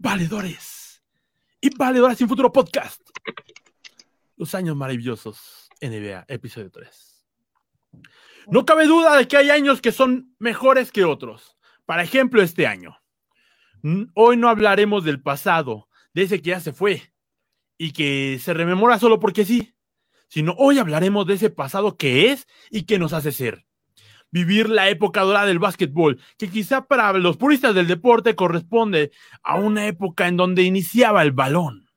valedores y valedoras sin futuro podcast. Los años maravillosos NBA, episodio 3. No cabe duda de que hay años que son mejores que otros. Por ejemplo, este año. Hoy no hablaremos del pasado, de ese que ya se fue y que se rememora solo porque sí, sino hoy hablaremos de ese pasado que es y que nos hace ser vivir la época dorada del básquetbol, que quizá para los puristas del deporte corresponde a una época en donde iniciaba el balón.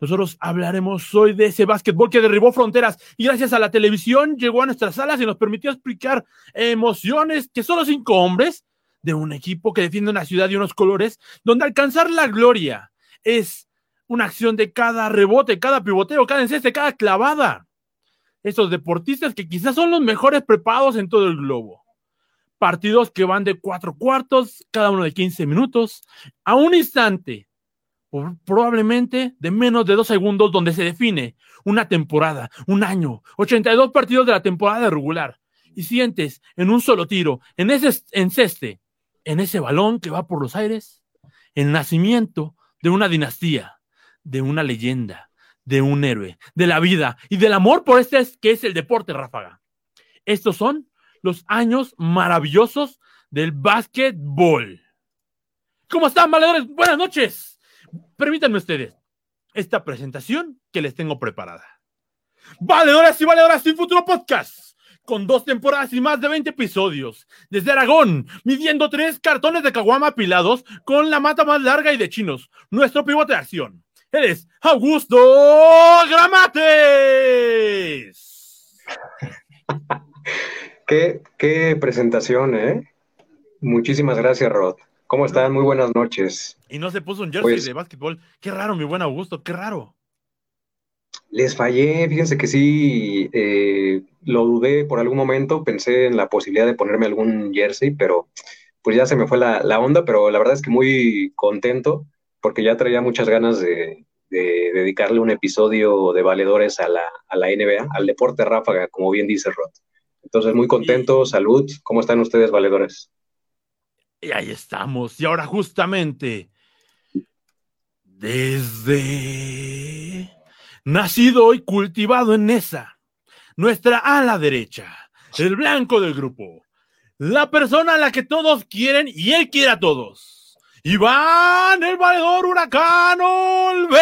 Nosotros hablaremos hoy de ese básquetbol que derribó fronteras y gracias a la televisión llegó a nuestras salas y nos permitió explicar emociones que solo cinco hombres de un equipo que defiende una ciudad y unos colores, donde alcanzar la gloria es una acción de cada rebote, cada pivoteo, cada enceste, cada clavada estos deportistas que quizás son los mejores preparados en todo el globo. Partidos que van de cuatro cuartos, cada uno de 15 minutos, a un instante, probablemente de menos de dos segundos, donde se define una temporada, un año, 82 partidos de la temporada regular. Y sientes en un solo tiro, en ese enceste, en ese balón que va por los aires, el nacimiento de una dinastía, de una leyenda, de un héroe, de la vida y del amor por este que es el deporte ráfaga. Estos son los años maravillosos del básquetbol. ¿Cómo están, valedores? Buenas noches. Permítanme ustedes esta presentación que les tengo preparada. Valedoras y valedoras sin futuro podcast, con dos temporadas y más de 20 episodios, desde Aragón, midiendo tres cartones de caguama apilados con la mata más larga y de chinos, nuestro pivote de acción es Augusto Gramates. qué, qué presentación, ¿eh? Muchísimas gracias, Rod. ¿Cómo están? Muy buenas noches. Y no se puso un jersey pues de básquetbol. Qué raro, mi buen Augusto, qué raro. Les fallé, fíjense que sí, eh, lo dudé por algún momento, pensé en la posibilidad de ponerme algún jersey, pero pues ya se me fue la, la onda, pero la verdad es que muy contento porque ya traía muchas ganas de, dedicarle un episodio de valedores a la, NBA, al deporte ráfaga, como bien dice Rod. Entonces, muy contento, salud. ¿Cómo están ustedes, valedores? Y ahí estamos. Y ahora justamente, desde nacido y cultivado en esa, nuestra ala derecha, el blanco del grupo, la persona a la que todos quieren y él quiere a todos Iván, el valedor huracán Olvera.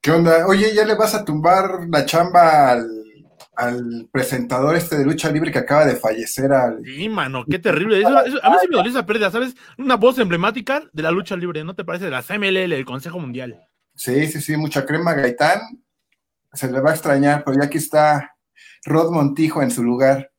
¿Qué onda? Oye, ¿ya le vas a tumbar la chamba al, presentador este de lucha libre que acaba de fallecer al... Sí, mano, qué terrible. a mí sí me dolió esa pérdida, ¿sabes? Una voz emblemática de la lucha libre, ¿no te parece? De la CMLL, el Consejo Mundial. Sí, sí, sí, mucha crema Gaitán. Se le va a extrañar, pero ya aquí está Rod Montijo en su lugar.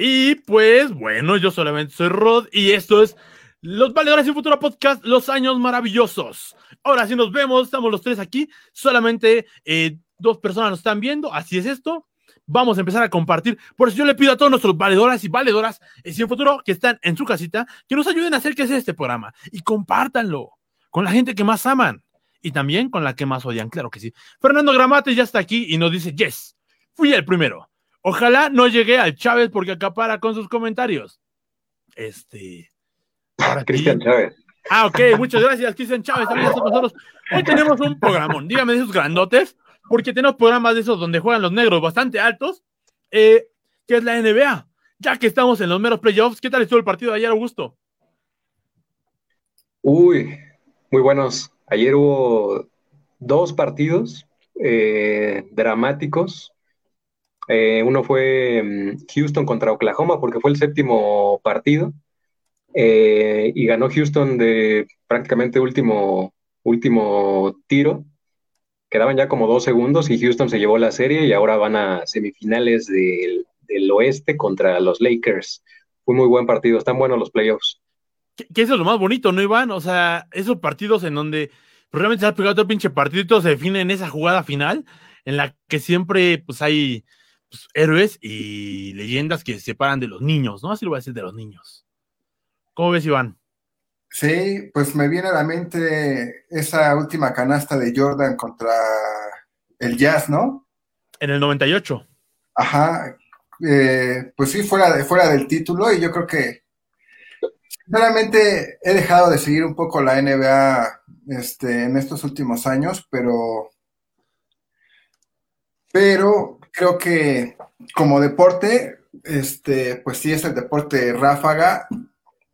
Y pues bueno, yo solamente soy Rod y esto es Los Valedores y Futuro Podcast, Los Años Maravillosos. Ahora sí nos vemos, estamos los tres aquí, solamente eh, dos personas nos están viendo, así es esto. Vamos a empezar a compartir. Por eso yo le pido a todos nuestros valedoras y valedoras y sin futuro que están en su casita que nos ayuden a hacer que este programa y compártanlo con la gente que más aman y también con la que más odian, claro que sí. Fernando Gramate ya está aquí y nos dice, yes, fui el primero. Ojalá no llegue al Chávez porque acapara con sus comentarios. Este. Cristian Chávez. Ah, ok, muchas gracias, Cristian Chávez. También con nosotros. Hoy tenemos un programón. Dígame de esos grandotes, porque tenemos programas de esos donde juegan los negros bastante altos, eh, que es la NBA. Ya que estamos en los meros playoffs, ¿qué tal estuvo el partido de ayer, Augusto? Uy, muy buenos. Ayer hubo dos partidos eh, dramáticos eh, uno fue mm, Houston contra Oklahoma porque fue el séptimo partido eh, y ganó Houston de prácticamente último, último tiro. Quedaban ya como dos segundos y Houston se llevó la serie y ahora van a semifinales del, oeste contra los Lakers. Fue muy buen partido, están buenos los playoffs. Que, eso es lo más bonito, ¿no, Iván? O sea, esos partidos en donde realmente se ha pegado todo el pinche partido y todo se define en esa jugada final, en la que siempre pues hay pues, héroes y leyendas que se separan de los niños, ¿no? Así lo voy a decir de los niños. ¿Cómo ves, Iván? Sí, pues me viene a la mente esa última canasta de Jordan contra el Jazz, ¿no? En el 98. Ajá, eh, pues sí, fuera, de, fuera del título, y yo creo que Sinceramente, he dejado de seguir un poco la NBA este, en estos últimos años, pero, pero creo que como deporte, este, pues sí es el deporte ráfaga,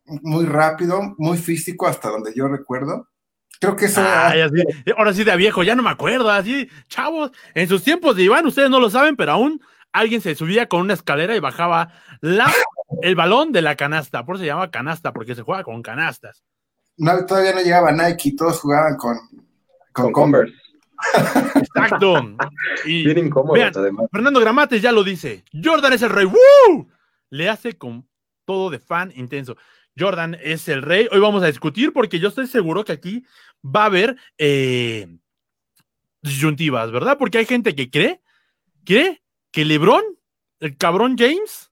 muy rápido, muy físico hasta donde yo recuerdo. Creo que eso. ahora sí de viejo, ya no me acuerdo. Así, chavos, en sus tiempos de Iván, ustedes no lo saben, pero aún alguien se subía con una escalera y bajaba la, el balón de la canasta. Por eso se llama canasta, porque se juega con canastas. No, todavía no llegaba Nike, todos jugaban con, con, Converse. Exacto. Y, Bien incómodo, además. Fernando Gramates ya lo dice. Jordan es el rey. ¡Woo! Le hace con todo de fan intenso. Jordan es el rey. Hoy vamos a discutir porque yo estoy seguro que aquí va a haber eh, disyuntivas, ¿verdad? Porque hay gente que cree, cree que LeBron, el cabrón James,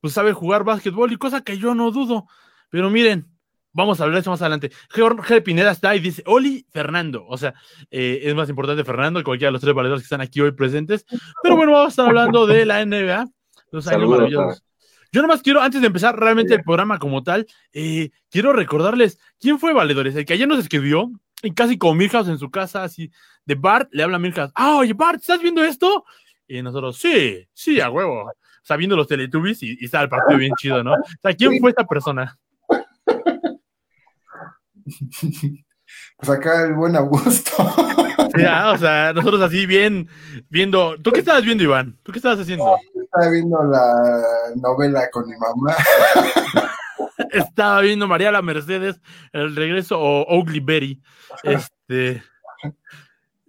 pues sabe jugar básquetbol y cosa que yo no dudo. Pero miren, vamos a hablar de eso más adelante. Jorge Pineda está y dice, Oli Fernando. O sea, eh, es más importante Fernando que cualquiera de los tres valedores que están aquí hoy presentes. Pero bueno, vamos a estar hablando de la NBA. Los años maravillosos. Yo nomás quiero, antes de empezar realmente el programa como tal, eh, quiero recordarles quién fue Valedores, el que ayer nos escribió, y casi como Milhouse en su casa, así, de Bart, le habla a Milhouse, ah, oye, Bart, ¿estás viendo esto? Y nosotros, sí, sí, a huevo, sabiendo los Teletubbies y, y está el partido bien chido, ¿no? O sea, ¿quién fue esta persona? Pues acá el buen Augusto. Ya, o sea, nosotros así bien, viendo. ¿Tú qué estabas viendo, Iván? ¿Tú qué estabas haciendo? Estaba viendo la novela con mi mamá. Estaba viendo María la Mercedes, El regreso o Ugly Berry. Este.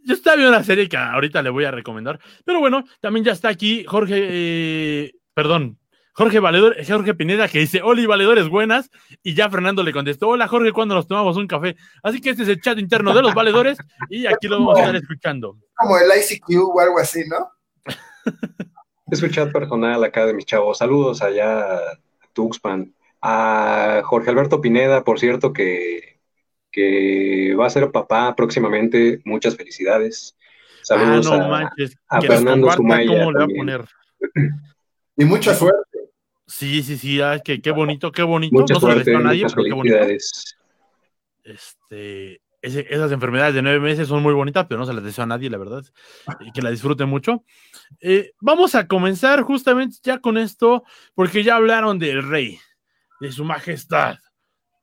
Yo estaba viendo una serie que ahorita le voy a recomendar. Pero bueno, también ya está aquí Jorge. Eh, perdón, Jorge Valedor, Jorge Pineda que dice, Oli, valedores buenas, y ya Fernando le contestó, hola Jorge, cuando nos tomamos un café? Así que este es el chat interno de los valedores y aquí lo vamos a estar escuchando. Como el ICQ o algo así, ¿no? es un chat personal acá de mis chavos. Saludos allá a Tuxpan. A Jorge Alberto Pineda, por cierto, que, que va a ser papá próximamente. Muchas felicidades. Saludos ah, a, Fernando Sumaya. Y mucha suerte. Sí, sí, sí, qué, qué bonito, qué bonito. no se le a nadie, pero qué bonito. Este, esas enfermedades de nueve meses son muy bonitas, pero no se las deseo a nadie, la verdad. Y que la disfruten mucho. Eh, vamos a comenzar justamente ya con esto, porque ya hablaron del rey, de su majestad,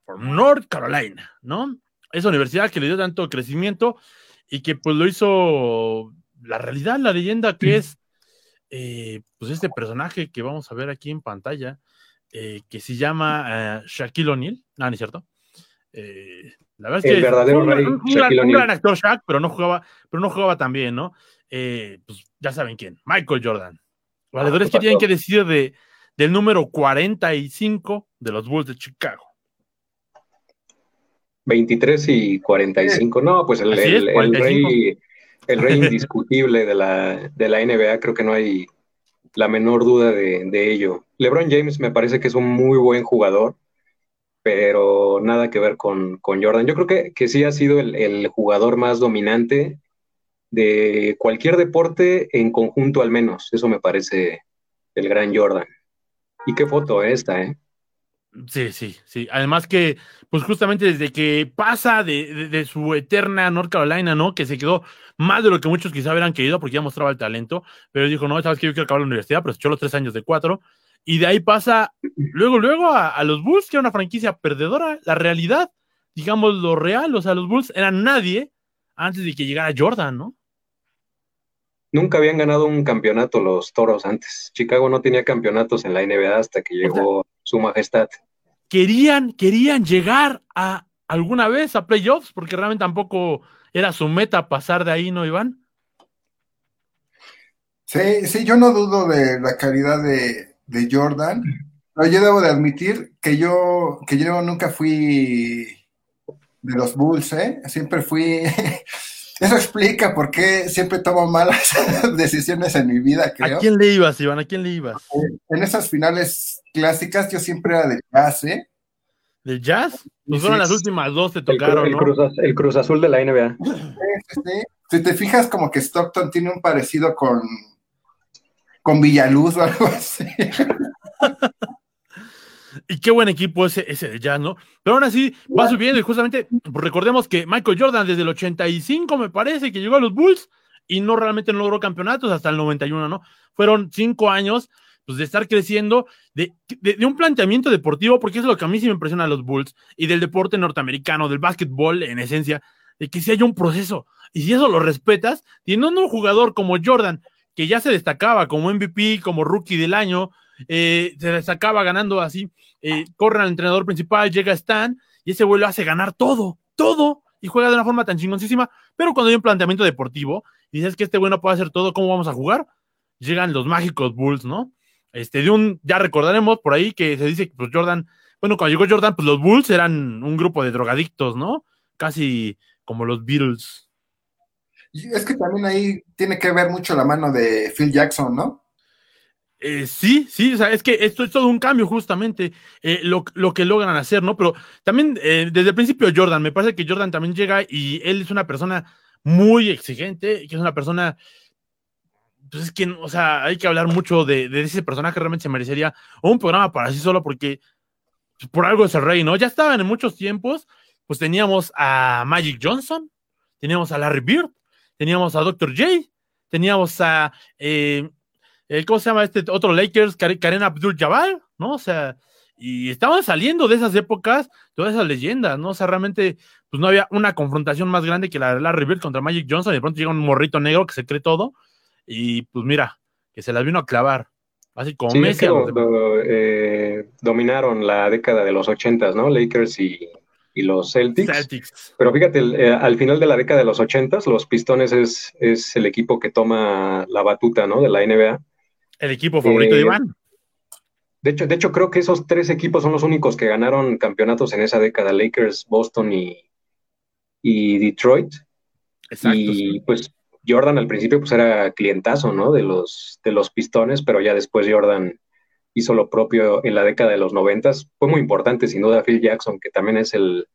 por North Carolina, ¿no? Esa universidad que le dio tanto crecimiento y que pues lo hizo la realidad, la leyenda que es eh, pues este personaje que vamos a ver aquí en pantalla, eh, que se llama eh, Shaquille O'Neal, no, no es cierto. la verdad es que el verdadero un, rey, un, gran, actor Shaq, pero no jugaba, pero no jugaba tan bien, ¿no? pues ya saben quién, Michael Jordan. Valedores que tienen que decir de, del número 45 de los Bulls de Chicago. 23 y 45, no, pues el, el rey el rey indiscutible de la, de la NBA, creo que no hay la menor duda de, ello. LeBron James me parece que es un muy buen jugador, pero nada que ver con, Jordan. Yo creo que, que, sí ha sido el, jugador más dominante de cualquier deporte en conjunto al menos. Eso me parece el gran Jordan. Y qué foto esta, ¿eh? Sí, sí, sí. Además que, pues justamente desde que pasa de, su eterna North Carolina, ¿no? Que se quedó más de lo que muchos quizá hubieran querido porque ya mostraba el talento, pero dijo, no, sabes que yo quiero acabar la universidad, pero se echó los tres años de cuatro. Y de ahí pasa luego, luego a, los Bulls, que era una franquicia perdedora. La realidad, digamos lo real, o sea, los Bulls eran nadie antes de que llegara Jordan, ¿no? Nunca habían ganado un campeonato los toros antes. Chicago no tenía campeonatos en la NBA hasta que llegó su majestad. Querían, querían llegar a alguna vez a playoffs, porque realmente tampoco era su meta pasar de ahí, ¿no, Iván? Sí, sí, yo no dudo de la calidad de, Jordan, pero yo debo de admitir que yo, que yo nunca fui de los Bulls, ¿eh? Siempre fui Eso explica por qué siempre tomo malas decisiones en mi vida, creo. ¿A quién le ibas, Iván? ¿A quién le ibas? En esas finales clásicas yo siempre era del jazz, ¿eh? ¿Del jazz? Pues fueron las últimas dos te tocaron, el, ¿no? Cruz, el Cruz Azul de la NBA. Sí, sí, Si te fijas, como que Stockton tiene un parecido con, con Villaluz o algo así. Y qué buen equipo ese, ese de Jazz, ¿no? Pero aún así va subiendo y justamente recordemos que Michael Jordan desde el 85 me parece que llegó a los Bulls y no realmente no logró campeonatos hasta el 91, ¿no? Fueron cinco años pues, de estar creciendo, de, de, un planteamiento deportivo, porque es lo que a mí sí me impresiona a los Bulls, y del deporte norteamericano, del básquetbol en esencia, de que si hay un proceso. Y si eso lo respetas, teniendo un jugador como Jordan, que ya se destacaba como MVP, como rookie del año, eh, se destacaba ganando así, eh, corre al entrenador principal, llega Stan, y ese vuelo hace ganar todo, todo, y juega de una forma tan chingoncísima, pero cuando hay un planteamiento deportivo, y dices que este bueno puede hacer todo, ¿cómo vamos a jugar? Llegan los mágicos Bulls, ¿no? Este, de un, ya recordaremos por ahí que se dice que pues Jordan, bueno, cuando llegó Jordan, pues los Bulls eran un grupo de drogadictos, ¿no? Casi como los Beatles. Es que también ahí tiene que ver mucho la mano de Phil Jackson, ¿no? Eh, sí, sí, o sea, es que esto es todo un cambio justamente, eh, lo, que logran hacer, ¿no? Pero también eh, desde el principio Jordan, me parece que Jordan también llega y él es una persona muy exigente, que es una persona, pues es que, o sea, hay que hablar mucho de, ese personaje, realmente se merecería un programa para sí solo porque pues, por algo es el rey, ¿no? Ya estaban en muchos tiempos, pues teníamos a Magic Johnson, teníamos a Larry Bird, teníamos a Dr. J, teníamos a eh, ¿cómo se llama este otro Lakers? Karen Abdul Jabbar, ¿no? O sea, y estaban saliendo de esas épocas todas esas leyendas, ¿no? O sea, realmente, pues no había una confrontación más grande que la de Larry Bird contra Magic Johnson, y de pronto llega un morrito negro que se cree todo, y pues mira, que se las vino a clavar. Así como Messi. Eh, dominaron la década de los ochentas, ¿no? Lakers y, los Celtics. Pero fíjate, eh, al final de la década de los ochentas, los Pistones es, es el equipo que toma la batuta, ¿no? De la NBA el equipo favorito de eh, Iván. De hecho, de hecho, creo que esos tres equipos son los únicos que ganaron campeonatos en esa década, Lakers, Boston y, y Detroit. Exacto. Y pues Jordan al principio pues era clientazo, ¿no? De los, de los pistones, pero ya después Jordan hizo lo propio en la década de los noventas. Fue muy importante, sin duda, Phil Jackson, que también es el,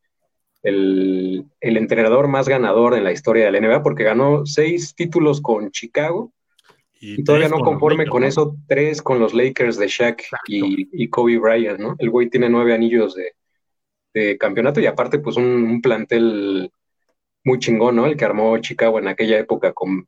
el, el entrenador más ganador en la historia de la NBA, porque ganó seis títulos con Chicago, y, todavía no conforme con eso, tres con los Lakers de Shaq y, Kobe Bryant, ¿no? El güey tiene nueve anillos de, campeonato y aparte, pues un, plantel muy chingón, ¿no? El que armó Chicago en aquella época con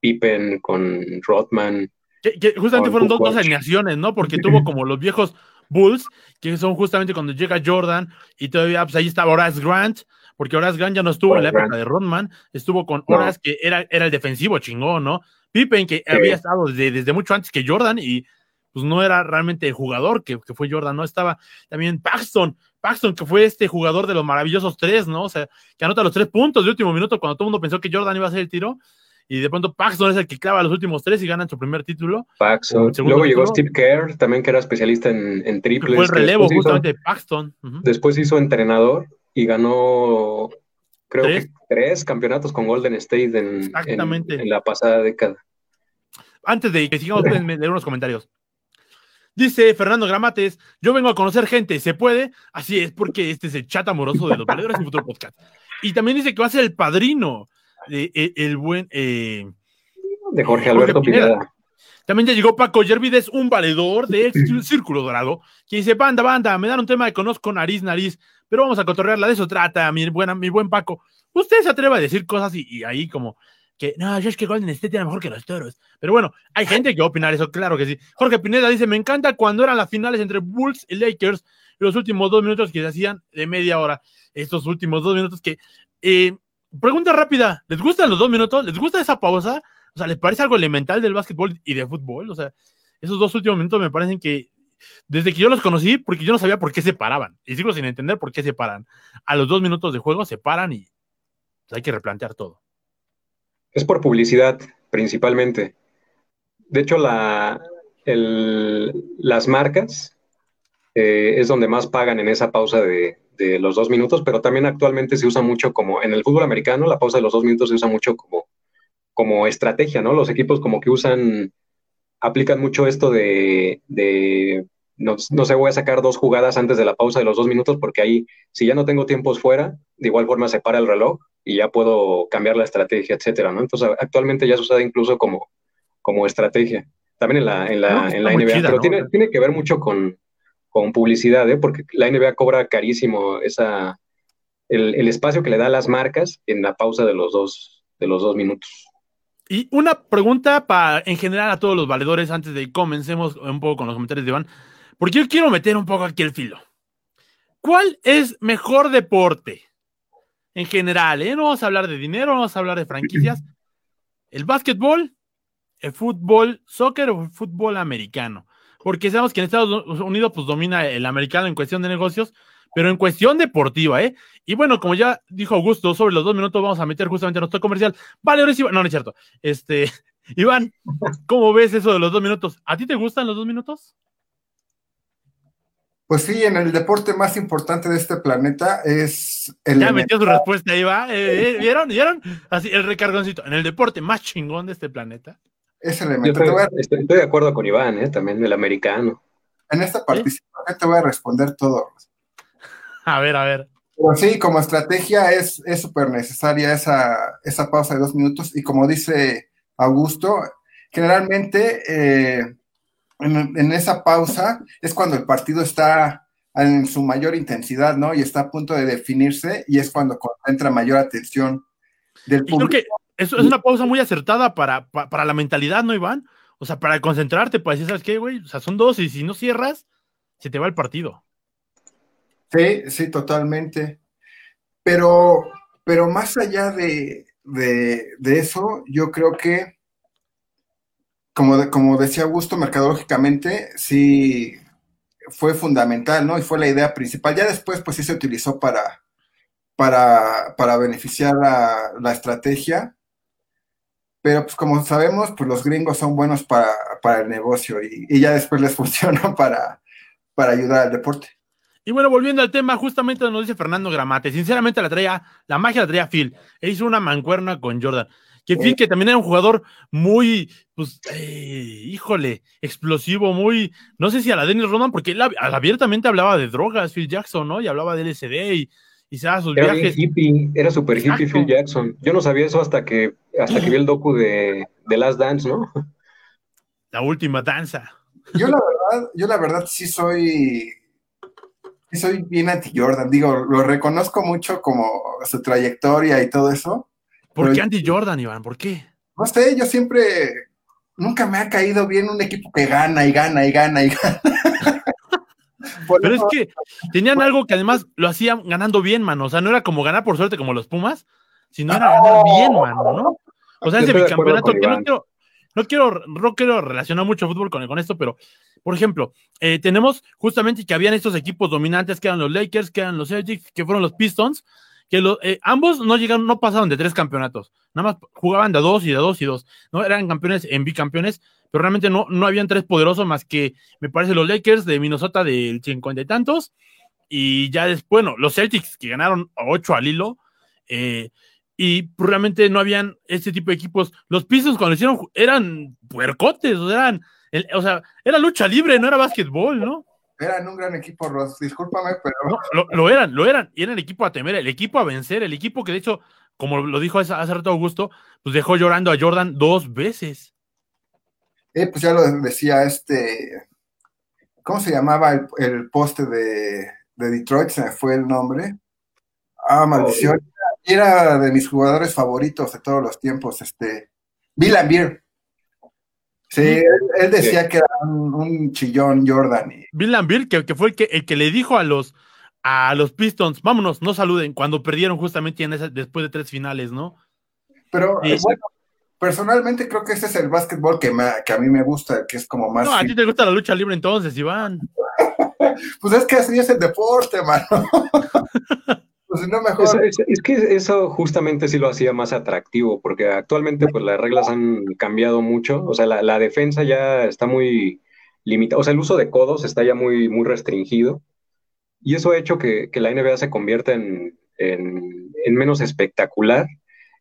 Pippen, con Rodman. Que, justamente fueron dos, dos alineaciones, ¿no? Porque tuvo como los viejos Bulls, que son justamente cuando llega Jordan y todavía, pues ahí estaba Horace Grant, porque Horace Grant ya no estuvo en la época de Rodman, estuvo con Horace, que era, era el defensivo chingón, ¿no? Pippen, que había estado desde, mucho antes que Jordan y pues no era realmente el jugador que, fue Jordan, ¿no? Estaba también Paxton, Paxton, que fue este jugador de los maravillosos tres, ¿no? O sea, que anota los tres puntos de último minuto cuando todo el mundo pensó que Jordan iba a hacer el tiro. Y de pronto Paxton es el que clava los últimos tres y gana su primer título. Paxton. Luego llegó Steve Kerr, también que era especialista en, en triples. Fue el relevo justamente de Paxton. Después hizo entrenador y ganó creo que tres campeonatos con Golden State en, en, la pasada década. Antes de que sigamos, pueden leer unos comentarios. Dice Fernando Gramates, yo vengo a conocer gente, ¿se puede? Así es, porque este es el chat amoroso de los valedores y futuro podcast. Y también dice que va a ser el padrino de, e, el, buen... Eh, de Jorge Alberto Pineda. También ya llegó Paco Yervides, un valedor del Círculo Dorado, que dice, banda, banda, me dan un tema de conozco nariz, nariz, pero vamos a cotorrearla, de eso trata, mi, buena, mi buen Paco. Usted se atreve a decir cosas y, ahí como que, no, yo es que Golden State era mejor que los toros. Pero bueno, hay gente que va a opinar eso, claro que sí. Jorge Pineda dice, me encanta cuando eran las finales entre Bulls y Lakers, los últimos dos minutos que se hacían de media hora, estos últimos dos minutos que... Eh, pregunta rápida, ¿les gustan los dos minutos? ¿Les gusta esa pausa? O sea, ¿les parece algo elemental del básquetbol y de fútbol? O sea, esos dos últimos minutos me parecen que desde que yo los conocí, porque yo no sabía por qué se paraban, y sigo sin entender por qué se paran. A los dos minutos de juego se paran y hay que replantear todo. Es por publicidad, principalmente. De hecho, la, las marcas eh, es donde más pagan en esa pausa de, los dos minutos, pero también actualmente se usa mucho como, en el fútbol americano, la pausa de los dos minutos se usa mucho como, como estrategia, ¿no? Los equipos como que usan aplican mucho esto de, no, no, sé, voy a sacar dos jugadas antes de la pausa de los dos minutos porque ahí, si ya no tengo tiempos fuera, de igual forma se para el reloj y ya puedo cambiar la estrategia, etcétera, ¿no? Entonces, actualmente ya se usa incluso como, como estrategia, también en la, en la, en la NBA, pero tiene, tiene que ver mucho con, con publicidad, ¿eh? porque la NBA cobra carísimo esa, el, espacio que le da a las marcas en la pausa de los dos, de los dos minutos. Y una pregunta para, en general a todos los valedores antes de que comencemos un poco con los comentarios de Iván, porque yo quiero meter un poco aquí el filo. ¿Cuál es mejor deporte? En general, ¿eh? No vamos a hablar de dinero, no vamos a hablar de franquicias. ¿El básquetbol, el fútbol, soccer o el fútbol americano? Porque sabemos que en Estados Unidos pues domina el americano en cuestión de negocios, pero en cuestión deportiva, ¿eh? Y bueno, como ya dijo Augusto, sobre los dos minutos vamos a meter justamente nuestro comercial. Vale, ahora sí, no, no es cierto. Este, Iván, ¿cómo ves eso de los dos minutos? ¿A ti te gustan los dos minutos? Pues sí, en el deporte más importante de este planeta es el. Ya metió su respuesta ahí, va. Eh, eh, ¿Vieron? ¿Vieron? Así, el recargoncito. En el deporte más chingón de este planeta. Es elemento. Estoy, estoy, de acuerdo con Iván, ¿eh? también el americano. En esta participación te voy a responder todo. A ver, a ver. Pero sí, como estrategia es súper necesaria esa, esa pausa de dos minutos y como dice Augusto, generalmente eh, en, esa pausa es cuando el partido está en su mayor intensidad, ¿no? Y está a punto de definirse y es cuando concentra mayor atención del público. creo que eso es una pausa muy acertada para, para, la mentalidad, ¿no, Iván? O sea, para concentrarte, para decir, ¿sabes qué, güey? O sea, son dos y si no cierras, se te va el partido. Sí, sí, totalmente. Pero, pero más allá de, eso, yo creo que, como, como decía Augusto, mercadológicamente, sí fue fundamental, ¿no? Y fue la idea principal. Ya después, pues sí se utilizó para, para, para beneficiar la, la estrategia. Pero pues como sabemos, pues los gringos son buenos para, para el negocio y, y, ya después les funciona para, para ayudar al deporte. Y bueno, volviendo al tema, justamente nos dice Fernando Gramate, sinceramente la traía, la magia la traía Phil, e hizo una mancuerna con Jordan. Que Phil, que también era un jugador muy, pues, eh, híjole, explosivo, muy, no sé si a la Dennis Rodman, porque él abiertamente hablaba de drogas, Phil Jackson, ¿no? Y hablaba de LSD y, y se daba sus era viajes. hippie, era súper hippie Phil Jackson. Yo no sabía eso hasta que, hasta que vi el docu de, de Last Dance, ¿no? La última danza. Yo la verdad, yo la verdad sí soy soy bien anti-Jordan, digo, lo reconozco mucho como su trayectoria y todo eso. ¿Por qué anti-Jordan, Iván? ¿Por qué? No sé, yo siempre, nunca me ha caído bien un equipo que gana y gana y gana y gana. Pero es que tenían algo que además lo hacían ganando bien, mano. O sea, no era como ganar por suerte como los Pumas, sino era ganar bien, mano, ¿no? O sea, ese bicampeonato que no quiero, no quiero, no quiero relacionar mucho fútbol con, con esto, pero por ejemplo, eh, tenemos justamente que habían estos equipos dominantes que eran los Lakers, que eran los Celtics, que fueron los Pistons, que eh, ambos no llegaron, no pasaron de tres campeonatos, nada más jugaban de dos y de dos y dos, no eran campeones en bicampeones, pero realmente no, no habían tres poderosos más que, me parece, los Lakers de Minnesota del cincuenta y tantos, y ya después, bueno, los Celtics que ganaron ocho al hilo, eh, y realmente no habían este tipo de equipos. Los Pistons cuando hicieron eran puercotes, o eran o sea, era lucha libre, no era básquetbol, ¿no? Eran un gran equipo, Ross, discúlpame, pero. No, lo, eran, lo eran, y era el equipo a temer, el equipo a vencer, el equipo que de hecho, como lo dijo hace, rato Augusto, pues dejó llorando a Jordan dos veces. Eh, pues ya lo decía este. ¿Cómo se llamaba el, poste de, Detroit? Se me fue el nombre. Ah, maldición. Era de mis jugadores favoritos de todos los tiempos, este. Bill Beer. Sí, él, decía que era un, chillón Jordan. Bill Lambert, que, fue el que, el que le dijo a los, a los Pistons, vámonos, no saluden, cuando perdieron justamente en esa, después de tres finales, ¿no? Pero bueno, personalmente creo que ese es el básquetbol que, que a mí me gusta, que es como más... No, a ti te gusta la lucha libre entonces, Iván. pues es que así es el deporte, mano. Pues es, que eso justamente sí lo hacía más atractivo, porque actualmente pues las reglas han cambiado mucho, o sea, la, defensa ya está muy limitada, o sea, el uso de codos está ya muy, muy restringido, y eso ha hecho que, la NBA se convierta en, menos espectacular,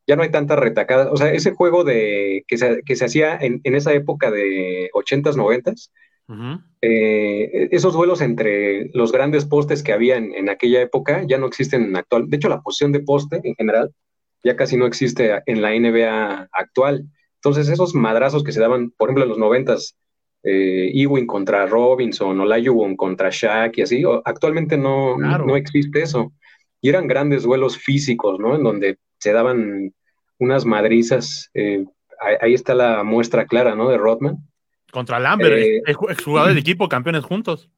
ya no hay tantas retacadas, o sea, ese juego de, que, se, que se hacía en, en esa época de 80s, 90s, eh, esos duelos entre los grandes postes que había en, aquella época ya no existen en actual. De hecho, la posición de poste en general ya casi no existe en la NBA actual. Entonces, esos madrazos que se daban, por ejemplo, en los noventas, eh, Ewing contra Robinson, Olajuwon contra Shaq y así. Actualmente no, no existe eso. Y eran grandes duelos físicos, ¿no? En donde se daban unas madrizas. Eh, ahí está la muestra clara, ¿no? De Rodman. Contra Lambert, eh, exjugador del equipo, campeones juntos.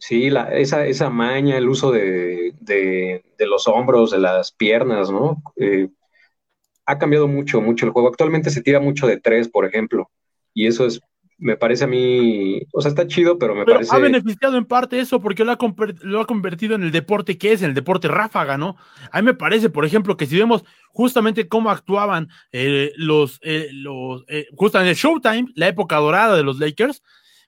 Sí, la, esa, esa maña, el uso de, de, los hombros, de las piernas, ¿no? Eh, ha cambiado mucho, mucho el juego. Actualmente se tira mucho de tres, por ejemplo, y eso es me parece a mí, o sea, está chido, pero me parece... Ha beneficiado en parte eso porque lo ha, lo ha convertido en el deporte que es, en el deporte ráfaga, ¿no? A mí me parece, por ejemplo, que si vemos justamente cómo actuaban eh, los, eh, los eh, justo en el Showtime, la época dorada de los Lakers,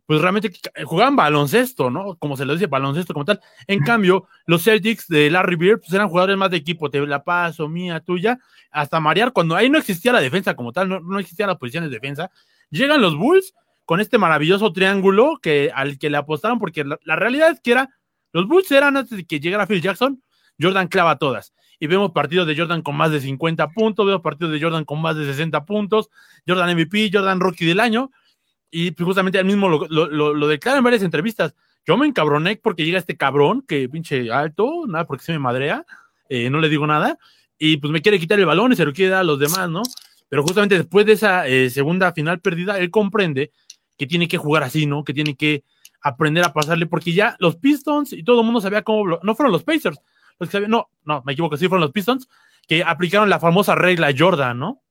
pues realmente jugaban baloncesto, ¿no? Como se lo dice, baloncesto como tal. En cambio, los Celtics de Larry Bird, pues eran jugadores más de equipo, te la paso, mía, tuya, hasta marear, cuando ahí no existía la defensa como tal, no, no existía la posición de defensa. Llegan los Bulls con este maravilloso triángulo que, al que le apostaron, porque la, realidad es que era, los Bulls eran antes de que llegara Phil Jackson, Jordan clava todas. Y vemos partidos de Jordan con más de 50 puntos, vemos partidos de Jordan con más de 60 puntos, Jordan MVP, Jordan Rookie del año, y pues justamente él mismo lo, declara en varias entrevistas. Yo me encabroné porque llega este cabrón, que pinche alto, nada, porque se me madrea, eh, no le digo nada, y pues me quiere quitar el balón y se lo quiere dar a los demás, ¿no? Pero justamente después de esa eh, segunda final perdida, él comprende que tiene que jugar así, ¿no? Que tiene que aprender a pasarle, porque ya los Pistons y todo el mundo sabía cómo, no fueron los Pacers, los que sabían, no, no, me equivoco, sí fueron los Pistons, que aplicaron la famosa regla Jordan, ¿no?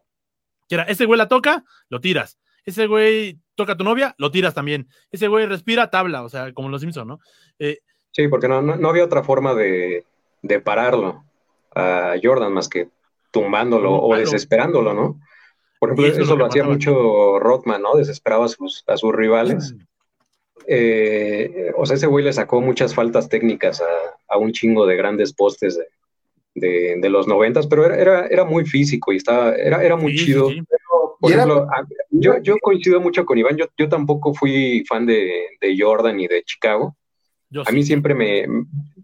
Que era, ese güey la toca, lo tiras, ese güey toca a tu novia, lo tiras también, ese güey respira, tabla, o sea, como los Simpson, ¿no? Eh, sí, porque no, no, había otra forma de, de pararlo a Jordan más que tumbándolo o desesperándolo, ¿no? Por ejemplo, eso, lo, hacía mucho Rothman, ¿no? Desesperaba a sus, a sus rivales. Eh, o sea, ese güey le sacó muchas faltas técnicas a, un chingo de grandes postes de, los noventas, pero era, era, muy físico y estaba, era, era muy chido. Por ejemplo, yo, yo coincido mucho con Iván, yo, yo tampoco fui fan de, Jordan y de Chicago. a mí siempre me,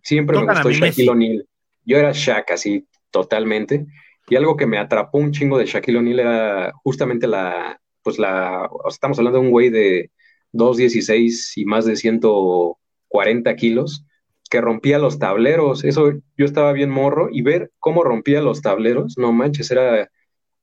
siempre me gustó Shaquille O'Neal. Yo era Shaq así totalmente. Y algo que me atrapó un chingo de Shaquille O'Neal era justamente la, pues la, estamos hablando de un güey de 2.16 y más de 140 kilos, que rompía los tableros. Eso yo estaba bien morro y ver cómo rompía los tableros, no manches, era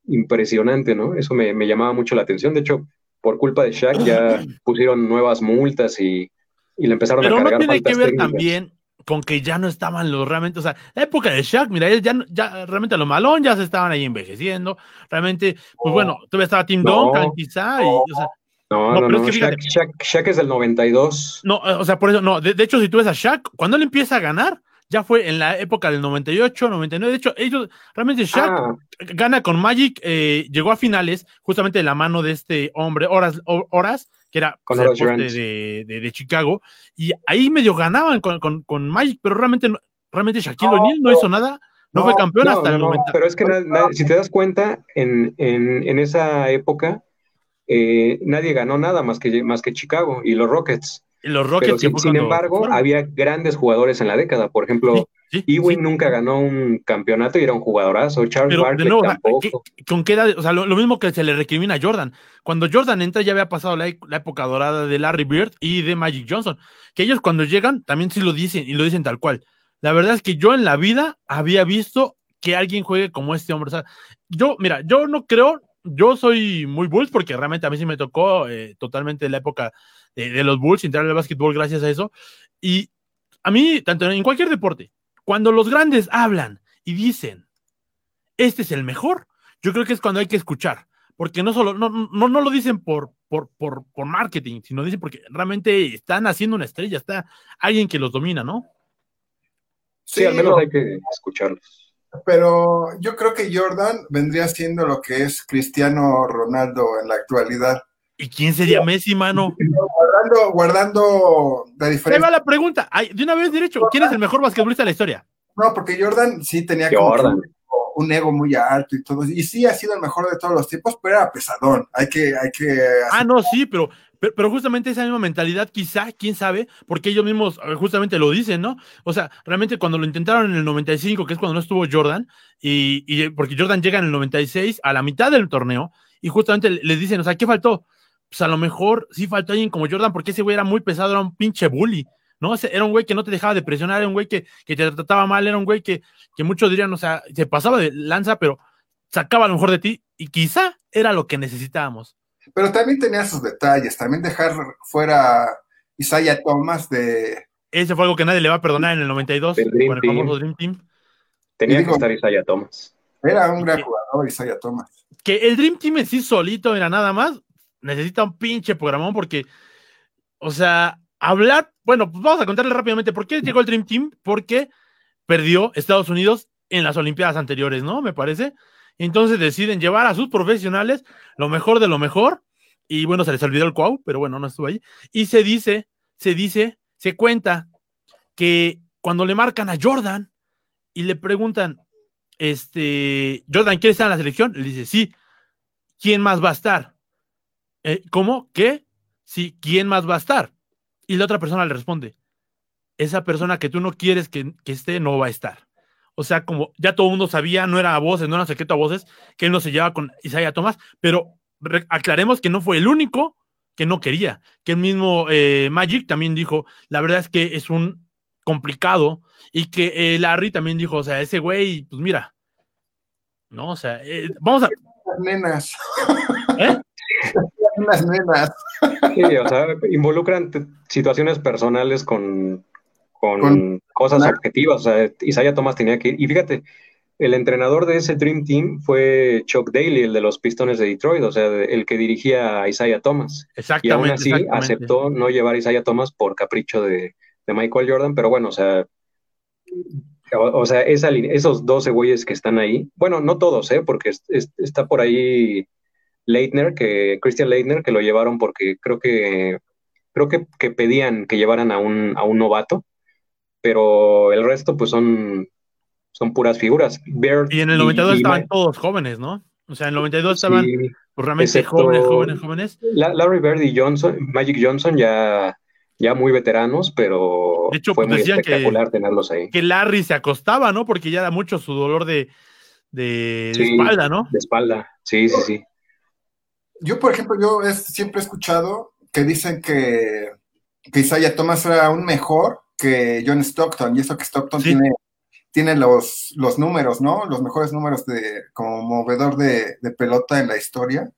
impresionante, ¿no? Eso me, llamaba mucho la atención. De hecho, por culpa de Shaq ya pusieron nuevas multas y, y le empezaron a cargar no tiene que ver también con que ya no estaban los realmente, o sea, la época de Shaq, mira, ya, ya realmente los malón ya se estaban ahí envejeciendo, realmente, pues bueno, todavía estaba Tim Duncan quizá, y, o sea, no, no, no, no Shaq, Shaq, es del 92. No, o sea, por eso, no, de, hecho, si tú ves a Shaq, cuando él empieza a ganar, ya fue en la época del 98, 99. De hecho, ellos, realmente Shaq ah. gana con Magic, eh, llegó a finales justamente de la mano de este hombre, Horas, Horas que era de, de, Chicago, y ahí medio ganaban con, con, Magic, pero realmente, realmente Shaquille O'Neal no hizo nada, no, fue campeón hasta el momento. Pero es que si te das cuenta, en, en, en esa época eh, nadie ganó nada más que, más que Chicago y los Rockets. los Rockets sin, embargo, había grandes jugadores en la década. Por ejemplo, Ewing nunca ganó un campeonato y era un jugadorazo. Charles Barkley tampoco. ¿Con qué edad? O sea, lo, mismo que se le recrimina a Jordan. Cuando Jordan entra ya había pasado la, época dorada de Larry Bird y de Magic Johnson. Que ellos cuando llegan también sí lo dicen y lo dicen tal cual. La verdad es que yo en la vida había visto que alguien juegue como este hombre. O sea, yo, mira, yo no creo, yo soy muy Bulls porque realmente a mí sí me tocó eh, totalmente la época de, los Bulls, entrar al básquetbol gracias a eso. Y a mí, tanto en cualquier deporte, cuando los grandes hablan y dicen, este es el mejor, yo creo que es cuando hay que escuchar. Porque no solo, no, no, no lo dicen por, por, por, por marketing, sino dicen porque realmente están haciendo una estrella, está alguien que los domina, ¿no? Sí, al menos hay que escucharlos. Pero yo creo que Jordan vendría siendo lo que es Cristiano Ronaldo en la actualidad. ¿Y quién sería Messi, mano? Guardando, guardando la diferencia. Ahí va la pregunta. de una vez derecho, ¿quién es el mejor basquetbolista de la historia? No, porque Jordan sí tenía un ego muy alto y todo. Y sí ha sido el mejor de todos los tiempos, pero era pesadón. Hay que, hay que. Ah, no, sí, pero pero, justamente esa misma mentalidad, quizá, quién sabe, porque ellos mismos justamente lo dicen, ¿no? O sea, realmente cuando lo intentaron en el 95, que es cuando no estuvo Jordan, y, y porque Jordan llega en el 96 a la mitad del torneo, y justamente les dicen, o sea, ¿qué faltó? Pues a lo mejor sí faltó alguien como Jordan, porque ese güey era muy pesado, era un pinche bully, ¿no? Era un güey que no te dejaba de presionar, era un güey que, te trataba mal, era un güey que, que muchos dirían, o sea, se pasaba de lanza, pero sacaba lo mejor de ti y quizá era lo que necesitábamos. Pero también tenía sus detalles, también dejar fuera Isaiah Thomas de... Ese fue algo que nadie le va a perdonar en el 92 con el famoso Dream Team. Tenía que estar Isaiah Thomas. Era un gran jugador Isaiah Thomas. Que el Dream Team en sí solito era nada más, necesita un pinche programón porque, o sea, hablar, bueno, pues vamos a contarle rápidamente por qué llegó el Dream Team, porque perdió Estados Unidos en las Olimpiadas anteriores, ¿no? Me parece. Entonces deciden llevar a sus profesionales lo mejor de lo mejor. Y bueno, se les olvidó el cuau, pero bueno, no estuvo ahí. Y se dice, se dice, se cuenta que cuando le marcan a Jordan y le preguntan, este, Jordan, ¿quiere estar en la selección? Le dice, sí. ¿Quién más va a estar? Eh, ¿Cómo? ¿Qué? Sí, ¿quién más va a estar? Y la otra persona le responde, esa persona que tú no quieres que, que esté no va a estar. O sea, como ya todo el mundo sabía, no era a voces, no era secreto a voces, que él no se llevaba con Isaiah Thomas, pero aclaremos que no fue el único que no quería, que el mismo eh, Magic también dijo, la verdad es que es un complicado, y que eh, Larry también dijo, o sea, ese güey, pues mira, no, o sea, eh, vamos a... Nenas. ¿Eh? Las nenas. Sí, o sea, involucran situaciones personales con, con, cosas objetivas. O sea, Isaiah Thomas tenía que ir. Y fíjate, el entrenador de ese Dream Team fue Chuck Daly, el de los Pistones de Detroit, o sea, el que dirigía a Isaiah Thomas. Exactamente. Y aún así aceptó no llevar a Isaiah Thomas por capricho de, Michael Jordan, pero bueno, o sea, o, sea, esa, esos 12 güeyes que están ahí, bueno, no todos, ¿eh? porque está por ahí Leitner, que Christian Leitner, que lo llevaron porque creo que creo que, que pedían que llevaran a un, a un novato pero el resto pues son, son puras figuras. y en el 92 estaban todos jóvenes, ¿no? O sea, en el 92 estaban pues, realmente jóvenes, jóvenes, jóvenes. Larry Bird y Johnson, Magic Johnson ya, ya muy veteranos, pero de hecho, fue muy espectacular tenerlos ahí. Que Larry se acostaba, ¿no? Porque ya era mucho su dolor de, de, espalda, ¿no? De espalda, sí, sí, sí. Yo, por ejemplo, yo siempre he escuchado que dicen que, que Isaiah Thomas era un mejor que John Stockton, y eso que Stockton tiene, tiene los, los números, ¿no? Los mejores números de, como movedor de, pelota en la historia.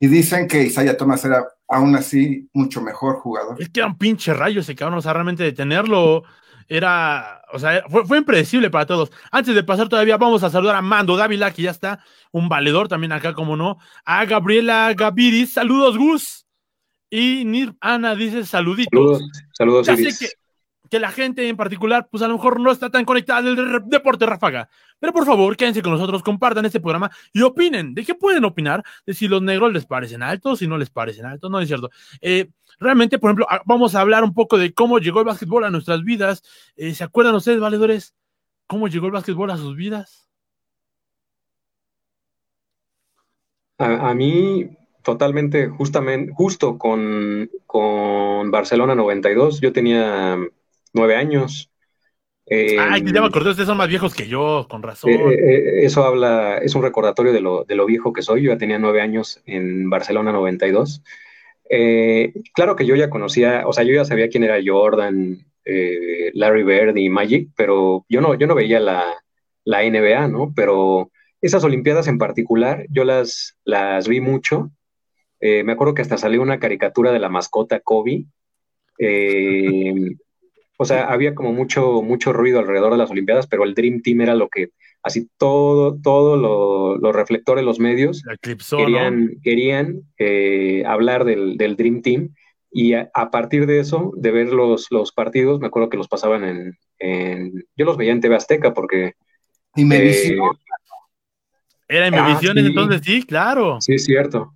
Y dicen que Isaiah Thomas era aún así mucho mejor jugador. Es que era un pinche rayo ese cabrón, o sea, realmente detenerlo era, o sea, fue, impredecible para todos. Antes de pasar todavía, vamos a saludar a Mando Dávila, que ya está, un valedor también acá, como no. A Gabriela Gaviris, saludos Gus. Y Nir Ana dice saluditos. Saludos, saludos que la gente en particular, pues a lo mejor no está tan conectada del deporte ráfaga. Pero por favor, quédense con nosotros, compartan este programa y opinen. ¿De qué pueden opinar? De si los negros les parecen altos, si no les parecen altos, no es cierto. Eh, realmente, por ejemplo, vamos a hablar un poco de cómo llegó el básquetbol a nuestras vidas. Eh, ¿Se acuerdan ustedes, valedores, cómo llegó el básquetbol a sus vidas? A, mí, totalmente, justamente, justo con, con Barcelona 92, yo tenía nueve años. Ay, ya me acordé, ustedes son más viejos que yo, con razón. Eh, eh, eso habla, es un recordatorio de lo, de lo, viejo que soy. Yo ya tenía nueve años en Barcelona 92. Eh, claro que yo ya conocía, o sea, yo ya sabía quién era Jordan, Larry Bird y Magic, pero yo no, yo no veía la, la, NBA, ¿no? Pero esas Olimpiadas en particular, yo las, las vi mucho. me acuerdo que hasta salió una caricatura de la mascota Kobe. O sea, había como mucho, mucho ruido alrededor de las Olimpiadas, pero el Dream Team era lo que, así todo, todos los reflectores, los medios, querían, querían eh, hablar del, Dream Team. Y a, partir de eso, de ver los, los partidos, me acuerdo que los pasaban en, Yo los veía en TV Azteca porque... ¿Y me eh, Era en ah, entonces, sí, claro. Sí, es cierto.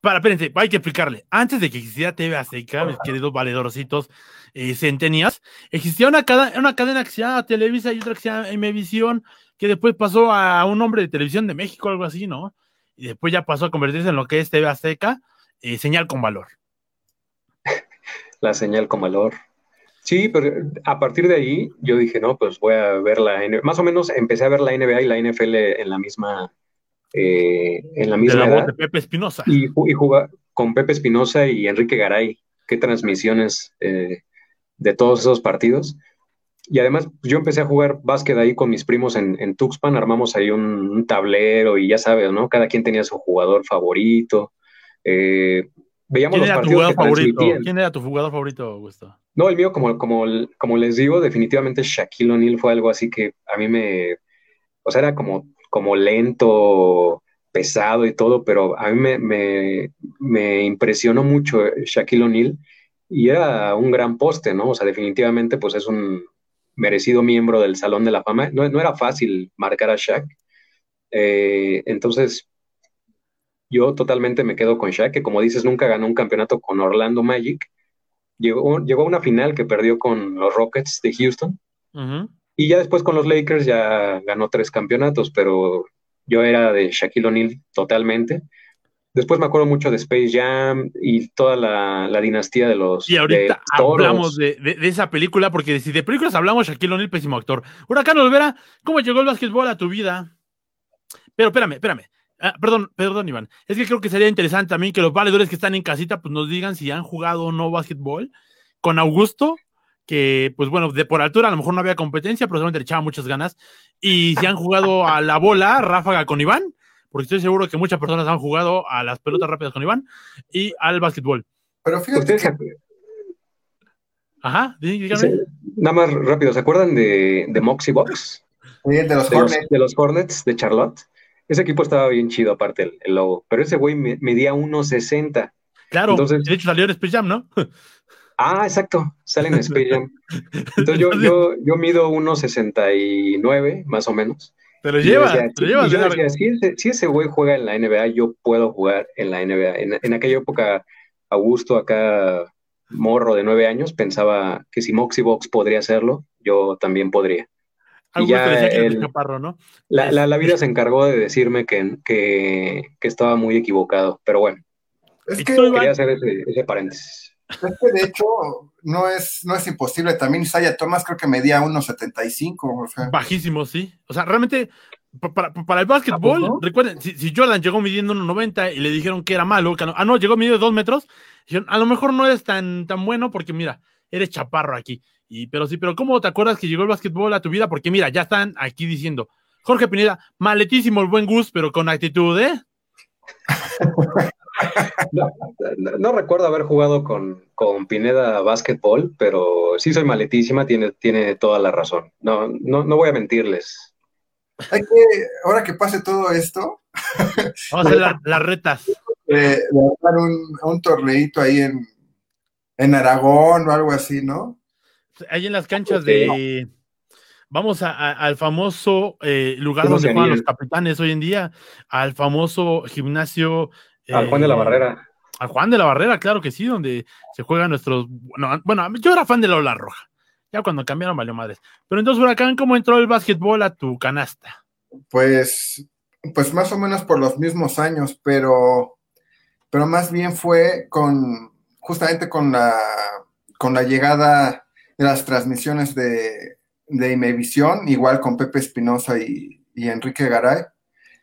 Para, espérense, hay que explicarle. Antes de que existiera TV Azteca, mis queridos valedorcitos, eh, centenias, existía una, una cadena que se llama Televisa y otra que se llama Mvisión, que después pasó a un hombre de televisión de México, algo así, ¿no? Y después ya pasó a convertirse en lo que es TV Azteca, eh, señal con valor. La señal con valor. Sí, pero a partir de ahí yo dije, no, pues voy a ver la NBA. Más o menos empecé a ver la NBA y la NFL en la misma, eh, en la misma edad. de Pepe Espinosa. Y, y jugar con Pepe Espinosa y Enrique Garay. Qué transmisiones eh, de todos esos partidos. Y además, yo empecé a jugar básquet ahí con mis primos en, Tuxpan, armamos ahí un, tablero y ya sabes, ¿no? Cada quien tenía su jugador favorito. Eh, veíamos los partidos favorito? ¿Quién era tu jugador favorito, Augusto? No, el mío, como, como, como les digo, definitivamente Shaquille O'Neal fue algo así que a mí me, o sea, era como, como lento, pesado y todo, pero a mí me, me, me impresionó mucho Shaquille O'Neal y era un gran poste, ¿no? O sea, definitivamente pues es un merecido miembro del Salón de la Fama. No, no era fácil marcar a Shaq. Eh, entonces, yo totalmente me quedo con Shaq, que como dices, nunca ganó un campeonato con Orlando Magic. Llegó, llegó a una final que perdió con los Rockets de Houston. Y ya después con los Lakers ya ganó tres campeonatos, pero yo era de Shaquille O'Neal totalmente. Después me acuerdo mucho de Space Jam y toda la, dinastía de los. Y ahorita hablamos de, esa película, porque si de películas hablamos, Shaquille O'Neal, pésimo actor. Huracán Olvera, ¿cómo llegó el básquetbol a tu vida? Pero espérame, espérame. Ah, perdón, perdón, Iván. Es que creo que sería interesante también que los valedores que están en casita pues nos digan si han jugado o no básquetbol. Con Augusto, que pues bueno, de por altura a lo mejor no había competencia, pero solamente le echaba muchas ganas. Y si han jugado a la bola, ráfaga con Iván, porque estoy seguro que muchas personas han jugado a las pelotas rápidas con Iván y al básquetbol. Pero fíjate que... Ajá, dígame. nada más rápido, ¿se acuerdan de, de Moxie Box? Sí, de los Hornets. de los Hornets de Charlotte. Ese equipo estaba bien chido, aparte el, el logo. Pero ese güey medía 1.60. Claro, Entonces, de hecho salió en Space Jam, ¿no? ah, exacto, sale en Space Jam. Entonces yo, yo, yo mido 1.69, más o menos. Pero lleva, lleva. si, ese, güey juega en la NBA, yo puedo jugar en la NBA. En, aquella época, Augusto, acá morro de nueve años, pensaba que si Moxie Box podría hacerlo, yo también podría. Y ya el, chaparro, ¿no? la, la, vida se encargó de decirme que, que, que, estaba muy equivocado, pero bueno. Es que quería hacer ese, ese paréntesis. Es que de hecho no es, no es imposible. También Isaiah Thomas creo que medía 1.75. O sea. Bajísimo, sí. O sea, realmente para, el básquetbol, recuerden, si, Jordan llegó midiendo 1.90 y le dijeron que era malo, ah, no, llegó midiendo 2 metros, dijeron, a lo mejor no es tan, tan bueno porque mira, eres chaparro aquí. Y, pero sí, pero ¿cómo te acuerdas que llegó el básquetbol a tu vida? Porque mira, ya están aquí diciendo, Jorge Pineda, maletísimo el buen Gus, pero con actitud, ¿eh? No, recuerdo haber jugado con, con Pineda básquetbol, pero sí soy maletísima, tiene, tiene toda la razón. No, no, no voy a mentirles. Hay que, ahora que pase todo esto, vamos a hacer las retas. Eh, un, un torneito ahí en, en Aragón o algo así, ¿no? Ahí en las canchas de. Vamos al famoso eh, lugar donde juegan los capitanes hoy en día, al famoso gimnasio al Juan de la eh, Barrera. Al Juan de la Barrera, claro que sí, donde se juegan nuestros. Bueno, yo era fan de la Ola Roja. Ya cuando cambiaron valió madres. Pero entonces, Huracán, ¿cómo entró el básquetbol a tu canasta? Pues, pues más o menos por los mismos años, pero, pero más bien fue con justamente con la con la llegada de las transmisiones de, de Imevisión, igual con Pepe Espinosa y, y Enrique Garay.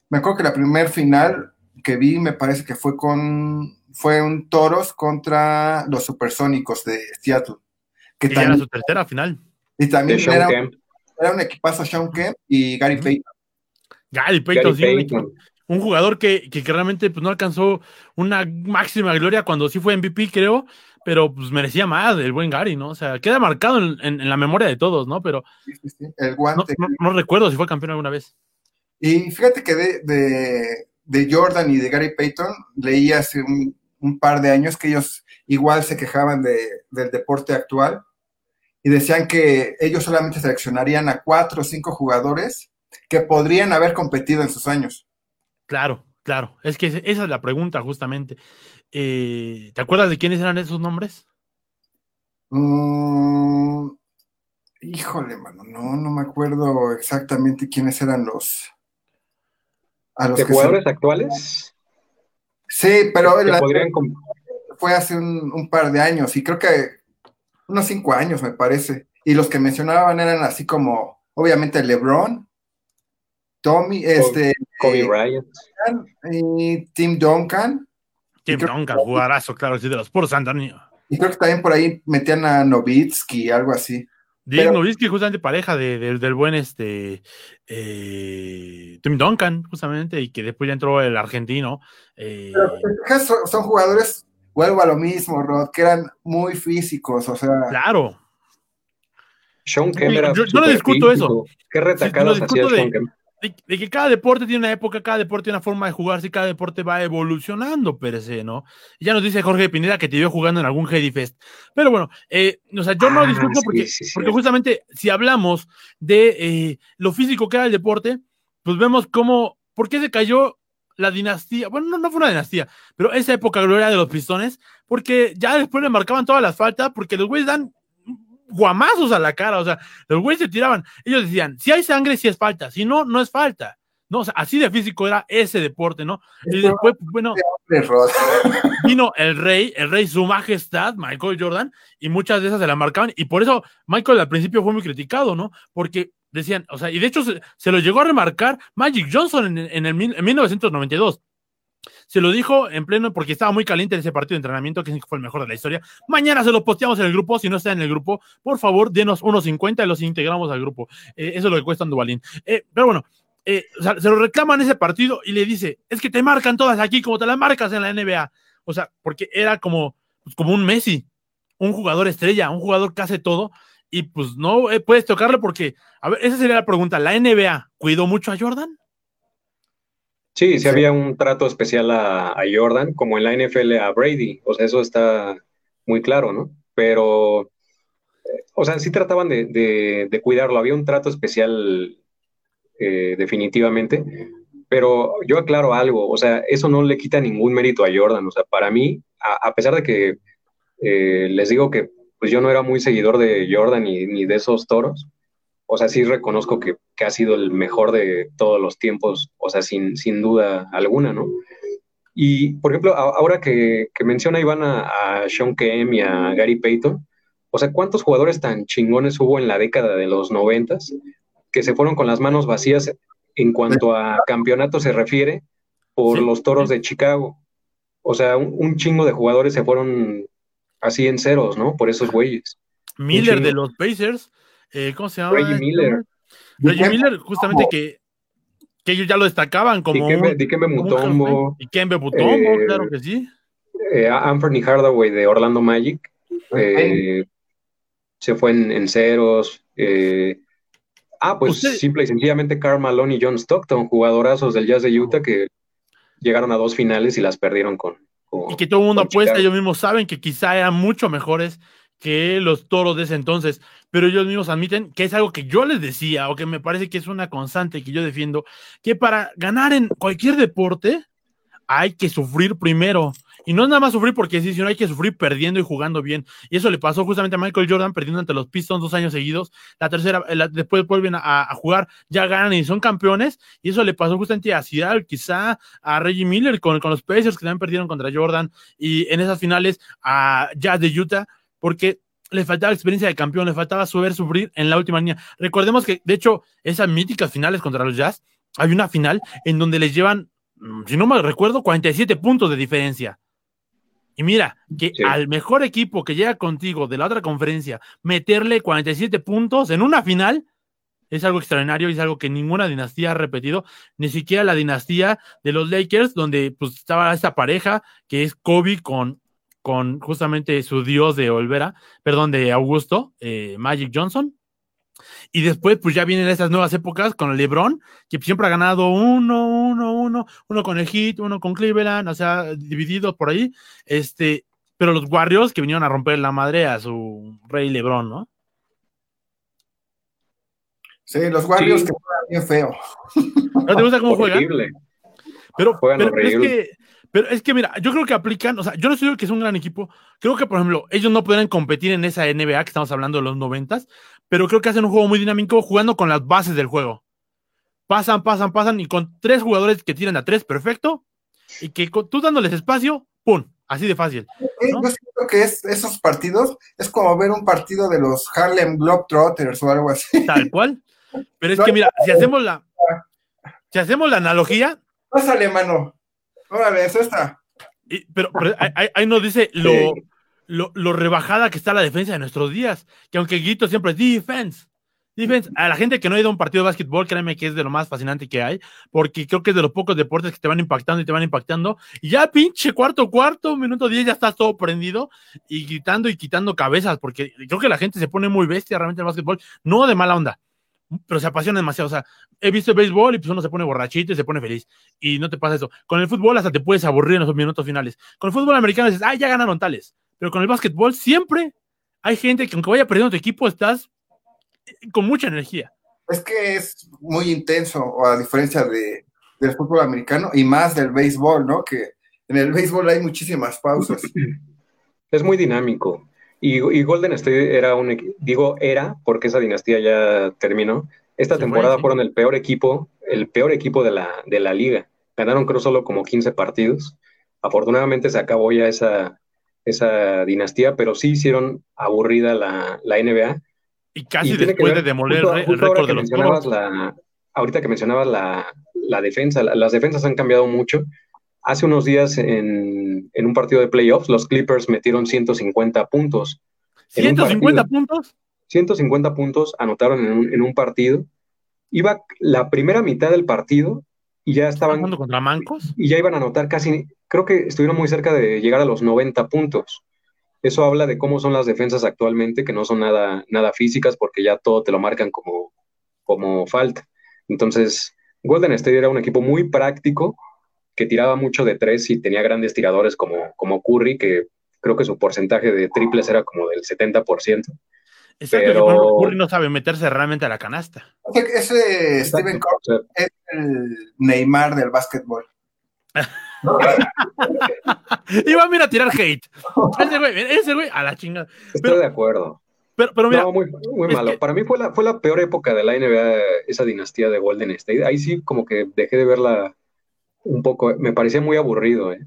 Me acuerdo que la primer final que vi me parece que fue con fue un Toros contra los Supersónicos de Seattle. Que también, era su tercera final. Y también era, era, un equipazo Sean Kemp y Gary Payton. Gary Payton, sí, Un, jugador que, que, realmente pues, no alcanzó una máxima gloria cuando sí fue MVP, creo, pero pues merecía más el buen Gary, ¿no? O sea, queda marcado en, la memoria de todos, ¿no? Pero sí, sí, el guante. No, recuerdo si fue campeón alguna vez. Y fíjate que de de Jordan y de Gary Payton, leí hace un, par de años que ellos igual se quejaban del deporte actual y decían que ellos solamente seleccionarían a cuatro o cinco jugadores que podrían haber competido en sus años. Claro, claro. Es que esa es la pregunta justamente. Eh, ¿Te acuerdas de quiénes eran esos nombres? Mm, híjole, mano, no, no me acuerdo exactamente quiénes eran los, ¿De jugadores actuales? Sí, pero fue hace un, par de años y creo que unos cinco años me parece. Y los que mencionaban eran así como, obviamente, LeBron, Tommy, este, Kobe Bryant. Y Tim Duncan. Tim Duncan, jugadorazo, claro, sí, de los puros Antonio. Y creo que también por ahí metían a Novitsky, algo así. Dick Novitsky, justamente pareja de, del buen este eh, Tim Duncan, justamente, y que después ya entró el argentino. Eh, son, son, jugadores, vuelvo a lo mismo, Rod, que eran muy físicos, o sea. Claro. Sean Kemp yo, no discuto eso. Qué retacadas hacía Sean Kemp de, que cada deporte tiene una época, cada deporte tiene una forma de jugarse y cada deporte va evolucionando per se, ¿no? Y ya nos dice Jorge Pineda que te vio jugando en algún Heady Fest. Pero bueno, eh, o sea, yo no ah, discuto porque, porque justamente si hablamos de eh, lo físico que era el deporte, pues vemos cómo, ¿por qué se cayó la dinastía? Bueno, no, no fue una dinastía, pero esa época gloria de los pistones, porque ya después le marcaban todas las faltas, porque los güeyes dan guamazos a la cara, o sea, los güeyes se tiraban, ellos decían, si hay sangre, si es falta, si no, no es falta. No, o sea, así de físico era ese deporte, ¿no? Y después, pues, bueno, vino el rey, el rey, su majestad, Michael Jordan, y muchas de esas se la marcaban, y por eso Michael al principio fue muy criticado, ¿no? Porque decían, o sea, y de hecho se, lo llegó a remarcar Magic Johnson en, el, en 1992. Se lo dijo en pleno porque estaba muy caliente en ese partido de entrenamiento, que fue el mejor de la historia. Mañana se lo posteamos en el grupo. Si no está en el grupo, por favor, denos unos 50 y los integramos al grupo. Eh, eso es lo que cuesta Duvalín. Eh, pero bueno, eh, se lo reclaman ese partido y le dice: Es que te marcan todas aquí como te las marcas en la NBA. O sea, porque era como, pues, como un Messi, un jugador estrella, un jugador que hace todo. Y pues no puedes tocarlo porque, a ver, esa sería la pregunta. ¿La NBA cuidó mucho a Jordan? Sí, sí, había un trato especial a, Jordan, como en la NFL a Brady, o sea, eso está muy claro, ¿no? Pero, eh, o sea, sí trataban de, cuidarlo, había un trato especial eh, definitivamente, pero yo aclaro algo, o sea, eso no le quita ningún mérito a Jordan, o sea, para mí, a, pesar de que eh, les digo que pues yo no era muy seguidor de Jordan ni de esos toros, o sea, sí reconozco que, ha sido el mejor de todos los tiempos, o sea, sin, sin duda alguna, ¿no? Y, por ejemplo, ahora que, menciona Iván a, a, Sean Kemp y a Gary Payton, o sea, ¿cuántos jugadores tan chingones hubo en la década de los noventas que se fueron con las manos vacías en cuanto a campeonato se refiere por los toros de Chicago? O sea, un, chingo de jugadores se fueron así en ceros, ¿no? Por esos güeyes. Miller de los Pacers eh, ¿cómo se llama? Reggie Miller. Reggie Miller, justamente que, que ellos ya lo destacaban como. Dikembe Mutombo. Dikembe Mutombo, eh, claro que sí. Eh, Anthony Hardaway de Orlando Magic. Eh, se fue en, ceros. ah, pues simple y sencillamente Carl Malone y John Stockton, jugadorazos del Jazz de Utah que llegaron a dos finales y las perdieron con. y que todo el mundo apuesta, ellos mismos saben que quizá eran mucho mejores que los toros de ese entonces, pero ellos mismos admiten que es algo que yo les decía o que me parece que es una constante que yo defiendo, que para ganar en cualquier deporte hay que sufrir primero. Y no es nada más sufrir porque sí, sino hay que sufrir perdiendo y jugando bien. Y eso le pasó justamente a Michael Jordan perdiendo ante los Pistons dos años seguidos. La tercera, después vuelven a, jugar, ya ganan y son campeones. Y eso le pasó justamente a Seattle, quizá a Reggie Miller con, con los Pacers que también perdieron contra Jordan. Y en esas finales a Jazz de Utah porque le faltaba experiencia de campeón, le faltaba saber sufrir en la última línea. Recordemos que, de hecho, esas míticas finales contra los Jazz, hay una final en donde les llevan, mm, si no me recuerdo, 47 puntos de diferencia. Y mira, que al mejor equipo que llega contigo de la otra conferencia, meterle 47 puntos en una final, es algo extraordinario y es algo que ninguna dinastía ha repetido, ni siquiera la dinastía de los Lakers, donde pues estaba esta pareja que es Kobe con con justamente su dios de Olvera, perdón, de Augusto, eh, Magic Johnson. Y después, pues ya vienen esas nuevas épocas con el LeBron, que siempre ha ganado uno, uno, uno, uno con el Heat, uno con Cleveland, o sea, divididos por ahí. Este, pero los Warriors que vinieron a romper la madre a su rey LeBron, ¿no? Sí, los Warriors que juegan bien feo. ¿No te gusta cómo juegan? Pero, pero es que pero es que mira, yo creo que aplican, o sea, yo no estoy que es un gran equipo. Creo que, por ejemplo, ellos no podrían competir en esa NBA que estamos hablando de los noventas, pero creo que hacen un juego muy dinámico jugando con las bases del juego. Pasan, pasan, pasan, y con tres jugadores que tiran a tres, perfecto. Y que tú dándoles espacio, ¡pum! Así de fácil. Yo siento que es, esos partidos es como ver un partido de los Harlem Globetrotters o algo así. Tal cual. Pero es que mira, si hacemos la, si hacemos la analogía. Pásale, mano. Órale, es esta. pero, ahí, nos dice lo, lo, lo, rebajada que está la defensa de nuestros días. Que aunque grito siempre es defense, Defense, a la gente que no ha ido a un partido de básquetbol, créeme que es de lo más fascinante que hay, porque creo que es de los pocos deportes que te van impactando y te van impactando. Y ya pinche cuarto, cuarto, minuto diez, ya estás todo prendido y gritando y quitando cabezas, porque creo que la gente se pone muy bestia realmente en el básquetbol, no de mala onda, pero se apasiona demasiado. O sea, he visto el béisbol y pues uno se pone borrachito y se pone feliz. Y no te pasa eso. Con el fútbol hasta te puedes aburrir en esos minutos finales. Con el fútbol americano dices, ah, ya ganaron tales. Pero con el básquetbol siempre hay gente que aunque vaya perdiendo tu equipo, estás con mucha energía. Es que es muy intenso, a diferencia de, del fútbol americano y más del béisbol, ¿no? Que en el béisbol hay muchísimas pausas. Es muy dinámico. Y, Golden State era un digo era, porque esa dinastía ya terminó. Esta temporada fueron el peor equipo, el peor equipo de la, de la liga. Ganaron creo solo como 15 partidos. Afortunadamente se acabó ya esa, esa dinastía, pero sí hicieron aburrida la, la NBA y casi después de demoler el récord de los la, Ahorita que mencionabas la, la defensa, las defensas han cambiado mucho. Hace unos días en, en, un partido de playoffs, los Clippers metieron 150 puntos. ¿150 puntos? 150 puntos anotaron en un, en un, partido. Iba la primera mitad del partido y ya estaban. contra Mancos? Y ya iban a anotar casi. Creo que estuvieron muy cerca de llegar a los 90 puntos. Eso habla de cómo son las defensas actualmente, que no son nada, nada físicas porque ya todo te lo marcan como, como falta. Entonces, Golden State era un equipo muy práctico, que tiraba mucho de tres y tenía grandes tiradores como, como Curry, que creo que su porcentaje de triples era como del 70%. Exacto, pero Curry no sabe meterse realmente a la canasta. Ese Steven Curry es el Neymar del básquetbol. Iba a a tirar hate. Ese güey, ese güey, a la chingada. Estoy de acuerdo. Pero, pero mira. muy, muy malo. Para mí fue la, fue la peor época de la NBA, esa dinastía de Golden State. Ahí sí, como que dejé de verla un poco. Me parecía muy aburrido, ¿eh?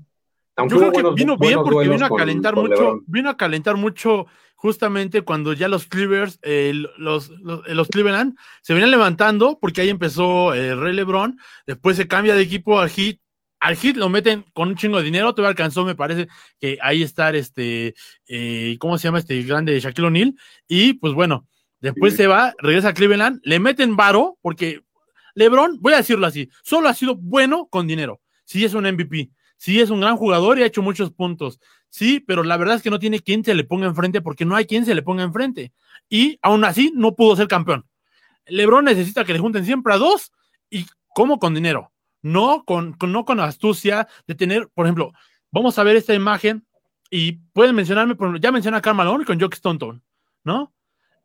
Aunque Yo creo que vino bien porque vino a calentar mucho. Vino a calentar mucho justamente cuando ya los Cleavers, eh, los, los, los, Cleveland, se venían levantando porque ahí empezó el eh, Rey LeBron. Después se cambia de equipo al Heat al hit lo meten con un chingo de dinero, todavía alcanzó, me parece, que ahí está este, eh, ¿cómo se llama este grande Shaquille O'Neal? Y pues bueno, después se va, regresa a Cleveland, le meten varo, porque LeBron, voy a decirlo así, solo ha sido bueno con dinero. Sí es un MVP, sí es un gran jugador y ha hecho muchos puntos. Sí, pero la verdad es que no tiene quien se le ponga enfrente porque no hay quien se le ponga enfrente. Y aún así no pudo ser campeón. LeBron necesita que le junten siempre a dos y como con dinero no con, no con astucia de tener, por ejemplo, vamos a ver esta imagen y pueden mencionarme, ya menciona a Carl con Jock Stonton, ¿no?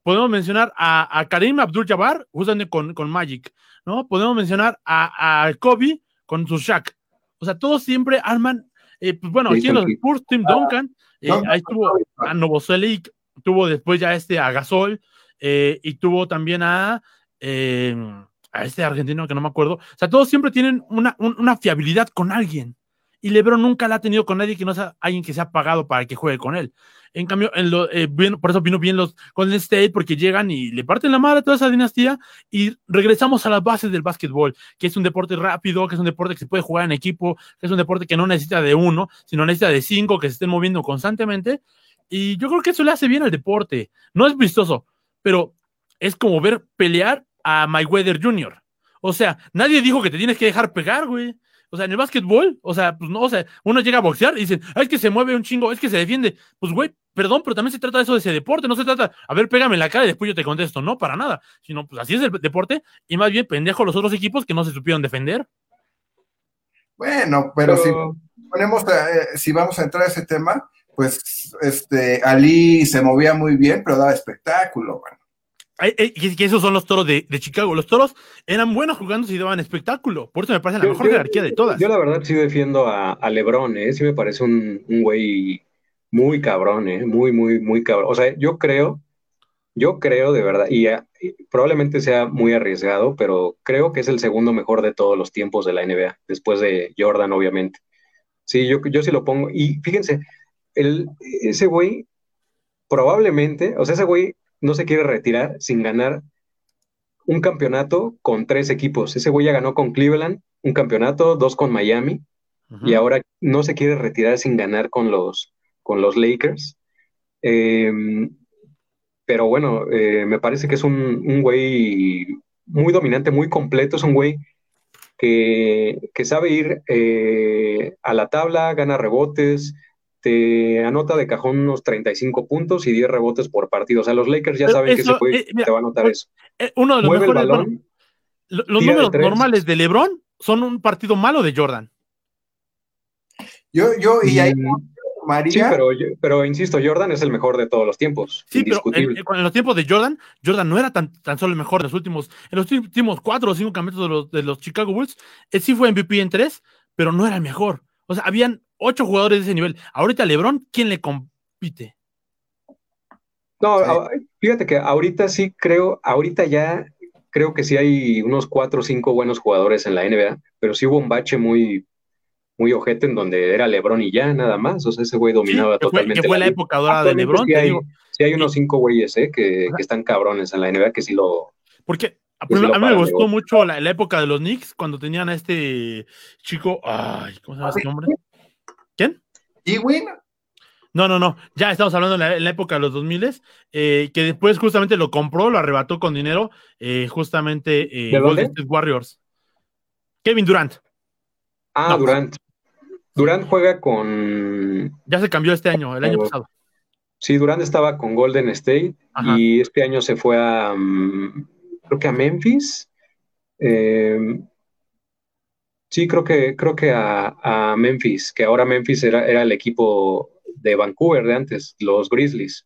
Podemos mencionar a, Karim Abdul-Jabbar justamente con, con Magic, ¿no? Podemos mencionar a, Kobe con su Shaq. O sea, todos siempre arman, eh, pues bueno, aquí en los Spurs, Tim Duncan, eh, ahí tuvo a Novoselic, tuvo después ya este a Gasol, eh, y tuvo también a a este argentino que no me acuerdo. O sea, todos siempre tienen una, una fiabilidad con alguien. Y Lebron nunca la ha tenido con nadie que no sea alguien que se ha pagado para que juegue con él. En cambio, en lo, eh, por eso vino bien los Golden State, porque llegan y le parten la madre a toda esa dinastía y regresamos a las bases del básquetbol, que es un deporte rápido, que es un deporte que se puede jugar en equipo, que es un deporte que no necesita de uno, sino necesita de cinco que se estén moviendo constantemente. Y yo creo que eso le hace bien al deporte. No es vistoso, pero es como ver pelear a Mayweather Jr. O sea, nadie dijo que te tienes que dejar pegar, güey. O sea, en el básquetbol, o sea, pues no, o sea, uno llega a boxear y dicen, es que se mueve un chingo, es que se defiende. Pues, güey, perdón, pero también se trata de eso de ese deporte, no se trata, a ver, pégame en la cara y después yo te contesto, no, para nada. Sino, pues así es el deporte y más bien pendejo los otros equipos que no se supieron defender. Bueno, pero, si ponemos, eh, si vamos a entrar a ese tema, pues, este, Ali se movía muy bien, pero daba espectáculo, bueno que esos son los toros de, Chicago. Los toros eran buenos jugando y daban espectáculo. Por eso me parece la mejor jerarquía de todas. Yo, la verdad, sí defiendo a, a Lebron, ¿eh? Sí me parece un, güey muy cabrón, ¿eh? Muy, muy, muy cabrón. O sea, yo creo, yo creo de verdad, y, probablemente sea muy arriesgado, pero creo que es el segundo mejor de todos los tiempos de la NBA, después de Jordan, obviamente. Sí, yo, yo sí lo pongo. Y fíjense, el, ese güey probablemente, o sea, ese güey no se quiere retirar sin ganar un campeonato con tres equipos. Ese güey ya ganó con Cleveland, un campeonato, dos con Miami, y ahora no se quiere retirar sin ganar con los, con los Lakers. Em, pero bueno, eh, me parece que es un, un, güey muy dominante, muy completo, es un güey que, que sabe ir eh, a la tabla, gana rebotes, te anota de cajón unos 35 puntos y 10 rebotes por partido. O sea, los Lakers ya saben que se puede, eh, te va a anotar eso. uno de los Mueve mejores, el balón, los números normales de LeBron son un partido malo de Jordan. Yo, yo, y ahí María. Sí, pero, pero insisto, Jordan es el mejor de todos los tiempos. Sí, pero en, los tiempos de Jordan, Jordan no era tan, tan solo el mejor en los últimos, en los últimos cuatro o cinco campeonatos de los, de los Chicago Bulls. Él sí fue MVP en tres, pero no era el mejor. O sea, habían ocho jugadores de ese nivel. Ahorita LeBron, ¿quién le compite? No, fíjate que ahorita sí creo, ahorita ya creo que sí hay unos cuatro o cinco buenos jugadores en la NBA, pero sí hubo un bache muy, muy ojete en donde era LeBron y ya, nada más. O sea, ese güey dominaba totalmente. Que fue la, época dorada de LeBron. Sí hay, unos cinco güeyes eh, que, están cabrones en la NBA que sí lo. Porque a mí me gustó mucho la, época de los Knicks cuando tenían a este chico. Ay, ¿cómo se llama ese nombre? ¿Quién? Ewing. No, no, no. Ya estamos hablando en la, época de los 2000 eh, que después justamente lo compró, lo arrebató con dinero, eh, justamente eh, Golden State Warriors. Kevin Durant. Ah, Durant. Durant juega con. Ya se cambió este año, el año pasado. Sí, Durant estaba con Golden State y este año se fue a. Mm, creo que a Memphis. Em, sí, creo que, creo que a, Memphis, que ahora Memphis era, era el equipo de Vancouver de antes, los Grizzlies.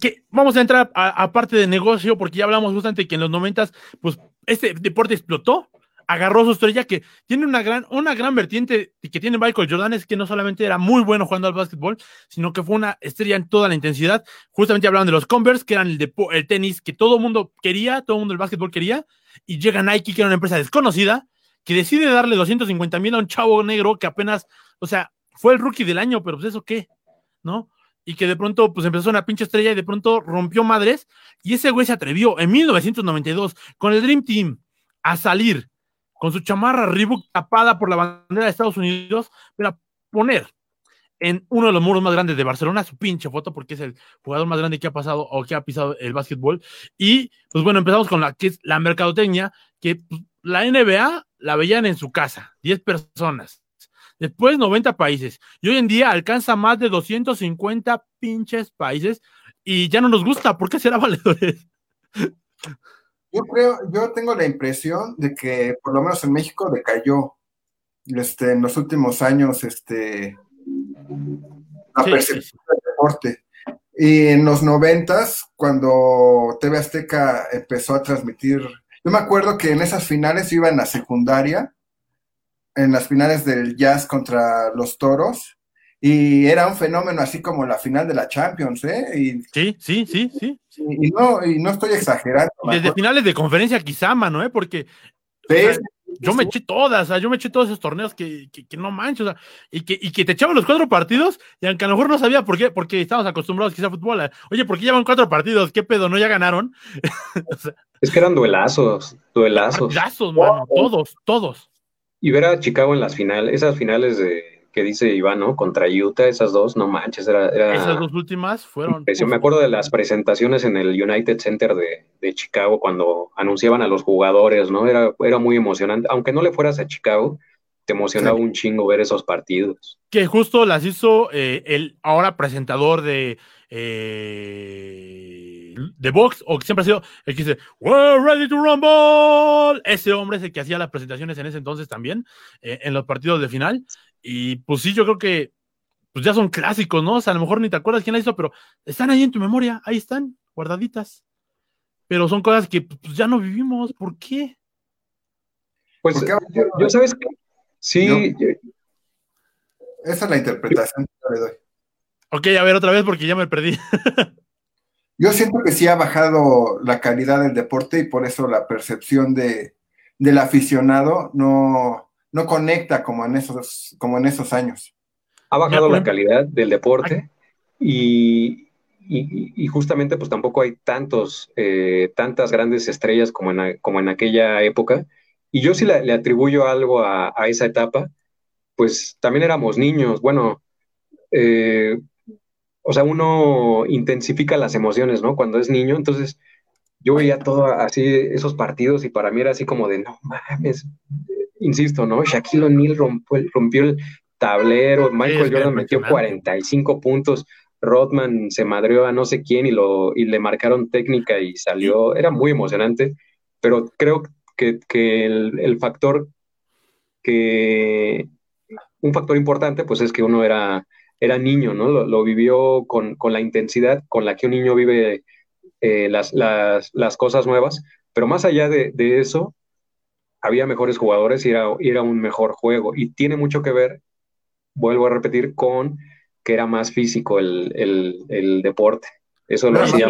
Que vamos a entrar a, parte de negocio, porque ya hablamos justamente que en los noventas, pues este deporte explotó agarró su estrella, que tiene una gran, una gran vertiente que tiene Michael Jordan, es que no solamente era muy bueno jugando al básquetbol, sino que fue una estrella en toda la intensidad. Justamente hablaban de los Converse, que eran el, el tenis que todo el mundo quería, todo el mundo el básquetbol quería, y llega Nike, que era una empresa desconocida, que decide darle 250 mil a un chavo negro que apenas, o sea, fue el rookie del año, pero pues eso qué, ¿no? y que de pronto pues empezó una pinche estrella y de pronto rompió madres y ese güey se atrevió en 1992 con el Dream Team a salir con su chamarra Reebok tapada por la bandera de Estados Unidos, para poner en uno de los muros más grandes de Barcelona su pinche foto, porque es el jugador más grande que ha pasado o que ha pisado el básquetbol. Y pues bueno, empezamos con la, que es la mercadotecnia, que pues, la NBA la veían en su casa, 10 personas. Después 90 países. Y hoy en día alcanza más de 250 pinches países y ya no nos gusta. ¿Por qué será valedores? Yo creo, yo tengo la impresión de que por lo menos en México decayó este, en los últimos años este, la percepción del deporte. Y en los noventas, cuando TV Azteca empezó a transmitir, yo me acuerdo que en esas finales iba en la secundaria, en las finales del Jazz contra los Toros, y era un fenómeno así como la final de la Champions, ¿eh? Y, sí, sí, sí, sí. Y no, y no estoy exagerando. Desde finales de conferencia quizá, mano, ¿eh? Porque yo me eché todas, o sea, yo me eché todos esos torneos que, que, no manches, o sea, y que, y que te echaban los cuatro partidos, y aunque a lo mejor no sabía por qué, porque estábamos acostumbrados quizá a fútbol, oye, ¿por qué llevan cuatro partidos? ¿Qué pedo? ¿No ya ganaron? es que eran duelazos, duelazos. Duelazos, mano, todos, todos. Y ver a Chicago en las finales, esas finales de que dice Iván, ¿no? Contra Utah, esas dos, no manches, era... esas dos últimas fueron... Yo me acuerdo de las presentaciones en el United Center de, Chicago cuando anunciaban a los jugadores, ¿no? Era, era muy emocionante, aunque no le fueras a Chicago, te emocionaba un chingo ver esos partidos. Que justo las hizo eh, el ahora presentador de... Eh, de box, o que siempre ha sido el que dice, We're ready to rumble. Ese hombre es el que hacía las presentaciones en ese entonces también, eh, en los partidos de final. Y pues sí, yo creo que pues ya son clásicos, ¿no? O sea, a lo mejor ni te acuerdas quién la hizo, pero están ahí en tu memoria, ahí están, guardaditas. Pero son cosas que pues, ya no vivimos, ¿por qué? Pues yo, sabes que sí. esa es la interpretación que le doy. Ok, a ver otra vez porque ya me perdí. yo siento que sí ha bajado la calidad del deporte y por eso la percepción de, del aficionado no, no conecta como en esos, como en esos años. Ha bajado la calidad del deporte y, y, justamente pues tampoco hay tantos, eh, tantas grandes estrellas como en, como en aquella época. Y yo sí le, atribuyo algo a, esa etapa, pues también éramos niños, bueno, eh, o sea, uno intensifica las emociones, ¿no? Cuando es niño, entonces yo veía todo así, esos partidos, y para mí era así como de, no mames, insisto, ¿no? Shaquille O'Neal rompió, rompió el tablero, Michael Jordan metió 45 puntos, Rodman se madreó a no sé quién y, lo, y le marcaron técnica y salió, era muy emocionante, pero creo que, el, factor que, un factor importante pues es que uno era, era niño, ¿no? Lo, vivió con, la intensidad con la que un niño vive eh, las, las, cosas nuevas, pero más allá de, eso, había mejores jugadores y era, y era un mejor juego. Y tiene mucho que ver, vuelvo a repetir, con que era más físico el, deporte. Eso lo hacía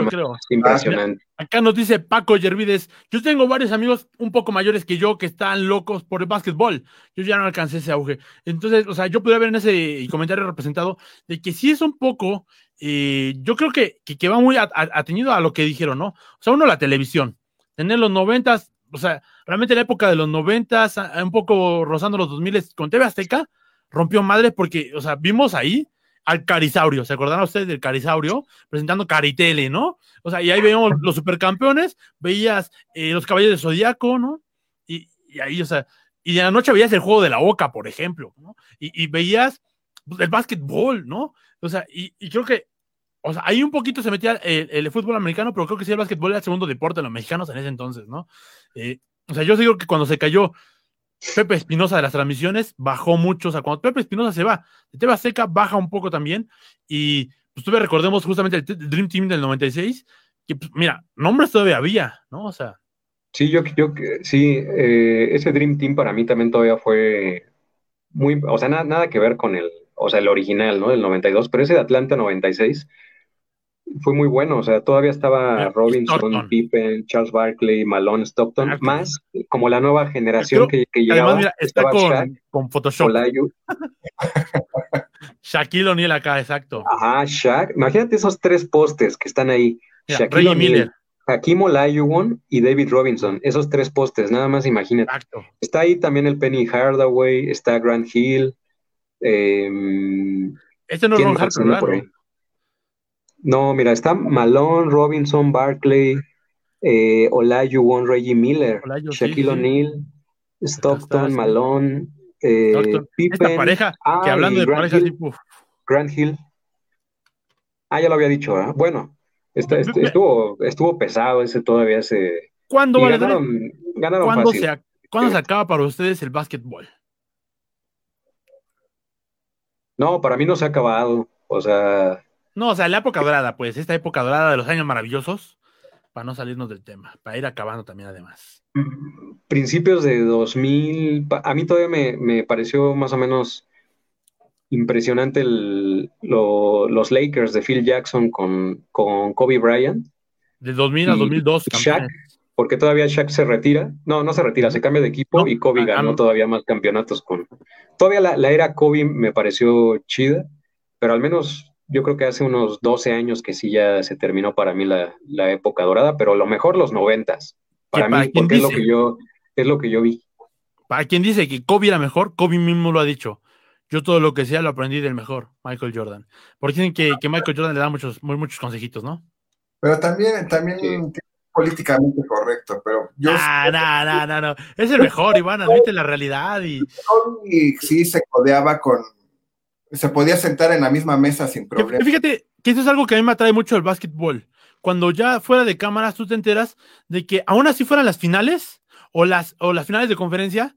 impresionante. Acá nos dice Paco Yervides, yo tengo varios amigos un poco mayores que yo que están locos por el básquetbol. Yo ya no alcancé ese auge. Entonces, o sea, yo pude ver en ese comentario representado de que sí es un poco, eh, yo creo que, que, va muy atenido a lo que dijeron, ¿no? O sea, uno la televisión, tener los noventas, o sea, realmente la época de los noventas, un poco rozando los dos miles con TV Azteca, rompió madre porque, o sea, vimos ahí al Carisaurio. ¿Se acordaron ustedes del Carisaurio? Presentando Caritele, ¿no? O sea, y ahí veíamos los supercampeones, veías eh, los caballos de Zodíaco, ¿no? Y, ahí, o sea, y en la noche veías el juego de la boca, por ejemplo, ¿no? Y, veías pues, el básquetbol, ¿no? O sea, y, creo que, o sea, ahí un poquito se metía el, fútbol americano, pero creo que sí el básquetbol era el segundo deporte de los mexicanos en ese entonces, ¿no? Eh, o sea, yo digo que cuando se cayó Pepe Espinosa de las transmisiones bajó mucho. O sea, cuando Pepe Espinosa se va de Teba Seca, baja un poco también. Y pues todavía recordemos justamente el, Dream Team del 96, que pues, mira, nombres todavía había, ¿no? O sea. Sí, yo, yo sí, eh, ese Dream Team para mí también todavía fue muy, o sea, nada, nada que ver con el, o sea, el original, ¿no? Del 92, pero ese de Atlanta 96 fue muy bueno, o sea, todavía estaba Robinson, Pippen, Charles Barkley, Malone, Stockton, más como la nueva generación que, que llegaba. Además, mira, está con, con, Photoshop. Shaquille O'Neal acá, exacto. Ajá, Shaq. Imagínate esos tres postes que están ahí. Shaquille O'Neal, Hakim Olajuwon y David Robinson. Esos tres postes, nada más imagínate. Exacto. Está ahí también el Penny Hardaway, está Grant Hill. Eh, este no es Ron Harper, no, mira, está Malone, Robinson, Barkley, eh, Olajuwon, Reggie Miller, Shaquille O'Neal, Stockton, Malone, eh, Pippen. Esta pareja, que hablando de parejas tipo... Grant Hill. Ah, ya lo había dicho, ¿eh? Bueno, este, estuvo, estuvo pesado ese todavía ese. ¿Cuándo ganaron, ganaron ¿cuándo Se, ¿Cuándo se acaba para ustedes el básquetbol? No, para mí no se ha acabado. O sea, no, o sea, la época dorada, pues, esta época dorada de los años maravillosos, para no salirnos del tema, para ir acabando también además. Principios de 2000, a mí todavía me, pareció más o menos impresionante los Lakers de Phil Jackson con, con Kobe Bryant. De 2000 a 2002. Shaq, porque todavía Shaq se retira. No, no se retira, se cambia de equipo y Kobe ganó todavía más campeonatos con... Todavía la, la, era Kobe me pareció chida, pero al menos yo creo que hace unos 12 años que sí ya se terminó para mí la, época dorada, pero lo mejor los noventas. Para mí, porque es lo que yo, es lo que yo vi. Para quien dice que Kobe era mejor, Kobe mismo lo ha dicho. Yo todo lo que sea lo aprendí del mejor, Michael Jordan. Porque dicen que, Michael Jordan le da muchos, muchos consejitos, ¿no? Pero también, también políticamente correcto, pero yo... Ah, no, no, no, no. Es el mejor, Iván, admite la realidad y... y sí se codeaba con, se podía sentar en la misma mesa sin problema. Fíjate que eso es algo que a mí me atrae mucho el básquetbol. Cuando ya fuera de cámaras tú te enteras de que aún así fueran las finales o las, o las finales de conferencia,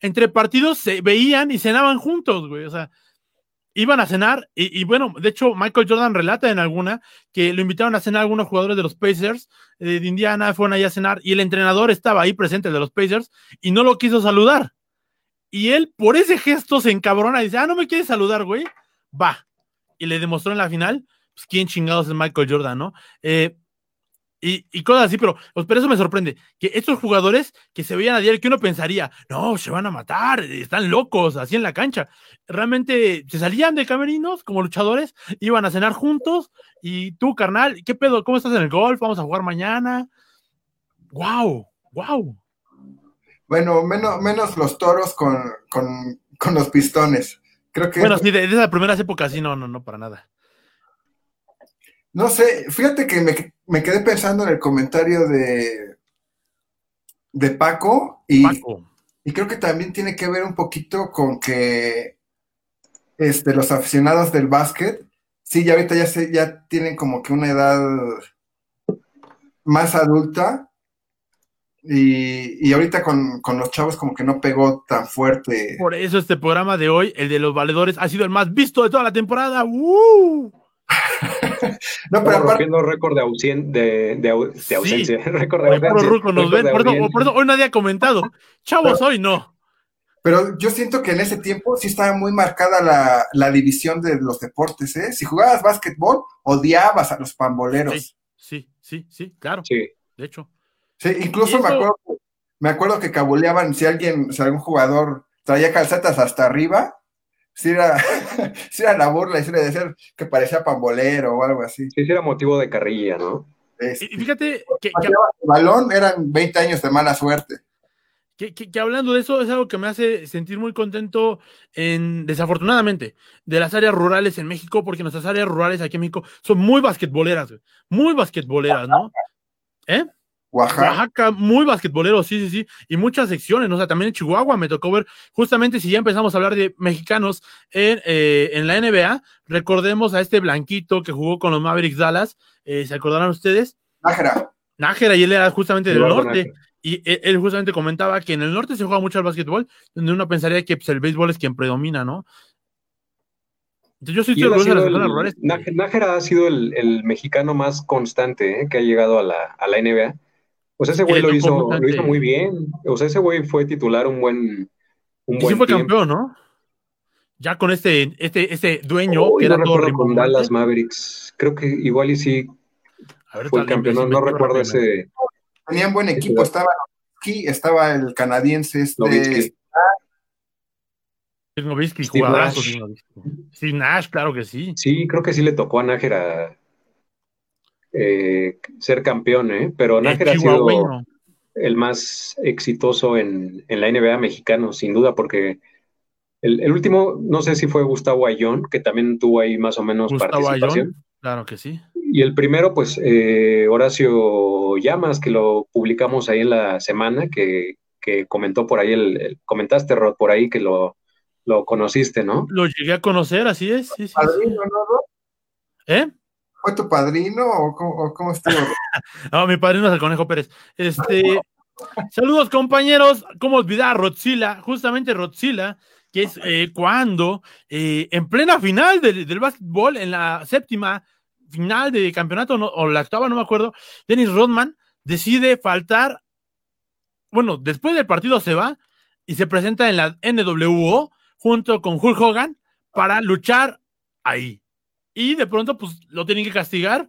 entre partidos se veían y cenaban juntos, güey. O sea, iban a cenar y, bueno, de hecho Michael Jordan relata en alguna que lo invitaron a cenar algunos jugadores de los Pacers eh, de Indiana, fueron allá a cenar y el entrenador estaba ahí presente de los Pacers y no lo quiso saludar. Y él, por ese gesto, se encabrona y dice, ah, no me quieres saludar, güey. Va. Y le demostró en la final, pues, quién chingados es Michael Jordan, ¿no? Eh, y, y, cosas así, pero, pues, pero eso me sorprende, que estos jugadores que se veían a diario, que uno pensaría, no, se van a matar, están locos, así en la cancha, realmente se salían de camerinos como luchadores, iban a cenar juntos, y tú, carnal, ¿qué pedo? ¿Cómo estás en el golf? ¿Vamos a jugar mañana? ¡Wow! ¡Wow! Bueno, menos, menos los toros con, con, con los pistones. Creo que... Bueno, sí, de, de esas primeras épocas, sí, no, no, no, para nada. No sé, fíjate que me, me, quedé pensando en el comentario de, de Paco y, Paco. y creo que también tiene que ver un poquito con que este, los aficionados del básquet, sí, ya ahorita ya, se, ya tienen como que una edad más adulta y, y ahorita con, con, los chavos como que no pegó tan fuerte. Por eso este programa de hoy, el de los valedores, ha sido el más visto de toda la temporada. ¡Uh! no, pero rompiendo récord de, ausen de, de, de, ausencia. Sí. récord de ausencia. Ruco nos ven. Por, eso, por eso hoy nadie ha comentado. Chavos, pero, hoy no. Pero yo siento que en ese tiempo sí estaba muy marcada la, la división de los deportes, ¿eh? Si jugabas básquetbol, odiabas a los pamboleros. Sí, sí, sí, sí claro. Sí. De hecho. Sí, incluso eso... me, acuerdo, me acuerdo que cabuleaban si alguien, si algún jugador traía calcetas hasta arriba, si era, si era la burla y si era decir que parecía pambolero o algo así. Sí, sí era motivo de carrilla, ¿no? Este, y fíjate que, que, el balón eran 20 años de mala suerte. Que, que, que, hablando de eso es algo que me hace sentir muy contento en, desafortunadamente, de las áreas rurales en México, porque nuestras áreas rurales aquí en México son muy basquetboleras, muy basquetboleras, ¿no? ¿Eh? Oaxaca. Oaxaca, muy basquetbolero, sí, sí, sí, y muchas secciones, ¿no? o sea, también en Chihuahua me tocó ver, justamente si ya empezamos a hablar de mexicanos en, eh, en la NBA, recordemos a este blanquito que jugó con los Mavericks Dallas, eh, ¿se acordarán ustedes? Nájera. Nájera, y él era justamente del norte, Nájera. y él justamente comentaba que en el norte se juega mucho al básquetbol, donde uno pensaría que pues, el béisbol es quien predomina, ¿no? Yo soy orgulloso de las zonas rurales. Nájera ha sido el, el mexicano más constante ¿eh? que ha llegado a la, a la NBA. O sea, ese güey lo hizo, lo hizo muy bien. O sea, ese güey fue titular un buen. Un y buen sí fue tiempo. campeón, ¿no? Ya con este, este, este dueño oh, que era no todo recuerdo con Dallas Mavericks. Creo que igual y sí ver, fue el campeón. No, no recuerdo ese. Tenían buen equipo. Estaba aquí, estaba el canadiense este. Nowitzki. Nowitzki, jugadorazo. Sí, Nash, claro que sí. Sí, creo que sí le tocó a Nájera eh, ser campeón, ¿eh? pero Nájera ha sido el más exitoso en, en, la NBA mexicano, sin duda, porque el, el, último, no sé si fue Gustavo Ayón, que también tuvo ahí más o menos Gustavo participación. Ayón, claro que sí. Y el primero, pues, eh, Horacio Llamas, que lo publicamos ahí en la semana, que, que comentó por ahí, el, el, comentaste, Rod, por ahí que lo, lo conociste, ¿no? Lo llegué a conocer, así es. Sí, sí, ¿no? ¿Eh? ¿Fue tu padrino o cómo, o estuvo? no, mi padrino es el Conejo Pérez. Este, saludos compañeros, ¿cómo olvidar Rotzilla? Justamente Rotzilla, que es eh, cuando eh, en plena final del, del básquetbol, en la séptima final de campeonato, o la octava, no me acuerdo, Dennis Rodman decide faltar, bueno, después del partido se va y se presenta en la NWO junto con Hulk Hogan para luchar ahí y de pronto pues lo tienen que castigar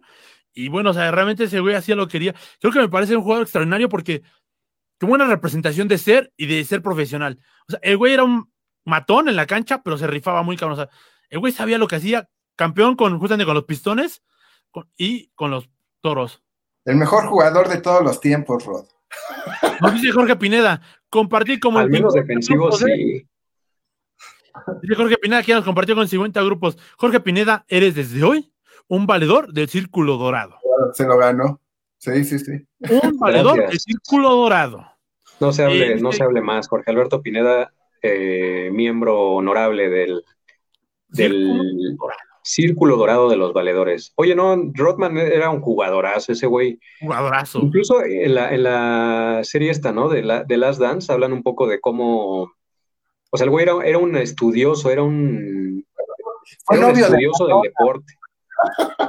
y bueno, o sea, realmente ese güey hacía lo que quería. Creo que me parece un jugador extraordinario porque tuvo una representación de ser y de ser profesional. O sea, el güey era un matón en la cancha, pero se rifaba muy cabrón. O sea, el güey sabía lo que hacía, campeón con justamente con los pistones con, y con los toros. El mejor jugador de todos los tiempos, Rod. Nos dice Jorge Pineda, compartir como al menos defensivo sí. Dice Jorge Pineda que nos compartió con 50 grupos. Jorge Pineda, eres desde hoy un valedor del Círculo Dorado. Se lo ganó. Sí, sí, sí. Un valedor Gracias. del Círculo Dorado. No se hable, eh, no se hable más. Jorge Alberto Pineda, eh, miembro honorable del, del Círculo Dorado. Círculo Dorado de los Valedores. Oye, no, Rodman era un jugadorazo, ese güey. Jugadorazo. Incluso en la, en la serie esta, ¿no? De, la, de Last Dance, hablan un poco de cómo o sea, el güey era, era un estudioso, era un, Fue era un novio de estudioso del deporte.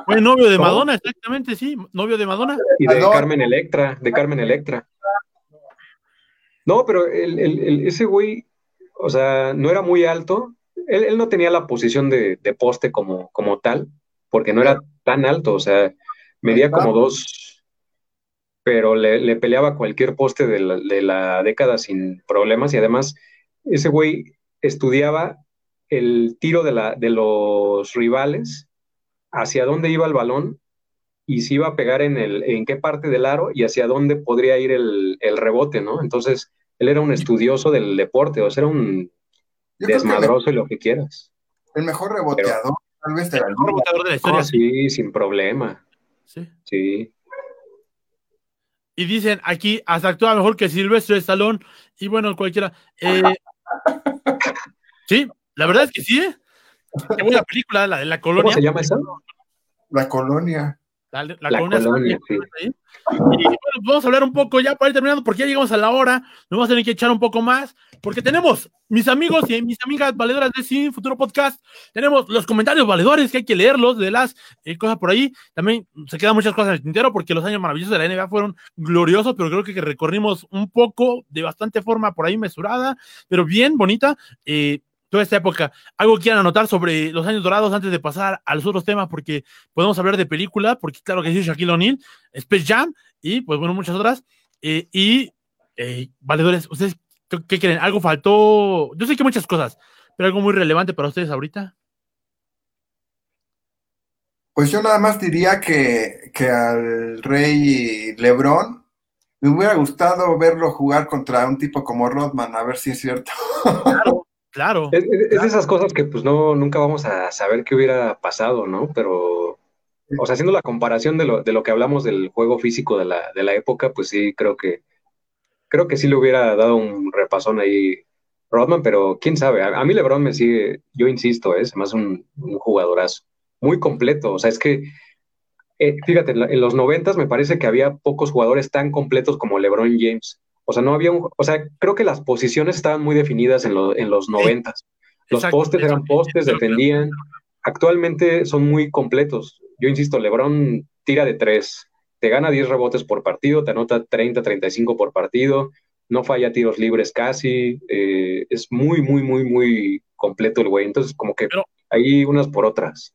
Fue novio de Madonna, exactamente, sí, novio de Madonna. Y de Carmen Electra, de Carmen Electra. No, pero el, el, el, ese güey, o sea, no era muy alto. Él, él no tenía la posición de, de, poste como, como tal, porque no era tan alto, o sea, medía como dos, pero le, peleaba cualquier poste de la, de la, década sin problemas y además ese güey estudiaba el tiro de, la, de los rivales, hacia dónde iba el balón y si iba a pegar en, el, en qué parte del aro y hacia dónde podría ir el, el rebote, ¿no? Entonces, él era un estudioso del deporte, o sea, era un desmadroso y lo que quieras. El mejor reboteador, tal vez. El mejor reboteador de la historia. sí, sin problema. Sí. Sí. Y dicen aquí, hasta actúa mejor que Silvestre Stallone. Y bueno, cualquiera. Eh, sí, la verdad es que sí, ¿eh? Qué buena película, la de la colonia. ¿Cómo se llama esa? La colonia. La, colonia. Y bueno, vamos a hablar un poco ya para ir terminando, porque ya llegamos a la hora. Nos vamos a tener que echar un poco más, porque tenemos mis amigos y mis amigas valedoras de Sin Futuro Podcast. Tenemos los comentarios valedores que hay que leerlos de las eh, cosas por ahí. También se quedan muchas cosas en el tintero, porque los años maravillosos de la NBA fueron gloriosos, pero creo que recorrimos un poco de bastante forma por ahí mesurada, pero bien bonita. Eh, toda esta época. ¿Algo quieran anotar sobre los años dorados antes de pasar a los otros temas? Porque podemos hablar de película, porque claro que sí, Shaquille O'Neal, Space Jam y pues bueno, muchas otras. Eh, y eh, valedores, ¿ustedes qué creen? ¿Algo faltó? Yo sé que muchas cosas, pero algo muy relevante para ustedes ahorita. Pues yo nada más diría que, que al rey Lebron me hubiera gustado verlo jugar contra un tipo como Rodman, a ver si es cierto. Claro, Claro. Es, de esas cosas que pues no, nunca vamos a saber qué hubiera pasado, ¿no? Pero, o sea, haciendo la comparación de lo, de lo que hablamos del juego físico de la, de la época, pues sí, creo que, creo que sí le hubiera dado un repasón ahí Rodman, pero quién sabe, a, mí Lebron me sigue, yo insisto, es más un, un, jugadorazo, muy completo, o sea, es que, eh, fíjate, en, los noventas me parece que había pocos jugadores tan completos como LeBron James. O sea, no había un, o sea, creo que las posiciones estaban muy definidas en, en los noventas. Los postes eran postes, defendían. Actualmente son muy completos. Yo insisto, LeBron tira de tres, te gana 10 rebotes por partido, te anota 30, 35 por partido, no falla tiros libres casi, eh, es muy, muy, muy, muy completo el güey. Entonces, como que hay unas por otras.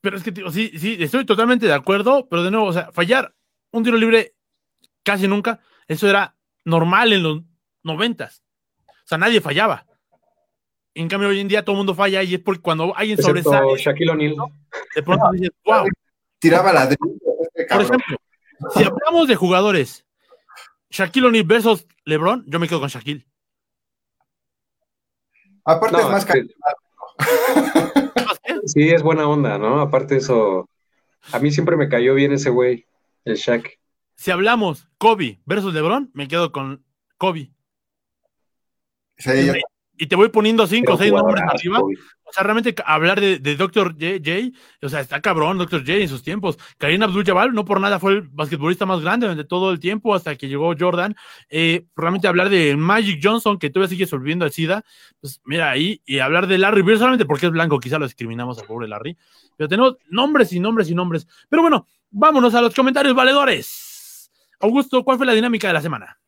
Pero es que, sí, sí, estoy totalmente de acuerdo, pero de nuevo, o sea, fallar un tiro libre casi nunca, eso era normal en los noventas. O sea, nadie fallaba. En cambio, hoy en día todo el mundo falla y es porque cuando alguien sobresale. Shaquille O'Neal. De pronto dices, wow. Tiraba la de... Por ejemplo, si hablamos de jugadores, Shaquille O'Neal versus LeBron, yo me quedo con Shaquille. Aparte es más que... Sí, es buena onda, ¿no? Aparte eso, a mí siempre me cayó bien ese güey, el Shaq si hablamos Kobe versus LeBron, me quedo con Kobe. y, te voy poniendo cinco o seis nombres arriba. O sea, realmente hablar de, Dr. J, o sea, está cabrón Dr. J en sus tiempos. Karim Abdul-Jabbar no por nada fue el basquetbolista más grande de todo el tiempo hasta que llegó Jordan. Eh, realmente hablar de Magic Johnson, que todavía sigue solviendo al SIDA, pues mira ahí, y hablar de Larry Bird solamente porque es blanco, quizá lo discriminamos al pobre Larry. Pero tenemos nombres y nombres y nombres. Pero bueno, vámonos a los comentarios valedores. Augusto, ¿cuál fue la dinámica de la semana?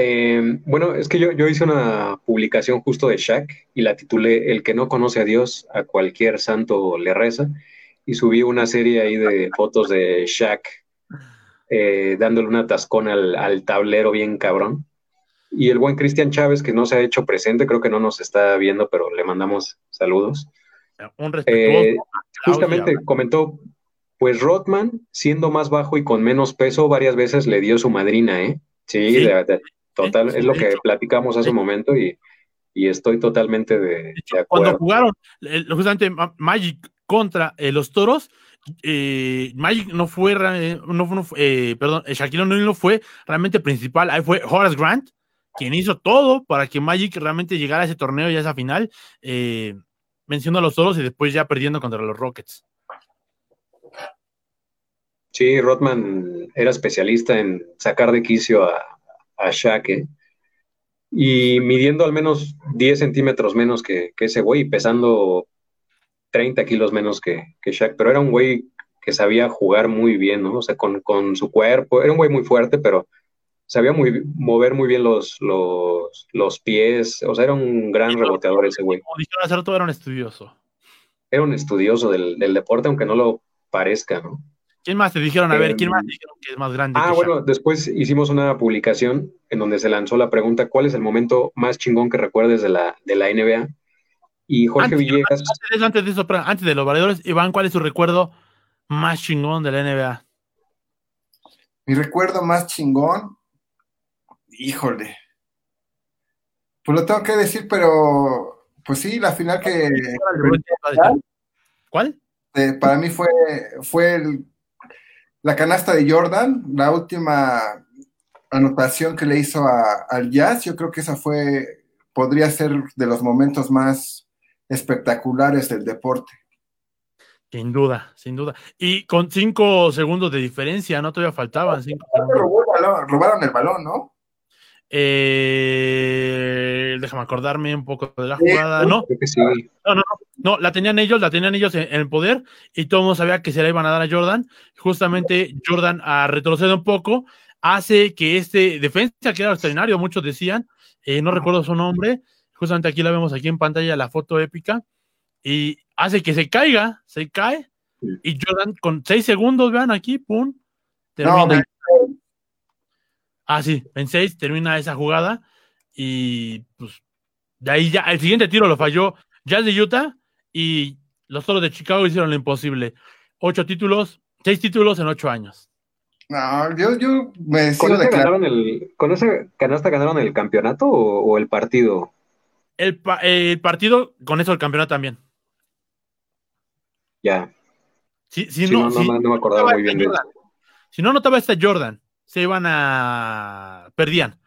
Eh, bueno, es que yo, hice una publicación justo de Shaq y la titulé El que no conoce a Dios, a cualquier santo le reza. Y subí una serie ahí de fotos de Shaq eh, dándole una tascón al, tablero bien cabrón. Y el buen Cristian Chávez, que no se ha hecho presente, creo que no nos está viendo, pero le mandamos saludos. Un respetuoso. Eh, justamente comentó, pues Rodman, siendo más bajo y con menos peso, varias veces le dio su madrina, ¿eh? Sí, total, es lo que platicamos hace un momento y, estoy totalmente de, acuerdo. Cuando jugaron justamente Magic contra eh, los toros, eh, Magic no fue, no, eh, perdón, Shaquille O'Neal no fue realmente principal, ahí fue Horace Grant, quien hizo todo para que Magic realmente llegara a ese torneo y a esa final, mencionó a los toros y después ya perdiendo contra los Rockets. Sí, Rodman era especialista en sacar de quicio a, a Shaq, ¿eh? y midiendo al menos 10 centímetros menos que, ese güey, pesando 30 kilos menos que, que Shaq, pero era un güey que sabía jugar muy bien, ¿no? O sea, con, su cuerpo, era un güey muy fuerte, pero sabía muy, mover muy bien los, los, pies, o sea, era un gran reboteador ese güey. Como dijeron hacer todo, era un estudioso. Era un estudioso del, del deporte, aunque no lo parezca, ¿no? ¿Quién más te dijeron? A ver, ¿quién Em, más te dijeron que es más grande? Ah, bueno, después hicimos una publicación en donde se lanzó la pregunta, ¿cuál es el momento más chingón que recuerdes de la, de la NBA? Y Jorge Antes, Villegas, antes de eso, antes de eso, espera, antes de los valedores, Iván, ¿cuál es su recuerdo más chingón de la NBA? Mi recuerdo más chingón, híjole. Pues lo tengo que decir, pero pues sí, la final que ¿Cuál? eh, para mí fue, fue el- la canasta de Jordan, la última anotación que le hizo a- al Jazz. Yo creo que esa fue, podría ser de los momentos más espectaculares del deporte. Sin duda, sin duda. Y con cinco segundos de diferencia, ¿no? Todavía faltaban cinco. Robó el balón- robaron el balón, ¿no? Eh, déjame acordarme un poco de la jugada. No, no, no, no, la tenían ellos, la tenían ellos en, en el poder y todo el mundo sabía que se la iban a dar a Jordan. Justamente Jordan a retroceder un poco hace que este defensa, que era extraordinario, muchos decían, eh, no recuerdo su nombre, justamente aquí la vemos aquí en pantalla, la foto épica, y hace que se caiga, se cae, y Jordan con seis segundos, vean aquí, pum, termina. No, Ah, sí, en seis termina esa jugada y pues de ahí ya el siguiente tiro lo falló Jazz de Utah y los Toros de Chicago hicieron lo imposible. Ocho títulos, seis títulos en ocho años. no, yo, yo me ¿Con declarando. ganaron el, ¿Con esa canasta ganaron el campeonato o, o el partido? El, pa- el partido, con eso el campeonato también. Ya, Si, si no, no, no si me- no me acordaba notaba muy bien esta de Jordan, Si no anotaba esta Jordan, se iban a. perdían.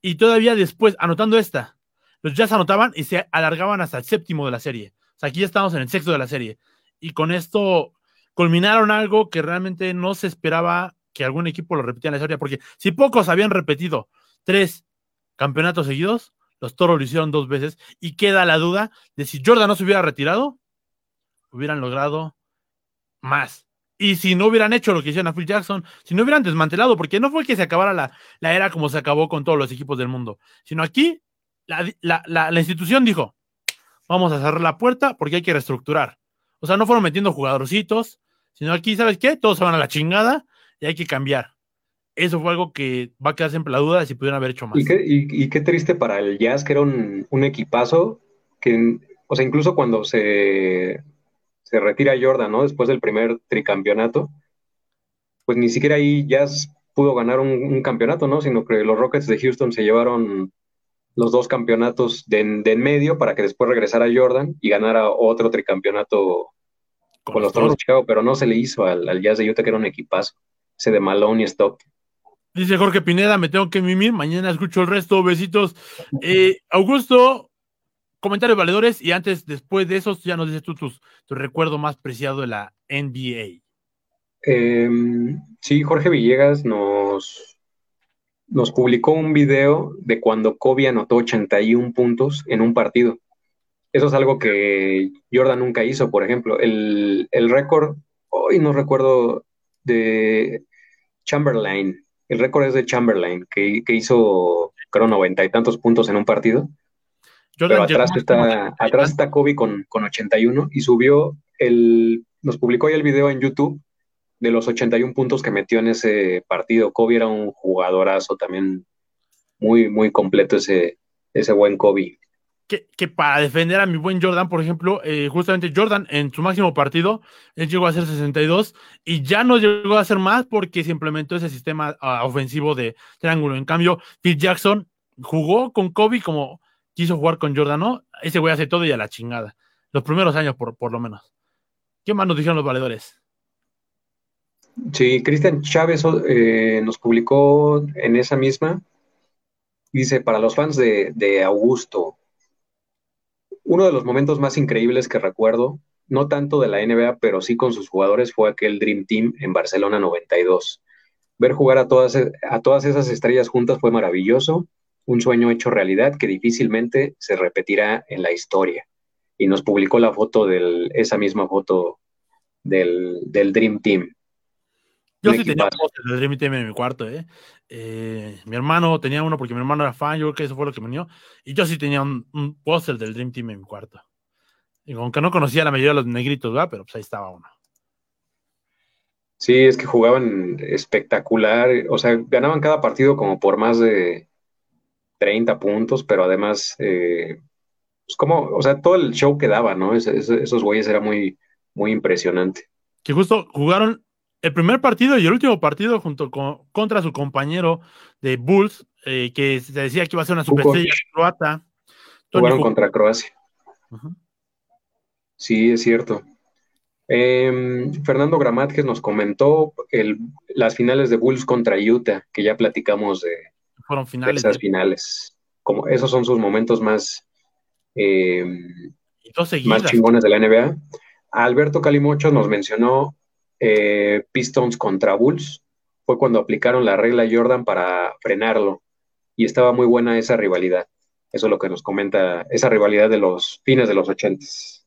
Y todavía después, anotando esta, los Jazz anotaban y se alargaban hasta el séptimo de la serie. O sea, aquí ya estamos en el sexto de la serie. Y con esto culminaron algo que realmente no se esperaba que algún equipo lo repitiera en la historia, porque si pocos habían repetido tres campeonatos seguidos, los toros lo hicieron dos veces, y queda la duda de si Jordan no se hubiera retirado, hubieran logrado más. Y si no hubieran hecho lo que hicieron a Phil Jackson, si no hubieran desmantelado, porque no fue que se acabara la, la era como se acabó con todos los equipos del mundo, sino aquí la, la- la- institución dijo, vamos a cerrar la puerta porque hay que reestructurar. O sea, no fueron metiendo jugadorcitos, sino aquí, ¿sabes qué? Todos se van a la chingada y hay que cambiar. Eso fue algo que va a quedar siempre la duda de si pudieran haber hecho más. Y qué, y- y qué triste para el Jazz, que era un, un equipazo, que, o sea, incluso cuando se, se retira Jordan, ¿no? Después del primer tricampeonato, pues ni siquiera ahí Jazz pudo ganar un, un campeonato, ¿no? Sino que los Rockets de Houston se llevaron los dos campeonatos de, en- de en medio para que después regresara Jordan y ganara otro tricampeonato con los Toros de Chicago, pero no se le hizo al, al Jazz de Utah, que era un equipazo, ese de Malone y Stockton. Dice Jorge Pineda, me tengo que mimir, mañana escucho el resto, besitos. Eh, Augusto, comentarios valedores y antes, después de esos, ya nos dices tú tus, tu recuerdo más preciado de la NBA. Eh, sí, Jorge Villegas nos, nos publicó un video de cuando Kobe anotó 81 puntos en un partido. Eso es algo que Jordan nunca hizo, por ejemplo. El, el récord, hoy no recuerdo, de Chamberlain. El récord es de Chamberlain, que, que hizo, creo, noventa y tantos puntos en un partido. Pero Jordan atrás está, atrás está Kobe con, con 81 y subió el, nos publicó ya el video en YouTube de los 81 puntos que metió en ese partido. Kobe era un jugadorazo también muy, muy completo ese, ese buen Kobe. que, que para defender a mi buen Jordan, por ejemplo, eh, justamente Jordan en su máximo partido, él llegó a ser 62 y ya no llegó a hacer más porque se implementó ese sistema ah, ofensivo de triángulo. En cambio, Phil Jackson jugó con Kobe como quiso jugar con Jordan, ¿no? Ese güey hace todo y a la chingada. Los primeros años, por, por lo menos. ¿Qué más nos dijeron los valedores? Sí, Cristian Chávez eh, nos publicó en esa misma. Dice, para los fans de, de Augusto, uno de los momentos más increíbles que recuerdo, no tanto de la NBA, pero sí con sus jugadores, fue aquel Dream Team en Barcelona 92. Ver jugar a todas, a todas esas estrellas juntas fue maravilloso, un sueño hecho realidad que difícilmente se repetirá en la historia. Y nos publicó la foto del, esa misma foto del, del Dream Team. Yo sí tenía póster del Dream Team en mi cuarto, ¿eh? Eh, Mi hermano tenía uno porque mi hermano era fan, yo creo que eso fue lo que me unió. Y yo sí tenía un, un póster del Dream Team en mi cuarto. Y aunque no conocía a la mayoría de los negritos, ¿verdad? Pero pues ahí estaba uno. Sí, es que jugaban espectacular, o sea, ganaban cada partido como por más de 30 puntos, pero además, eh, pues como, o sea, todo el show que daba, ¿no? esos güeyes era muy, muy impresionante. Que justo jugaron el primer partido y el último partido junto con, contra su compañero de Bulls, eh, que se decía que iba a ser una superestrella croata. Jugaron contra Croacia. Sí, es cierto. Em, Fernando Gramátquez nos comentó las finales de Bulls contra Utah, que ya platicamos de, Fueron finales esas finales. Como esos son sus momentos más, em, más chingones de la NBA. Alberto Calimocho nos mencionó eh, Pistons contra Bulls. Fue cuando aplicaron la regla Jordan para frenarlo. Y estaba muy buena esa rivalidad. Eso es lo que nos comenta, esa rivalidad de los fines de los ochentas.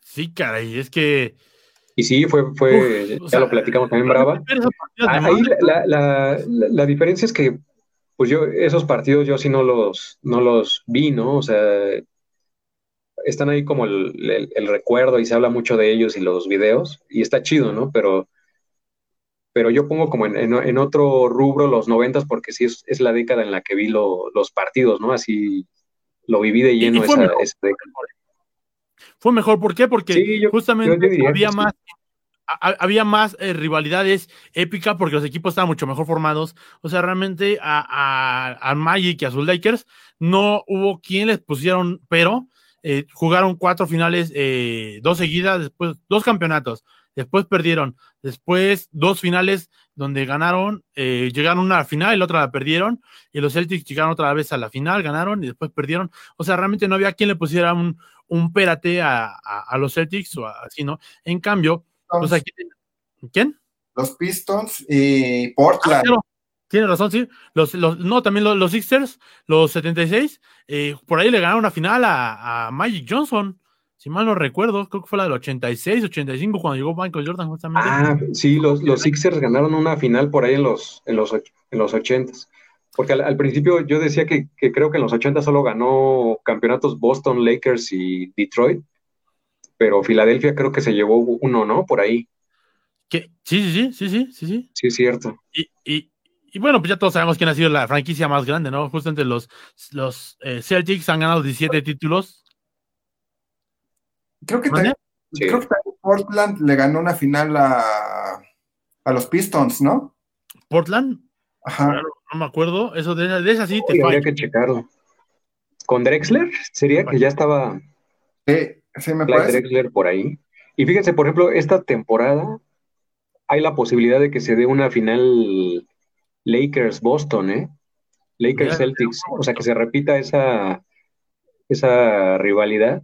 Sí, caray, es que. Y sí, fue, fue ya lo platicamos también, Brava. Ahí la, diferencia es que, pues yo, esos partidos yo sí no los, no los vi, ¿no? O sea, están ahí como el, recuerdo y se habla mucho de ellos y los videos, y está chido, ¿no? Pero, pero yo pongo como en, otro rubro los noventas porque sí es, la década en la que vi los partidos, ¿no? Así lo viví de lleno esa, esa década fue mejor. ¿Por qué? Porque justamente había, más, había más eh, rivalidades épicas porque los equipos estaban mucho mejor formados. O sea, realmente a, a, Magic y a sus Lakers no hubo quien les pusieron, pero eh, jugaron cuatro finales, eh, dos seguidas, después dos campeonatos, después perdieron, después dos finales donde ganaron, llegaron una a la final y la otra la perdieron, y los Celtics llegaron otra vez a la final, ganaron y después perdieron. O sea, realmente no había quien le pusiera un, un pérate a, los Celtics o así, ¿no? En cambio, pues aquí, ¿quién? Los Pistons y Portland. Ah, tiene razón, sí. Los, no, también los, los Sixers, los 76, eh, por ahí le ganaron una final a, Magic Johnson. Si mal no recuerdo, creo que fue la del 86, 85, cuando llegó Michael Jordan justamente. Ah, sí, los, los Sixers ganaron una final por ahí en los, en los, en los 80s. Porque al, principio yo decía que, creo que en los 80 solo ganó campeonatos Boston, Lakers y Detroit, pero Filadelfia creo que se llevó uno, ¿no? Por ahí. Sí, sí, sí, sí, sí, sí, sí. Sí, es cierto. Y, bueno, pues ya todos sabemos quién ha sido la franquicia más grande, ¿no? Justamente los, los eh, Celtics han ganado 17 títulos. Creo que, también, creo que Portland le ganó una final a, a los Pistons, ¿no? Portland. Ajá no me acuerdo. Eso de, de esa sí te Habría que checarlo. ¿Con Drexler? Sería que ya estaba. Sí, sí me parece. Drexler por ahí. Y fíjense, por ejemplo, esta temporada hay la posibilidad de que se dé una final Lakers-Boston, ¿eh? Lakers-Celtics. O sea, que se repita esa, esa rivalidad.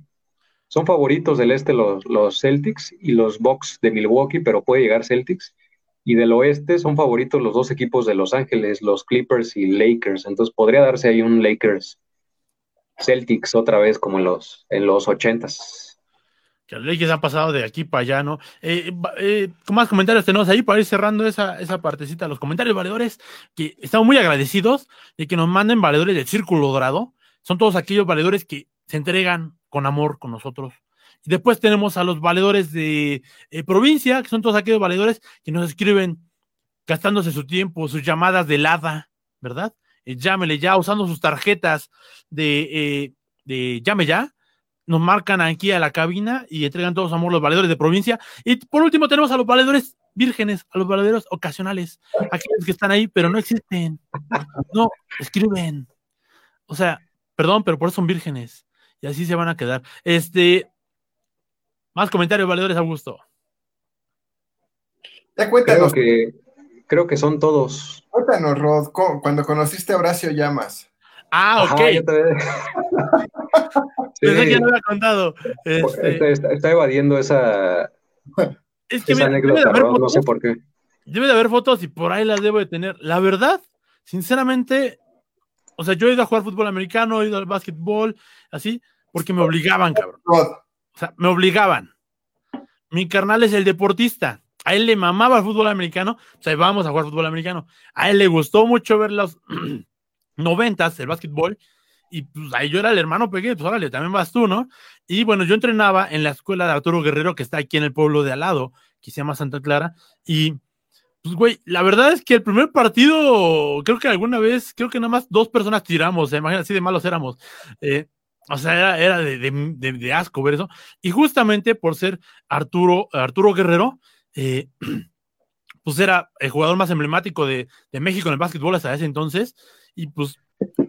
Son favoritos del este los, los Celtics y los Bucks de Milwaukee, pero puede llegar Celtics. Y del oeste son favoritos los dos equipos de Los Ángeles, los Clippers y Lakers. Entonces podría darse ahí un Lakers Celtics otra vez como en los, en los ochentas. Que los Lakers han pasado de aquí para allá, ¿no? Eh, eh, ¿Con más comentarios tenemos ahí para ir cerrando esa, esa partecita? Los comentarios valedores, que estamos muy agradecidos de que nos manden valedores del Círculo Dorado. Son todos aquellos valedores que se entregan con amor con nosotros, y después tenemos a los valedores de eh, provincia, que son todos aquellos valedores que nos escriben gastándose su tiempo, sus llamadas de LADA, ¿verdad? Eh, llámele ya, usando sus tarjetas de, eh, de llame ya, nos marcan aquí a la cabina y entregan todos amor los valedores de provincia. Y por último tenemos a los valedores vírgenes, a los valedores ocasionales, aquellos que están ahí, pero no existen. No, escriben. O sea, perdón, pero por eso son vírgenes. Y así se van a quedar. Este, más comentarios valedores, Augusto. Ya cuéntanos. Creo que, creo que son todos. Cuéntanos, Rod, cuando conociste a Horacio Llamas. Ah, ok. Pensé que no había contado. Este... Está, evadiendo esa, esa anécdota, no sé por qué. Debe de haber fotos y por ahí las debo de tener. La verdad, sinceramente, o sea, yo he ido a jugar fútbol americano, he ido al básquetbol, así, porque me obligaban, cabrón. O sea, me obligaban. Mi carnal es el deportista. A él le mamaba el fútbol americano. O sea, vamos a jugar fútbol americano. A él le gustó mucho ver los noventas, el básquetbol. y pues ahí yo era el hermano pequeño, pues órale, también vas tú, ¿no? Y bueno, yo entrenaba en la escuela de Arturo Guerrero, que está aquí en el pueblo de al lado, que se llama Santa Clara, y pues güey, la verdad es que el primer partido, creo que alguna vez, creo que nada más dos personas tiramos, ¿eh? imagínate, así de malos éramos. Eh, o sea, era, de, de, de, asco ver eso. Y justamente por ser Arturo, Arturo Guerrero, eh, pues era el jugador más emblemático de México en el básquetbol hasta ese entonces. Y pues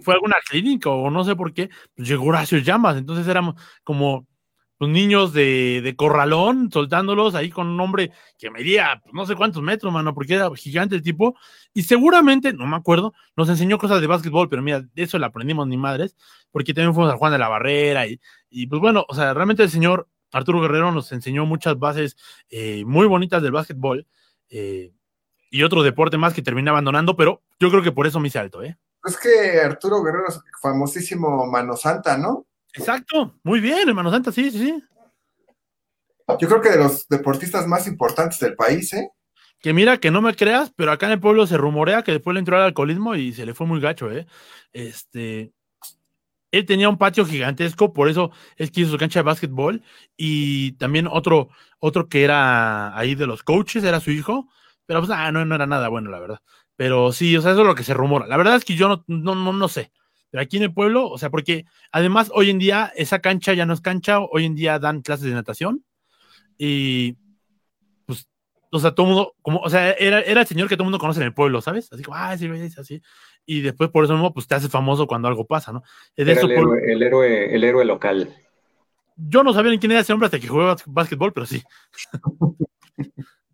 fue alguna clínica o no sé por qué, pues llegó Horacio Llamas, entonces éramos como los niños de, de, corralón, soltándolos ahí con un hombre que medía pues, no sé cuántos metros, mano, porque era gigante el tipo, y seguramente, no me acuerdo, nos enseñó cosas de básquetbol, pero mira, de eso le aprendimos ni madres, porque también fuimos a Juan de la Barrera, y, y pues bueno, o sea, realmente el señor Arturo Guerrero nos enseñó muchas bases eh, muy bonitas del básquetbol, eh, y otro deporte más que terminé abandonando, pero yo creo que por eso me hice alto, ¿eh? Es que Arturo Guerrero es famosísimo Mano Santa, ¿no? Exacto, muy bien, hermano Santa, sí, sí, sí. Yo creo que de los deportistas más importantes del país, ¿eh? Que mira, que no me creas, pero acá en el pueblo se rumorea que después le entró al alcoholismo y se le fue muy gacho, ¿eh? Este, él tenía un patio gigantesco, por eso es que hizo su cancha de básquetbol y también otro, otro que era ahí de los coaches, era su hijo, pero pues ah, no, no era nada bueno, la verdad. Pero sí, o sea, eso es lo que se rumora. La verdad es que yo no, no, no, no sé. Pero aquí en el pueblo, o sea, porque además hoy en día esa cancha ya no es cancha, hoy en día dan clases de natación y pues, o sea, todo mundo, como, o sea, era, era el señor que todo el mundo conoce en el pueblo, ¿sabes? Así como, ah, sí, es así. Y después por eso mismo, pues te hace famoso cuando algo pasa, ¿no? el, héroe, el, héroe, el héroe local. Yo no sabía ni quién era ese hombre hasta que jugué básquetbol, pero sí.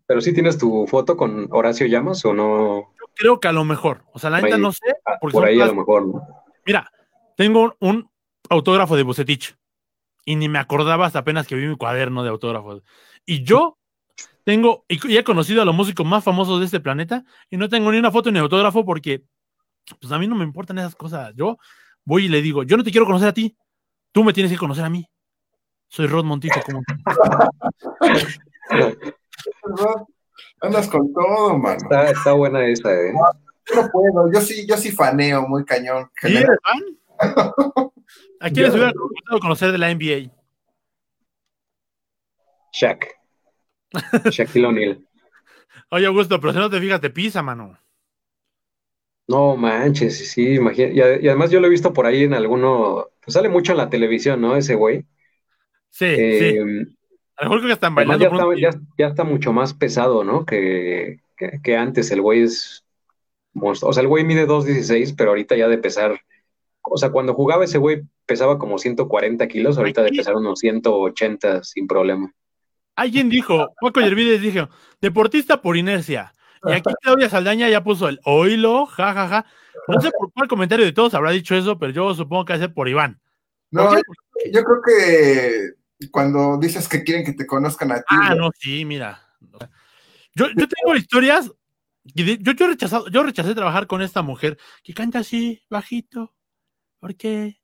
¿Pero sí tienes tu foto con Horacio Llamas o no? Yo creo que a lo mejor. O sea, la neta no sé. Ah, por ahí a lo mejor. Mira, tengo un autógrafo de Bucetich y ni me acordaba hasta apenas que vi mi cuaderno de autógrafos. Y yo tengo, y he conocido a los músicos más famosos de este planeta y no tengo ni una foto ni autógrafo porque, pues a mí no me importan esas cosas. Yo voy y le digo, yo no te quiero conocer a ti, tú me tienes que conocer a mí. Soy Rod Montito. Como... Andas con todo, mano. Está, está buena esa, eh. Yo no puedo, yo sí, yo sí faneo muy cañón. ¿Sí eres fan? ¿A quién les hubiera gustado conocer de la NBA? Shaq. Shaquille O'Neal. Oye, Augusto, pero si no te fijas, te pisa, mano. No manches, sí, imagínate. Y, además yo lo he visto por ahí en alguno, pues sale mucho en la televisión, ¿no? Ese güey. Sí, sí. Em, a lo mejor creo que están bailando. Ya está, ya, está, mucho más pesado, ¿no? Que, que, antes. El güey es. O sea, el güey mide 2.16, pero ahorita ya de pesar. O sea, cuando jugaba ese güey pesaba como 140 kilos, ahorita de pesar unos 180 sin problema. Alguien dijo, Paco Yervides dijo, deportista por inercia. Y aquí Claudia Saldaña ya puso el oílo, jajaja. Ja, ja. No sé por cuál comentario de todos habrá dicho eso, pero yo supongo que hace por Iván. No, yo creo que cuando dices que quieren que te conozcan a ti. Ah, no, sí, mira. Yo, yo tengo historias. Yo, yo, rechazado, yo rechacé trabajar con esta mujer que canta así, bajito, porque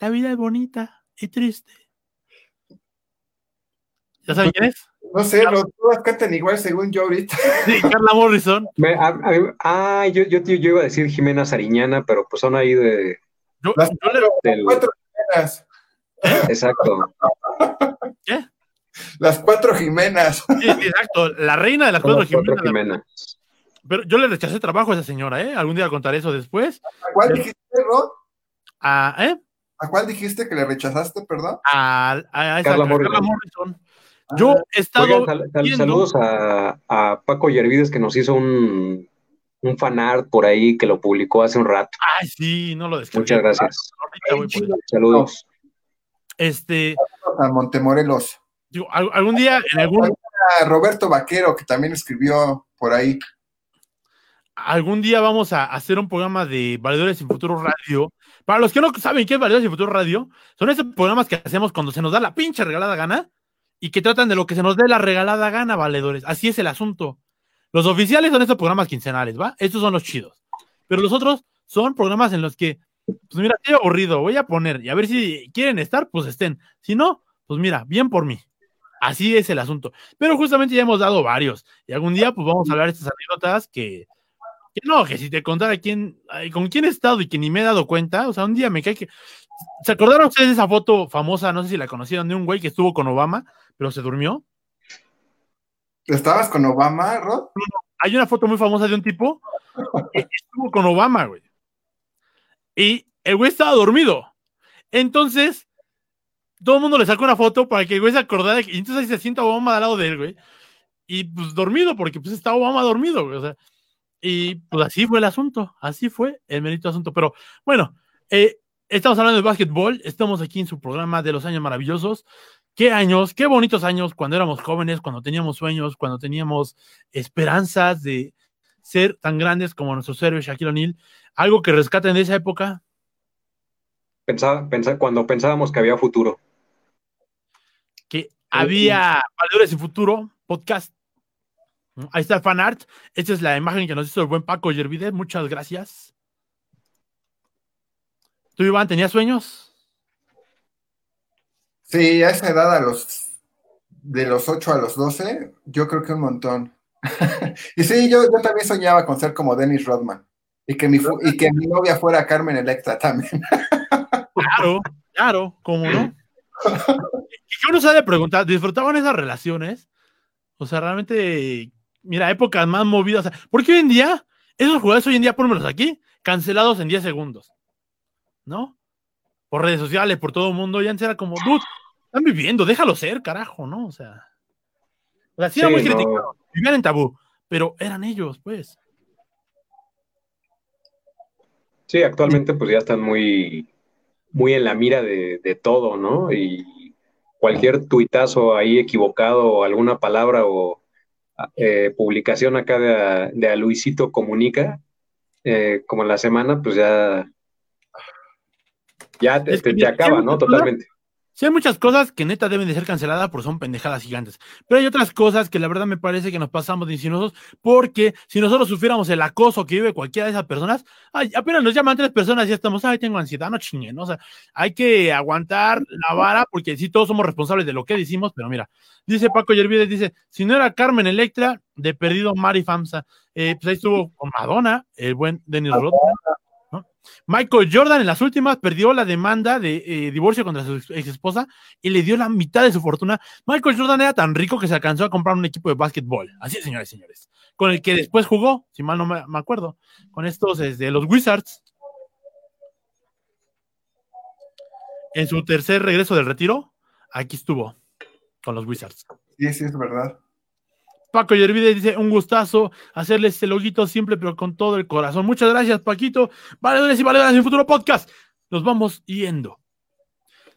la vida es bonita y triste. ¿Ya saben quién es? No sé, los todas cantan igual según yo ahorita. Sí, Carla Morrison. ah, yo, yo, yo, iba a decir Jimena Sariñana, pero pues son ahí de. las cuatro, Jimenas. Exacto. ¿Qué? Las cuatro Jimenas. Sí, exacto. La reina de las, cuatro, Jimenas. Pero yo le rechacé trabajo a esa señora, ¿eh? Algún día contaré eso después. ¿A cuál dijiste, Rod? ¿A, ¿eh? ¿A cuál dijiste que le rechazaste, perdón? A, esa, Carla, Morrison. Yo he estado. saludos a, a, Paco Yervides que nos hizo un, un fanart por ahí que lo publicó hace un rato. Ay, sí, no lo descargué. Muchas gracias. Saludos. Este. A Montemorelos. Digo, algún día en algún. Roberto Vaquero, que también escribió por ahí. Algún día vamos a hacer un programa de Valedores sin Futuro Radio. Para los que no saben qué es Valedores sin Futuro Radio, son esos programas que hacemos cuando se nos da la pinche regalada gana y que tratan de lo que se nos dé la regalada gana, valedores. Así es el asunto. Los oficiales son estos programas quincenales, ¿va? Estos son los chidos. Pero los otros son programas en los que pues mira, estoy aburrido, voy a poner y a ver si quieren estar, pues estén. Si no, pues mira, bien por mí. Así es el asunto. Pero justamente ya hemos dado varios y algún día pues vamos a hablar de estas anécdotas que, que no, que si te contara quién, con quién he estado y que ni me he dado cuenta, o sea, un día me cae que ¿Se acordaron ustedes de esa foto famosa? No sé si la conocieron, de un güey que estuvo con Obama, pero se durmió. ¿Estabas con Obama, Rod? Hay una foto muy famosa de un tipo que estuvo con Obama, güey. Y el güey estaba dormido. Entonces, todo el mundo le sacó una foto para que el güey se acordara. Y entonces ahí se sienta Obama al lado de él, güey. Y pues dormido, porque pues estaba Obama dormido, güey. O sea, y pues así fue el asunto. Así fue el merito asunto. Pero bueno, eh, estamos hablando de básquetbol. Estamos aquí en su programa de los años maravillosos. Qué años, qué bonitos años cuando éramos jóvenes, cuando teníamos sueños, cuando teníamos esperanzas de ser tan grandes como nuestros héroes Shaquille O'Neal. Algo que rescaten de esa época. Pensaba, pensaba, cuando pensábamos que había futuro. Que había valores y futuro, podcast. Ahí está el fan art. Esta es la imagen que nos hizo el buen Paco Yervide. Muchas gracias. ¿Tú, Iván, tenías sueños? Sí, a esa edad, a los de los 8 a los 12, yo creo que un montón. y sí, yo, yo, también soñaba con ser como Dennis Rodman y que mi, y que mi novia fuera Carmen Electra también. claro, claro, ¿cómo no? yo no sé de preguntar, ¿disfrutaban esas relaciones? O sea, realmente, mira, épocas más movidas. Porque hoy en día, esos jugadores hoy en día, ponmelos aquí, cancelados en 10 segundos. ¿No? Por redes sociales, por todo el mundo, ya era como, dude, están viviendo, déjalo ser, carajo, ¿no? O sea, o sea sí, era muy no. criticado, vivían en tabú, pero eran ellos, pues. Sí, actualmente pues ya están muy, muy en la mira de, de todo, ¿no? Y cualquier tuitazo ahí equivocado alguna palabra o eh, publicación acá de, de a Luisito Comunica, eh, como la semana, pues ya, ya te, te, te acaba, ¿no? Totalmente. Sí, hay muchas cosas que neta deben de ser canceladas porque son pendejadas gigantes. Pero hay otras cosas que la verdad me parece que nos pasamos de insinuosos porque si nosotros sufriéramos el acoso que vive cualquiera de esas personas, ay, apenas nos llaman tres personas y ya estamos, ay, tengo ansiedad, no chinguen. O sea, hay que aguantar la vara porque sí, todos somos responsables de lo que decimos, pero mira, dice Paco Yervides, dice, si no era Carmen Electra, de perdido Mari Famsa, eh, pues ahí estuvo con Madonna, el buen Denis Rodman. Michael Jordan en las últimas perdió la demanda de eh, divorcio contra su ex esposa y le dio la mitad de su fortuna. Michael Jordan era tan rico que se alcanzó a comprar un equipo de básquetbol. Así es, señores y señores. Con el que después jugó, si mal no me, me acuerdo, con estos desde los Wizards. En su tercer regreso del retiro, aquí estuvo con los Wizards. Sí, sí, es verdad. Paco Yervide dice, un gustazo hacerle este loguito simple, pero con todo el corazón. Muchas gracias, Paquito. Valedores y valedoras en futuro podcast. Nos vamos yendo.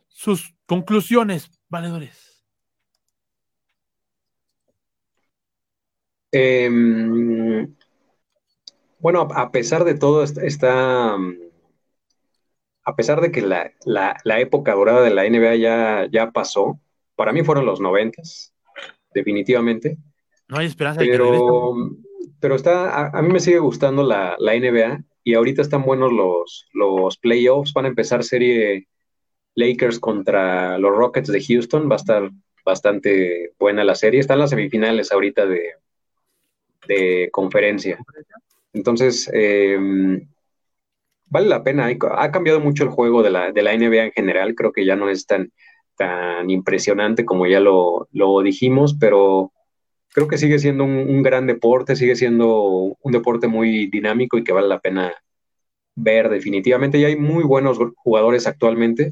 Sus conclusiones, valedores. Eh, bueno, a pesar de todo, está... A pesar de que la, la, la época dorada de la NBA ya, ya pasó, para mí fueron los noventas, definitivamente. No hay esperanza pero, de que pero está, a, a, mí me sigue gustando la, la, NBA y ahorita están buenos los, los playoffs. Van a empezar serie Lakers contra los Rockets de Houston. Va a estar bastante buena la serie. Están las semifinales ahorita de, de conferencia. Entonces, eh, vale la pena. Ha cambiado mucho el juego de la, de la NBA en general. Creo que ya no es tan, tan impresionante como ya lo, lo dijimos, pero creo que sigue siendo un, gran deporte, sigue siendo un deporte muy dinámico y que vale la pena ver definitivamente. Y hay muy buenos jugadores actualmente.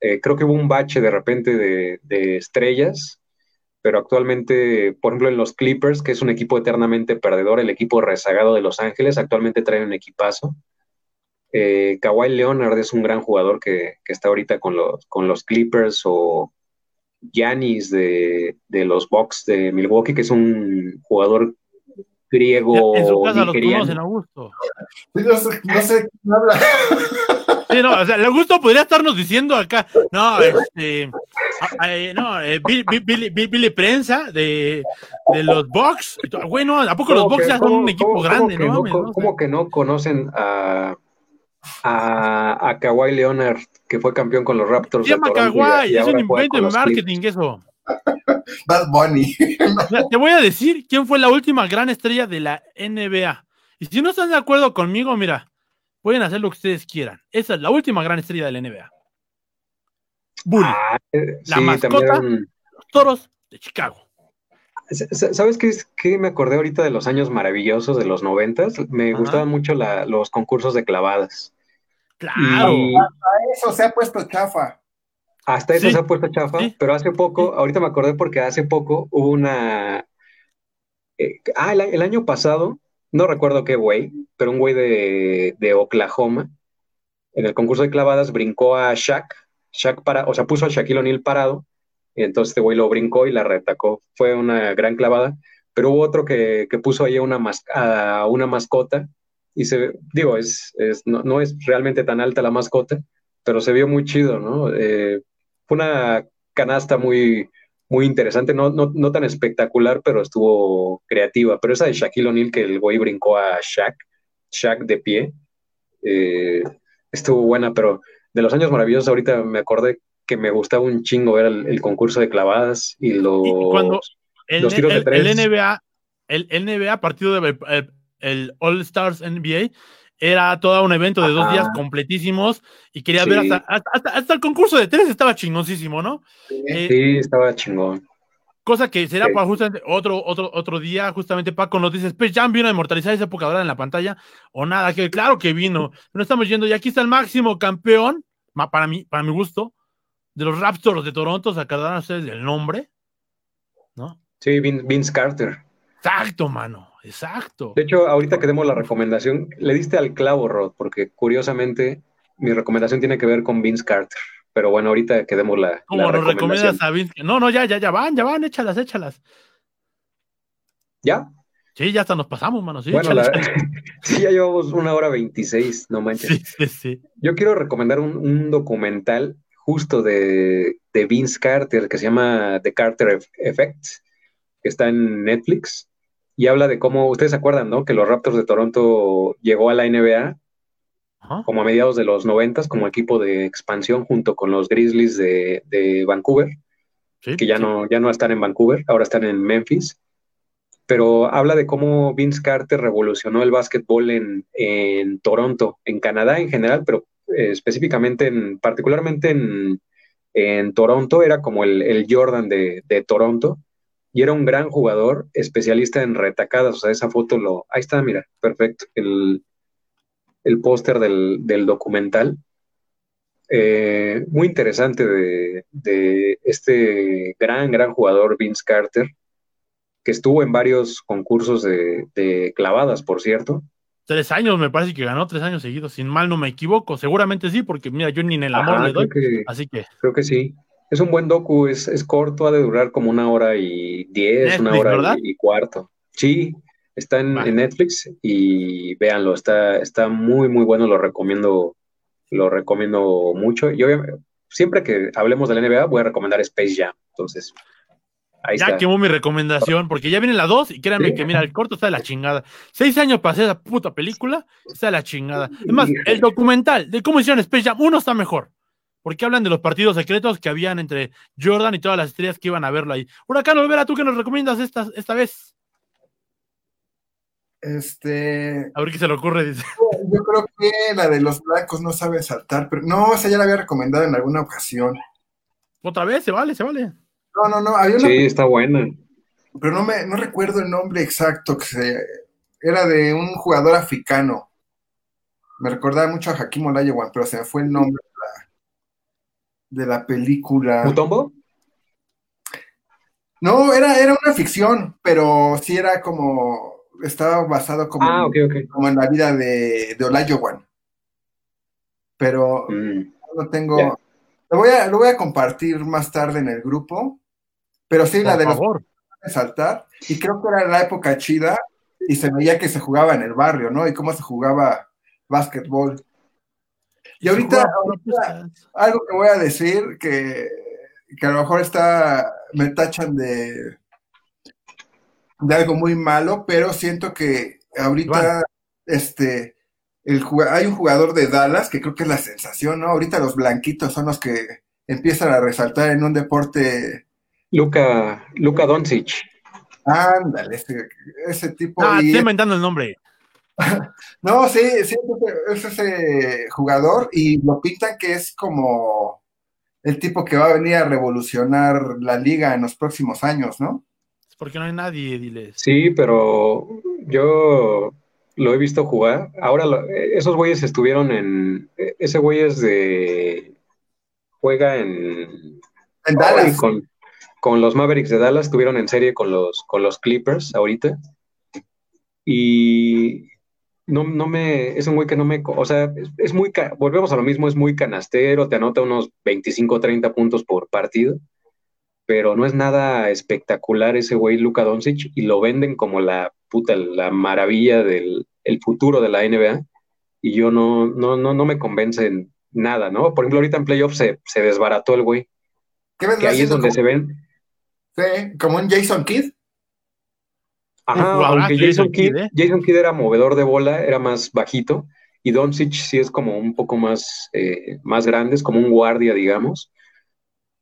Eh, creo que hubo un bache de repente de, estrellas, pero actualmente, por ejemplo, en los Clippers, que es un equipo eternamente perdedor, el equipo rezagado de Los Ángeles, actualmente trae un equipazo. Eh, Kawhi Leonard es un gran jugador que, que está ahorita con los, con los Clippers o Yanis de, de, los Bucks de Milwaukee, que es un jugador griego. En su casa nigeriano. los conocen, Augusto. No sé, no sé quién habla. Sí, no, o sea, el Augusto podría estarnos diciendo acá, no, este, eh, no, eh, Billy, Billy, Billy, Prensa de, de los Bucks, bueno, ¿a poco los Bucks ya son un equipo ¿cómo, grande? ¿cómo no, que no, ¿Cómo que no conocen a, a, a Kawhi Leonard, que fue campeón con los Raptors? Se llama Kawhi, es un invento de marketing Clips. eso. Bad Bunny. Te voy a decir quién fue la última gran estrella de la NBA. Y si no están de acuerdo conmigo, mira, pueden hacer lo que ustedes quieran. Esa es la última gran estrella de la NBA. Bully. Ah, eh, La sí, mascota. también Los toros de Chicago. ¿Sabes qué, es- qué me acordé ahorita de los años maravillosos de los noventas? Me Ajá. gustaban mucho la- los concursos de clavadas. Claro. Y Eso se ha puesto chafa. hasta eso Sí. se ha puesto chafa, Sí. pero hace poco, ahorita me acordé porque hace poco hubo una... eh, ah, el año pasado, no recuerdo qué güey, pero un güey de, de Oklahoma, en el concurso de clavadas brincó a Shaq, Shaq para, o sea, puso a Shaquille O'Neal parado, y entonces este güey lo brincó y la retacó. Fue una gran clavada, pero hubo otro que, que puso ahí una, a una mascota, y se, digo, es, es- no, no es realmente tan alta la mascota, pero se vio muy chido, ¿no? Eh, fue una canasta muy, muy interesante, no, no, no tan espectacular, pero estuvo creativa. Pero esa de Shaquille O'Neal, que el güey brincó a Shaq, Shaq de pie, eh, estuvo buena, pero de los años maravillosos ahorita me acordé que me gustaba un chingo ver el, el concurso de clavadas y los... Y cuando el, los tiros de tres. el NBA, el NBA, partido de el, el All Stars NBA, era todo un evento de dos días completísimos y quería Sí. ver hasta, hasta, hasta- el concurso de tres estaba chingosísimo, ¿no? Eh, Sí, estaba chingón. Cosa que será Sí. para justamente otro, otro, otro día, justamente Paco nos dice, Space Jam vino a inmortalizar esa época dorada en la pantalla, o nada, que claro que vino, no estamos yendo, y aquí está el máximo campeón, para mí, para mi gusto, de los Raptors de Toronto, se acordarán ustedes del nombre, ¿no? Sí, Vin- Vince Carter. Exacto, mano, exacto. De hecho, ahorita que demos la recomendación, le diste al clavo, Rod, porque curiosamente mi recomendación tiene que ver con Vince Carter. Pero bueno, ahorita que demos la, Como la nos recomendación. recomiendas a Vince, no, no, ya, ya, ya van, ya van, échalas, échalas. ¿Ya? Sí, ya hasta nos pasamos, mano, sí, bueno, échalas, la- échalas. sí, ya llevamos una hora veintiséis, no manches. sí, sí, sí. Yo quiero recomendar un, un documental justo de, de Vince Carter que se llama The Carter Eff- Effect, que está en Netflix y habla de cómo, ustedes se acuerdan, ¿no? Que los Raptors de Toronto llegó a la NBA Ajá. como a mediados de los noventas como equipo de expansión junto con los Grizzlies de, de Vancouver, Sí, que ya sí. no, ya no están en Vancouver, ahora están en Memphis. Pero habla de cómo Vince Carter revolucionó el básquetbol en, en Toronto, en Canadá en general, pero eh, específicamente, en, particularmente en, en Toronto, era como el, el Jordan de, de Toronto y era un gran jugador, especialista en retacadas. O sea, esa foto lo. Ahí está, mira, perfecto. El, el póster del, del documental. Eh, muy interesante de, de este gran, gran jugador Vince Carter, que estuvo en varios concursos de, de clavadas, por cierto. Tres años, me parece que ganó tres años seguidos, sin mal no me equivoco. Seguramente sí, porque mira, yo ni en el amor Ajá, le doy. creo que, Así que, creo que sí. Es un buen docu, es, es corto, ha de durar como una hora y diez, una hora y, y cuarto. Sí, está en Netflix y véanlo, está, está muy, muy bueno, lo recomiendo, lo recomiendo mucho. Y obviamente, siempre que hablemos de la NBA, voy a recomendar Space Jam. Entonces, ahí ya está. quemó mi recomendación, porque ya viene la 2 y créanme Sí. que, mira, el corto está de la chingada. Seis años para hacer esa puta película, está de la chingada. Es más, Híjole. el documental de cómo hicieron Space Jam 1 está mejor. Porque hablan de los partidos secretos que habían entre Jordan y todas las estrellas que iban a verlo ahí. Huracán Olvera, ¿tú qué nos recomiendas esta, esta vez? Este, A ver qué se le ocurre. Dice. yo creo que la de los blancos no saben saltar, pero no, esa ya la había recomendado en alguna ocasión. Otra vez, se vale, se vale. No, no, no, había una, Sí, está buena. pero no me, no recuerdo el nombre exacto, que se, era de un jugador africano. Me recordaba mucho a Hakim Olajuwon, pero se me fue el nombre de la, de la película. ¿Mutombo? No, era, era una ficción, pero sí era como, estaba basado como, Ah, ok, ok. como en la vida de, de Olajuwon. Pero Mm, no tengo, lo voy a, lo voy a compartir más tarde en el grupo, pero sí, la de los favor. de saltar, y creo que era la época chida, y se veía que se jugaba en el barrio, ¿no? Y cómo se jugaba básquetbol. Y ahorita, algo que voy a decir, que, que a lo mejor está, me tachan de, de algo muy malo, pero siento que ahorita, este, el, hay un jugador de Dallas que creo que es la sensación, ¿no? Ahorita los blanquitos son los que empiezan a resaltar en un deporte, Luca, Luca Doncic. ándale, ese, ese tipo. Ah, y estoy inventando el nombre. No, sí, que es ese jugador y lo pintan que es como el tipo que va a venir a revolucionar la liga en los próximos años, ¿no? Porque no hay nadie, diles. Sí, pero yo lo he visto jugar. Ahora, esos güeyes estuvieron en. Ese güey es de. Juega en. En Dallas. Con, con, los Mavericks de Dallas, estuvieron en serie con los, con los Clippers ahorita. Y no, no me, es un güey que no me, o sea, es, muy, volvemos a lo mismo, es muy canastero, te anota unos 25 o 30 puntos por partido, pero no es nada espectacular ese güey Luka Doncic y lo venden como la puta, la maravilla del el futuro de la NBA y yo no, no, no, no me convence en nada, ¿no? Por ejemplo, ahorita en playoffs se, se desbarató el güey. ¿Qué que ahí es donde se ven. Sí, como un Jason Kidd. Ajá, aunque Jason, Kidd, ¿eh? Jason Kidd era movedor de bola, era más bajito, y Doncic sí es como un poco más, eh, más grande, es como un guardia, digamos.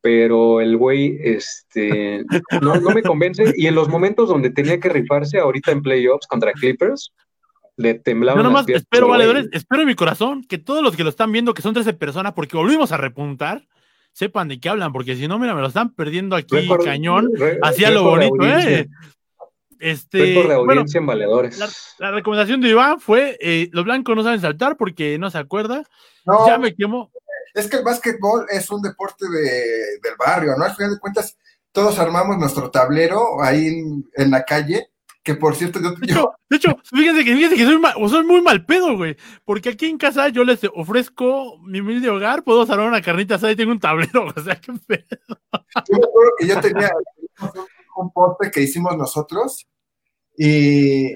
Pero el güey, este, no, no me convence. Y en los momentos donde tenía que rifarse, ahorita en playoffs contra Clippers, le temblaban Yo nomás espero, valedores, espero en mi corazón que todos los que lo están viendo, que son 13 personas, porque volvimos a repuntar, sepan de qué hablan, porque si no, mira, me lo están perdiendo aquí cañón, hacía lo bonito, ¿eh? Este, de audiencia en valedores. La, recomendación de Iván fue: eh, los blancos no saben saltar porque no se acuerda. ya me quemo. Es que el básquetbol es un deporte de, del barrio, ¿no? Al final de cuentas, todos armamos nuestro tablero ahí en, la calle. Que por cierto, yo. De hecho, fíjense que, fíjense que soy, soy, muy mal pedo, güey. Porque aquí en casa yo les ofrezco mi humilde hogar, puedo salvar una carnita asada y tengo un tablero. O sea, qué pedo. Yo me acuerdo que yo tenía un poste que hicimos nosotros y,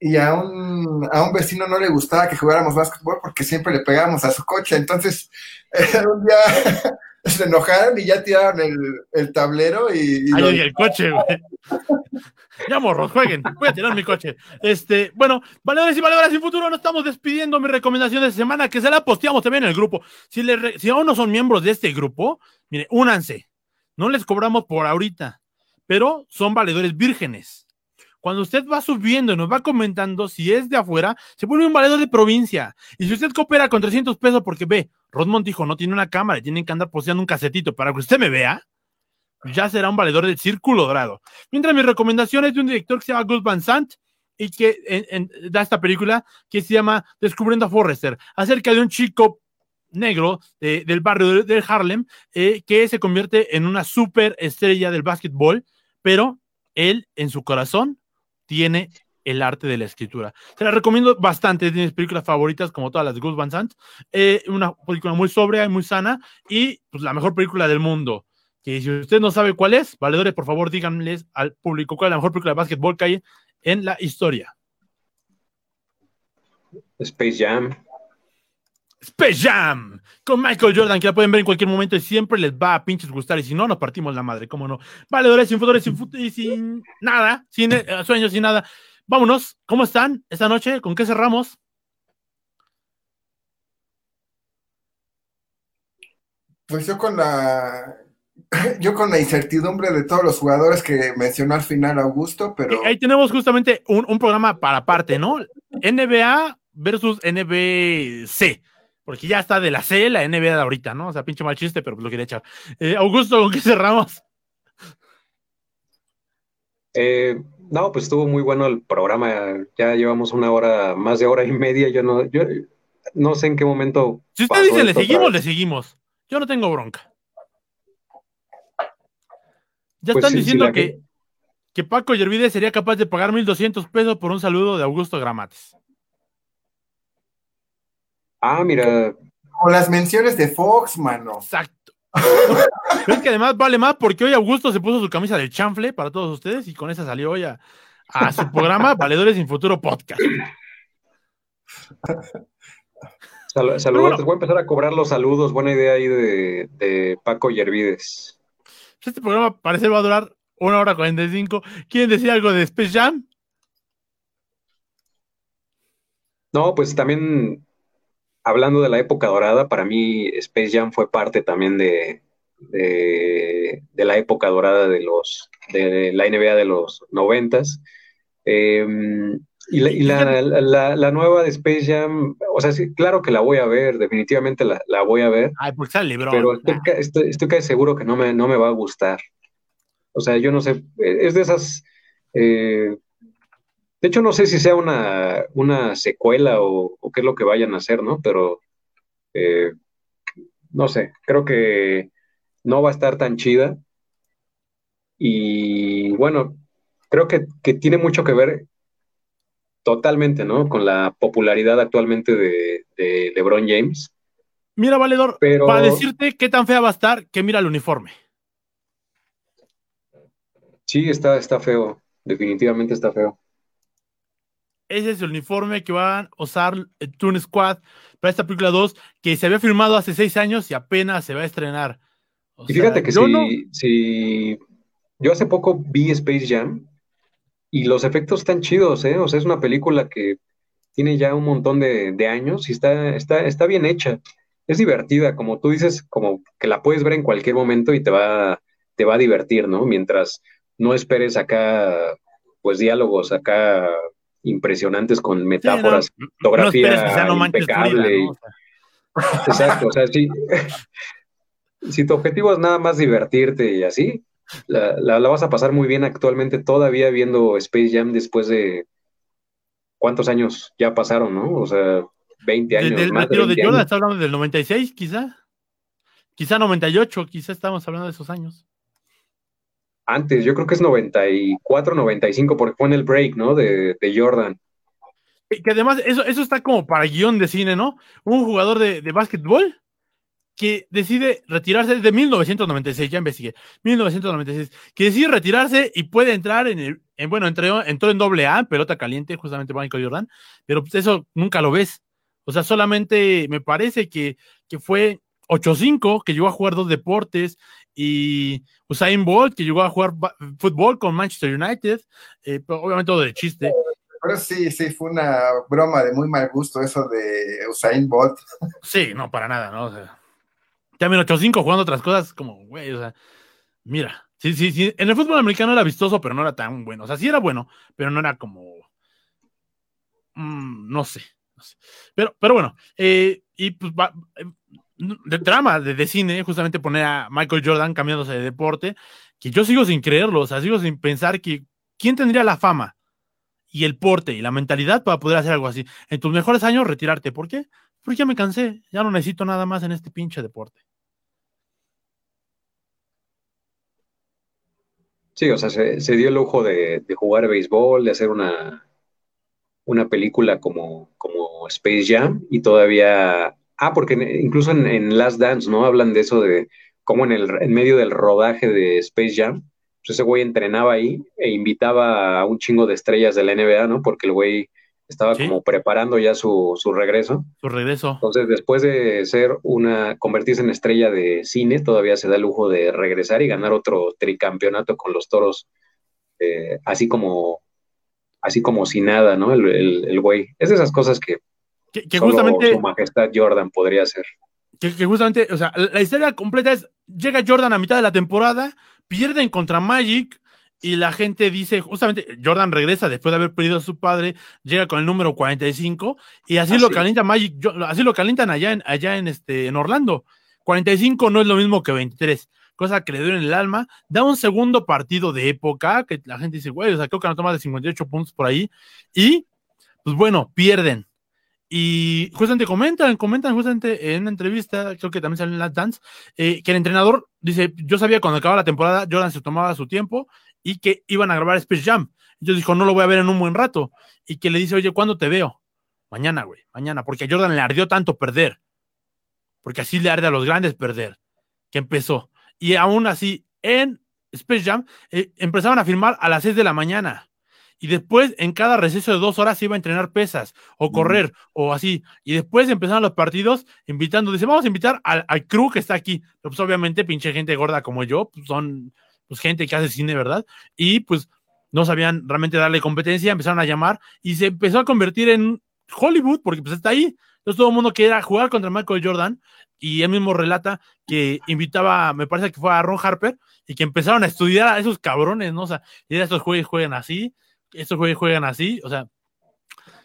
y a, un, a un vecino no le gustaba que jugáramos básquetbol porque siempre le pegábamos a su coche. Entonces, un día se enojaron y ya tiraron el, el tablero y... y el coche, güey. Ya morros, jueguen. Voy a tirar mi coche. Este, bueno, valedores y valedoras sin futuro, nos estamos despidiendo. Mi recomendación de semana, que se la posteamos también en el grupo. Si, le, si aún no son miembros de este grupo, mire, únanse. No les cobramos por ahorita, pero son valedores vírgenes. Cuando usted va subiendo y nos va comentando si es de afuera, se vuelve un valedor de provincia. Y si usted coopera con 300 pesos porque ve, Rodmond dijo, no tiene una cámara tienen que andar posteando un casetito para que usted me vea, ya será un valedor del círculo dorado. Mientras mi recomendación es de un director que se llama Gus Van Sant y que da esta película que se llama Descubriendo a Forrester, acerca de un chico negro del barrio de, Harlem eh, que se convierte en una super estrella del básquetbol, pero él en su corazón tiene el arte de la escritura. Se la recomiendo bastante, de mis películas favoritas, como todas las de Gus Van. Eh, una película muy sobria y muy sana, y pues la mejor película del mundo. Que si usted no sabe cuál es, valedores, por favor, díganles al público cuál es la mejor película de básquetbol que hay en la historia. Space Jam. Space Jam con Michael Jordan, que la pueden ver en cualquier momento y siempre les va a pinches gustar. Y si no, nos partimos la madre, cómo no. Valedores, sin futuro sin, y sin nada, sin eh, sueños, sin nada. Vámonos, ¿cómo están esta noche? ¿Con qué cerramos? Pues yo con la yo con la incertidumbre de todos los jugadores que mencionó al final Augusto, pero ahí tenemos justamente un, un programa para aparte, ¿no? NBA versus NBC porque ya está de la C, la NBA de ahorita, ¿no? O sea, pinche mal chiste, pero pues lo quería echar. Eh, Augusto, ¿con qué cerramos? Eh, no, pues estuvo muy bueno el programa. Ya llevamos una hora, más de hora y media. Yo no, yo no sé en qué momento. Si usted dice le seguimos, le seguimos. Yo no tengo bronca. Ya pues están diciendo que, que, Paco Yervide sería capaz de pagar 1.200 pesos por un saludo de Augusto Gramates. Ah, mira. Como las menciones de Fox, mano. Exacto. es que además vale más porque hoy Augusto se puso su camisa del chanfle para todos ustedes y con esa salió hoy a, su programa Valedores sin Futuro Podcast. saludos, voy a empezar a cobrar los saludos. Buena idea ahí de, Paco Yervides. Este programa parece va a durar una hora cuarenta y cinco. ¿Quieren decir algo de Space Jam? No, pues también hablando de la época dorada, para mí Space Jam fue parte también de, de, la época dorada de los de la NBA de los noventas. Em, Y, la, nueva de Space Jam, o sea, sí, claro que la voy a ver, definitivamente la, voy a ver. Ay, pues el libro. Pero estoy, casi seguro que no me, no me va a gustar. O sea, yo no sé, es de esas... Eh, de hecho, no sé si sea una, una secuela o, qué es lo que vayan a hacer, ¿no? Pero eh, no sé, creo que no va a estar tan chida. Y bueno, creo que, tiene mucho que ver totalmente, ¿no? Con la popularidad actualmente de, LeBron James. Mira, Valedor, para decirte qué tan fea va a estar, que mira el uniforme. Sí, está, está feo, definitivamente está feo. Ese es el uniforme que van a usar el Toon Squad para esta película 2, que se había filmado hace seis años y apenas se va a estrenar. y fíjate que si, yo hace poco vi Space Jam y los efectos están chidos, ¿eh? O sea, es una película que tiene ya un montón de, años y está, está, está bien hecha. Es divertida, como tú dices, como que la puedes ver en cualquier momento y te va, te va a divertir, ¿no? Mientras no esperes acá, pues diálogos acá impresionantes con metáforas, fotografía impecable. Exacto, o sea, sí. si tu objetivo es nada más divertirte y así, la, vas a pasar muy bien actualmente todavía viendo Space Jam después de cuántos años ya pasaron, ¿no? O sea, 20 años. Del más de, de Yoda, ¿está hablando del 96 quizá? Quizá 98, quizá estamos hablando de esos años. Antes, yo creo que es 94, 95, porque fue en el break, ¿no? De, Jordan. Que además, eso, eso está como para guion de cine, ¿no? Un jugador de, de básquetbol que decide retirarse desde 1996, ya investigué, 1996, que decide retirarse y puede entrar en el, en, bueno, entró, entró en doble A, pelota caliente, justamente Michael Jordan, pero pues eso nunca lo ves. O sea, solamente me parece que, que fue 8-5, que llegó a jugar dos deportes, y Usain Bolt, que llegó a jugar fútbol con Manchester United, eh, obviamente todo de chiste. Pero sí, sí, fue una broma de muy mal gusto eso de Usain Bolt. Sí, no, para nada, ¿no? O sea, también 8-5 jugando otras cosas, como, güey, o sea, mira, sí, sí, sí, en el fútbol americano era vistoso, pero no era tan bueno, o sea, sí era bueno, pero no era como, mm, no sé, no sé. Pero, pero bueno, eh, y pues va, de drama, de, cine, justamente poner a Michael Jordan cambiándose de deporte, que yo sigo sin creerlo, o sea, sigo sin pensar que quién tendría la fama y el porte y la mentalidad para poder hacer algo así. En tus mejores años retirarte, ¿por qué? Porque ya me cansé, ya no necesito nada más en este pinche deporte. Sí, o sea, se, dio el lujo de, jugar béisbol, de hacer una, una película como, como Space Jam y todavía Ah, porque incluso en, Last Dance, ¿no? Hablan de eso de cómo en, el, en medio del rodaje de Space Jam, pues ese güey entrenaba ahí e invitaba a un chingo de estrellas de la NBA, ¿no? Porque el güey estaba como preparando ya su, su, regreso. Su regreso. Entonces, después de ser una, convertirse en estrella de cine, todavía se da el lujo de regresar y ganar otro tricampeonato con los toros, eh, así como, así como si nada, ¿no? El, el, el güey. Es de esas cosas que que, justamente. Su majestad Jordan podría ser. Que, justamente, o sea, la, historia completa es: llega Jordan a mitad de la temporada, pierden contra Magic. Y la gente dice, justamente, Jordan regresa después de haber perdido a su padre, llega con el número 45, y así, lo calienta Magic, así lo calientan allá en, allá en, este, en Orlando. 45 no es lo mismo que 23 cosa que le duele en el alma. Da un segundo partido de época, que la gente dice, güey, o sea, creo que no toma de 58 puntos por ahí. Y, pues bueno, pierden. Y justamente comentan, comentan justamente en una entrevista, creo que también sale en la Dance, eh, que el entrenador dice, yo sabía cuando acababa la temporada, Jordan se tomaba su tiempo y que iban a grabar Space Jam. Yo dijo, no lo voy a ver en un buen rato. Y que le dice, oye, ¿cuándo te veo? Mañana, güey, mañana, porque a Jordan le ardió tanto perder. Porque así le arde a los grandes perder, que empezó. Y aún así, en Space Jam, eh, empezaban a filmar a las 6 de la mañana y después en cada receso de dos horas se iba a entrenar pesas o correr o así. Y después empezaron los partidos invitando, dice, vamos a invitar al, al crew que está aquí. Pues obviamente pinche gente gorda como yo, pues son pues gente que hace cine, ¿verdad? Y pues no sabían realmente darle competencia, empezaron a llamar y se empezó a convertir en Hollywood porque pues está ahí. Entonces todo el mundo quería jugar contra Michael Jordan y él mismo relata que invitaba, me parece que fue a Ron Harper y que empezaron a estudiar a esos cabrones, ¿no? O sea, y estos jueces juegan así, estos juegan así, o sea,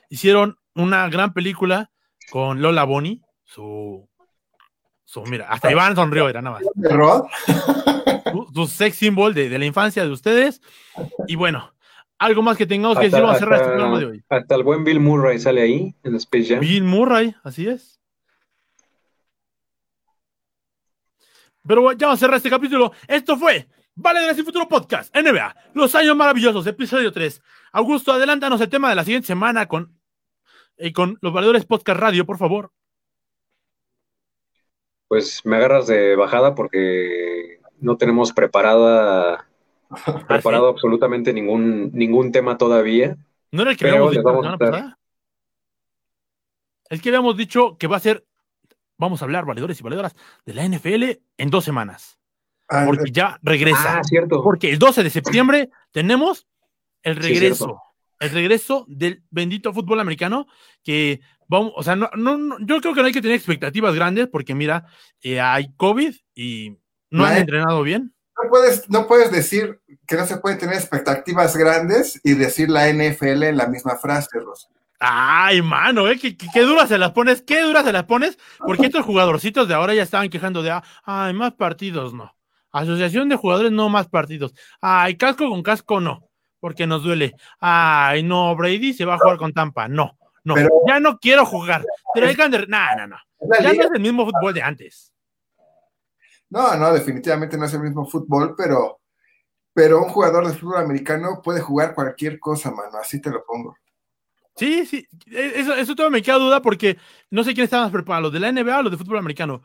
hicieron una gran película con Lola Bonnie, su, su mira, hasta Iván sonrió, era nada más. Su, su sex symbol de, de la infancia de ustedes. Y bueno, algo más que tengamos que Hasta, decir, vamos a cerrar este programa de hoy. hasta el buen Bill Murray sale ahí en Space Jam. Bill Murray, así es. Pero bueno, ya vamos a cerrar este capítulo. Esto fue Valedores y Futuro Podcast, NBA, Los Años Maravillosos, episodio 3. Augusto, adelántanos el tema de la siguiente semana con, eh, con los Valedores Podcast Radio, por favor. Pues me agarras de bajada porque no tenemos preparada, preparado absolutamente ningún, ningún tema todavía. ¿No era el que habíamos dicho la semana? Es que habíamos dicho que va a ser, vamos a hablar, valedores y valedoras, de la NFL en dos semanas. Ah, Porque ya regresa. Ah, cierto. Porque el 12 de septiembre tenemos el regreso. el regreso del bendito fútbol americano. Que vamos, o sea, no, no, no, yo creo que no hay que tener expectativas grandes porque mira, eh, hay COVID y no han entrenado bien. No puedes, no puedes decir que no se puede tener expectativas grandes y decir la NFL en la misma frase, Rosa. Ay, mano, ¿eh? ¿Qué, qué, qué duras se las pones, qué duras se las pones, porque estos jugadorcitos de ahora ya estaban quejando de, ay, más partidos no. Asociación de jugadores no más partidos. Ay, casco con casco no, porque nos duele. Ay, no, Brady se va a jugar con Tampa. No, no, Pero- ya no quiero jugar. Pero hay que andar- no, no, no. Ya no es el mismo fútbol de antes. No, no, definitivamente no es el mismo fútbol, pero, pero un jugador de fútbol americano puede jugar cualquier cosa, mano, así te lo pongo. Sí, sí, e- eso, eso todo me queda duda porque no sé quién está más preparado, los de la NBA o los de fútbol americano.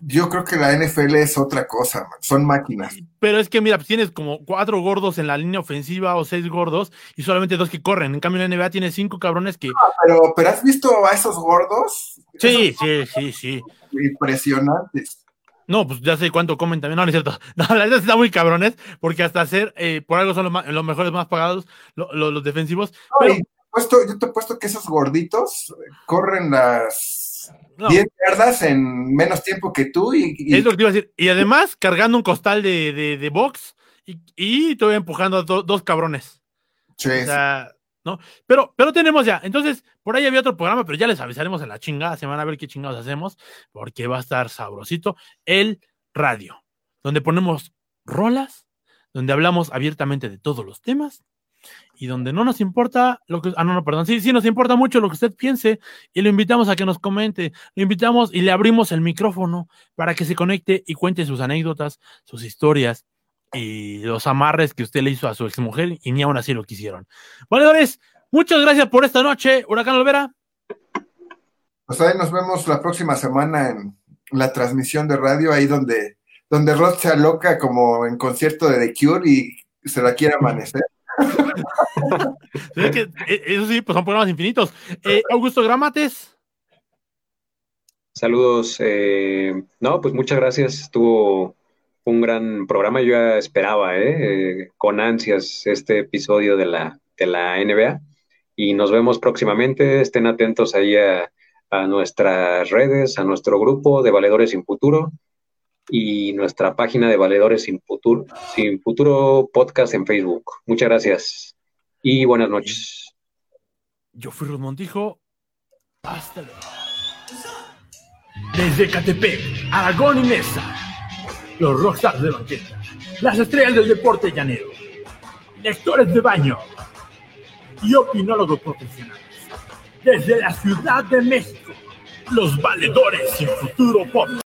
Yo creo que la NFL es otra cosa, man. son máquinas. Pero es que, mira, pues tienes como cuatro gordos en la línea ofensiva o seis gordos y solamente dos que corren. En cambio, en la NBA tiene cinco cabrones que. Pero, pero ¿has visto a esos gordos? Sí, sí, sí, sí. Esos impresionantes. No, pues ya sé cuánto comen también. No, no es cierto. No, la verdad están muy cabrones porque hasta hacer, eh, por algo son los, mejores más pagados, lo- lo- los defensivos. No, Pero, te puesto- yo te he puesto que esos gorditos corren las no, 10 yardas en menos tiempo que tú y, y- es lo que te iba a decir. Y además, cargando un costal de, de, de box y, y todavía empujando a do- dos cabrones. Sí, O sea, ¿no? Pero, pero tenemos ya. Entonces, por ahí había otro programa, pero ya les avisaremos en la chingada semana a ver qué chingados hacemos, porque va a estar sabrosito. El radio, donde ponemos rolas, donde hablamos abiertamente de todos los temas y donde no nos importa lo que. Ah, no, no, perdón. Sí, sí, nos importa mucho lo que usted piense y lo invitamos a que nos comente. Lo invitamos y le abrimos el micrófono para que se conecte y cuente sus anécdotas, sus historias y los amarres que usted le hizo a su exmujer y ni aún así lo quisieron. Valedores, muchas gracias por esta noche. Huracán Olvera. Pues ahí nos vemos la próxima semana en la transmisión de radio, ahí donde, donde Rod se aloca como en concierto de The Cure y se la quiere amanecer. Eh, eso sí, pues son programas infinitos. Eh, Augusto Gramates. Saludos. eh, no, pues muchas gracias. Estuvo un gran programa. Yo ya esperaba, eh, con ansias este episodio de la, de la NBA. Y nos vemos próximamente. Estén atentos ahí a, a nuestras redes, a nuestro grupo de Valedores Sin Futuro y nuestra página de Valedores Sin Futuro, Sin Futuro Podcast en Facebook. Muchas gracias y buenas noches. Yo fui Ruth Montijo. Hasta luego. Desde Catepec, Aragón y Mesa, los rockstars de banqueta, las estrellas del deporte llanero, lectores de baño y opinólogos profesionales. Desde la Ciudad de México, los valedores sin futuro podcast.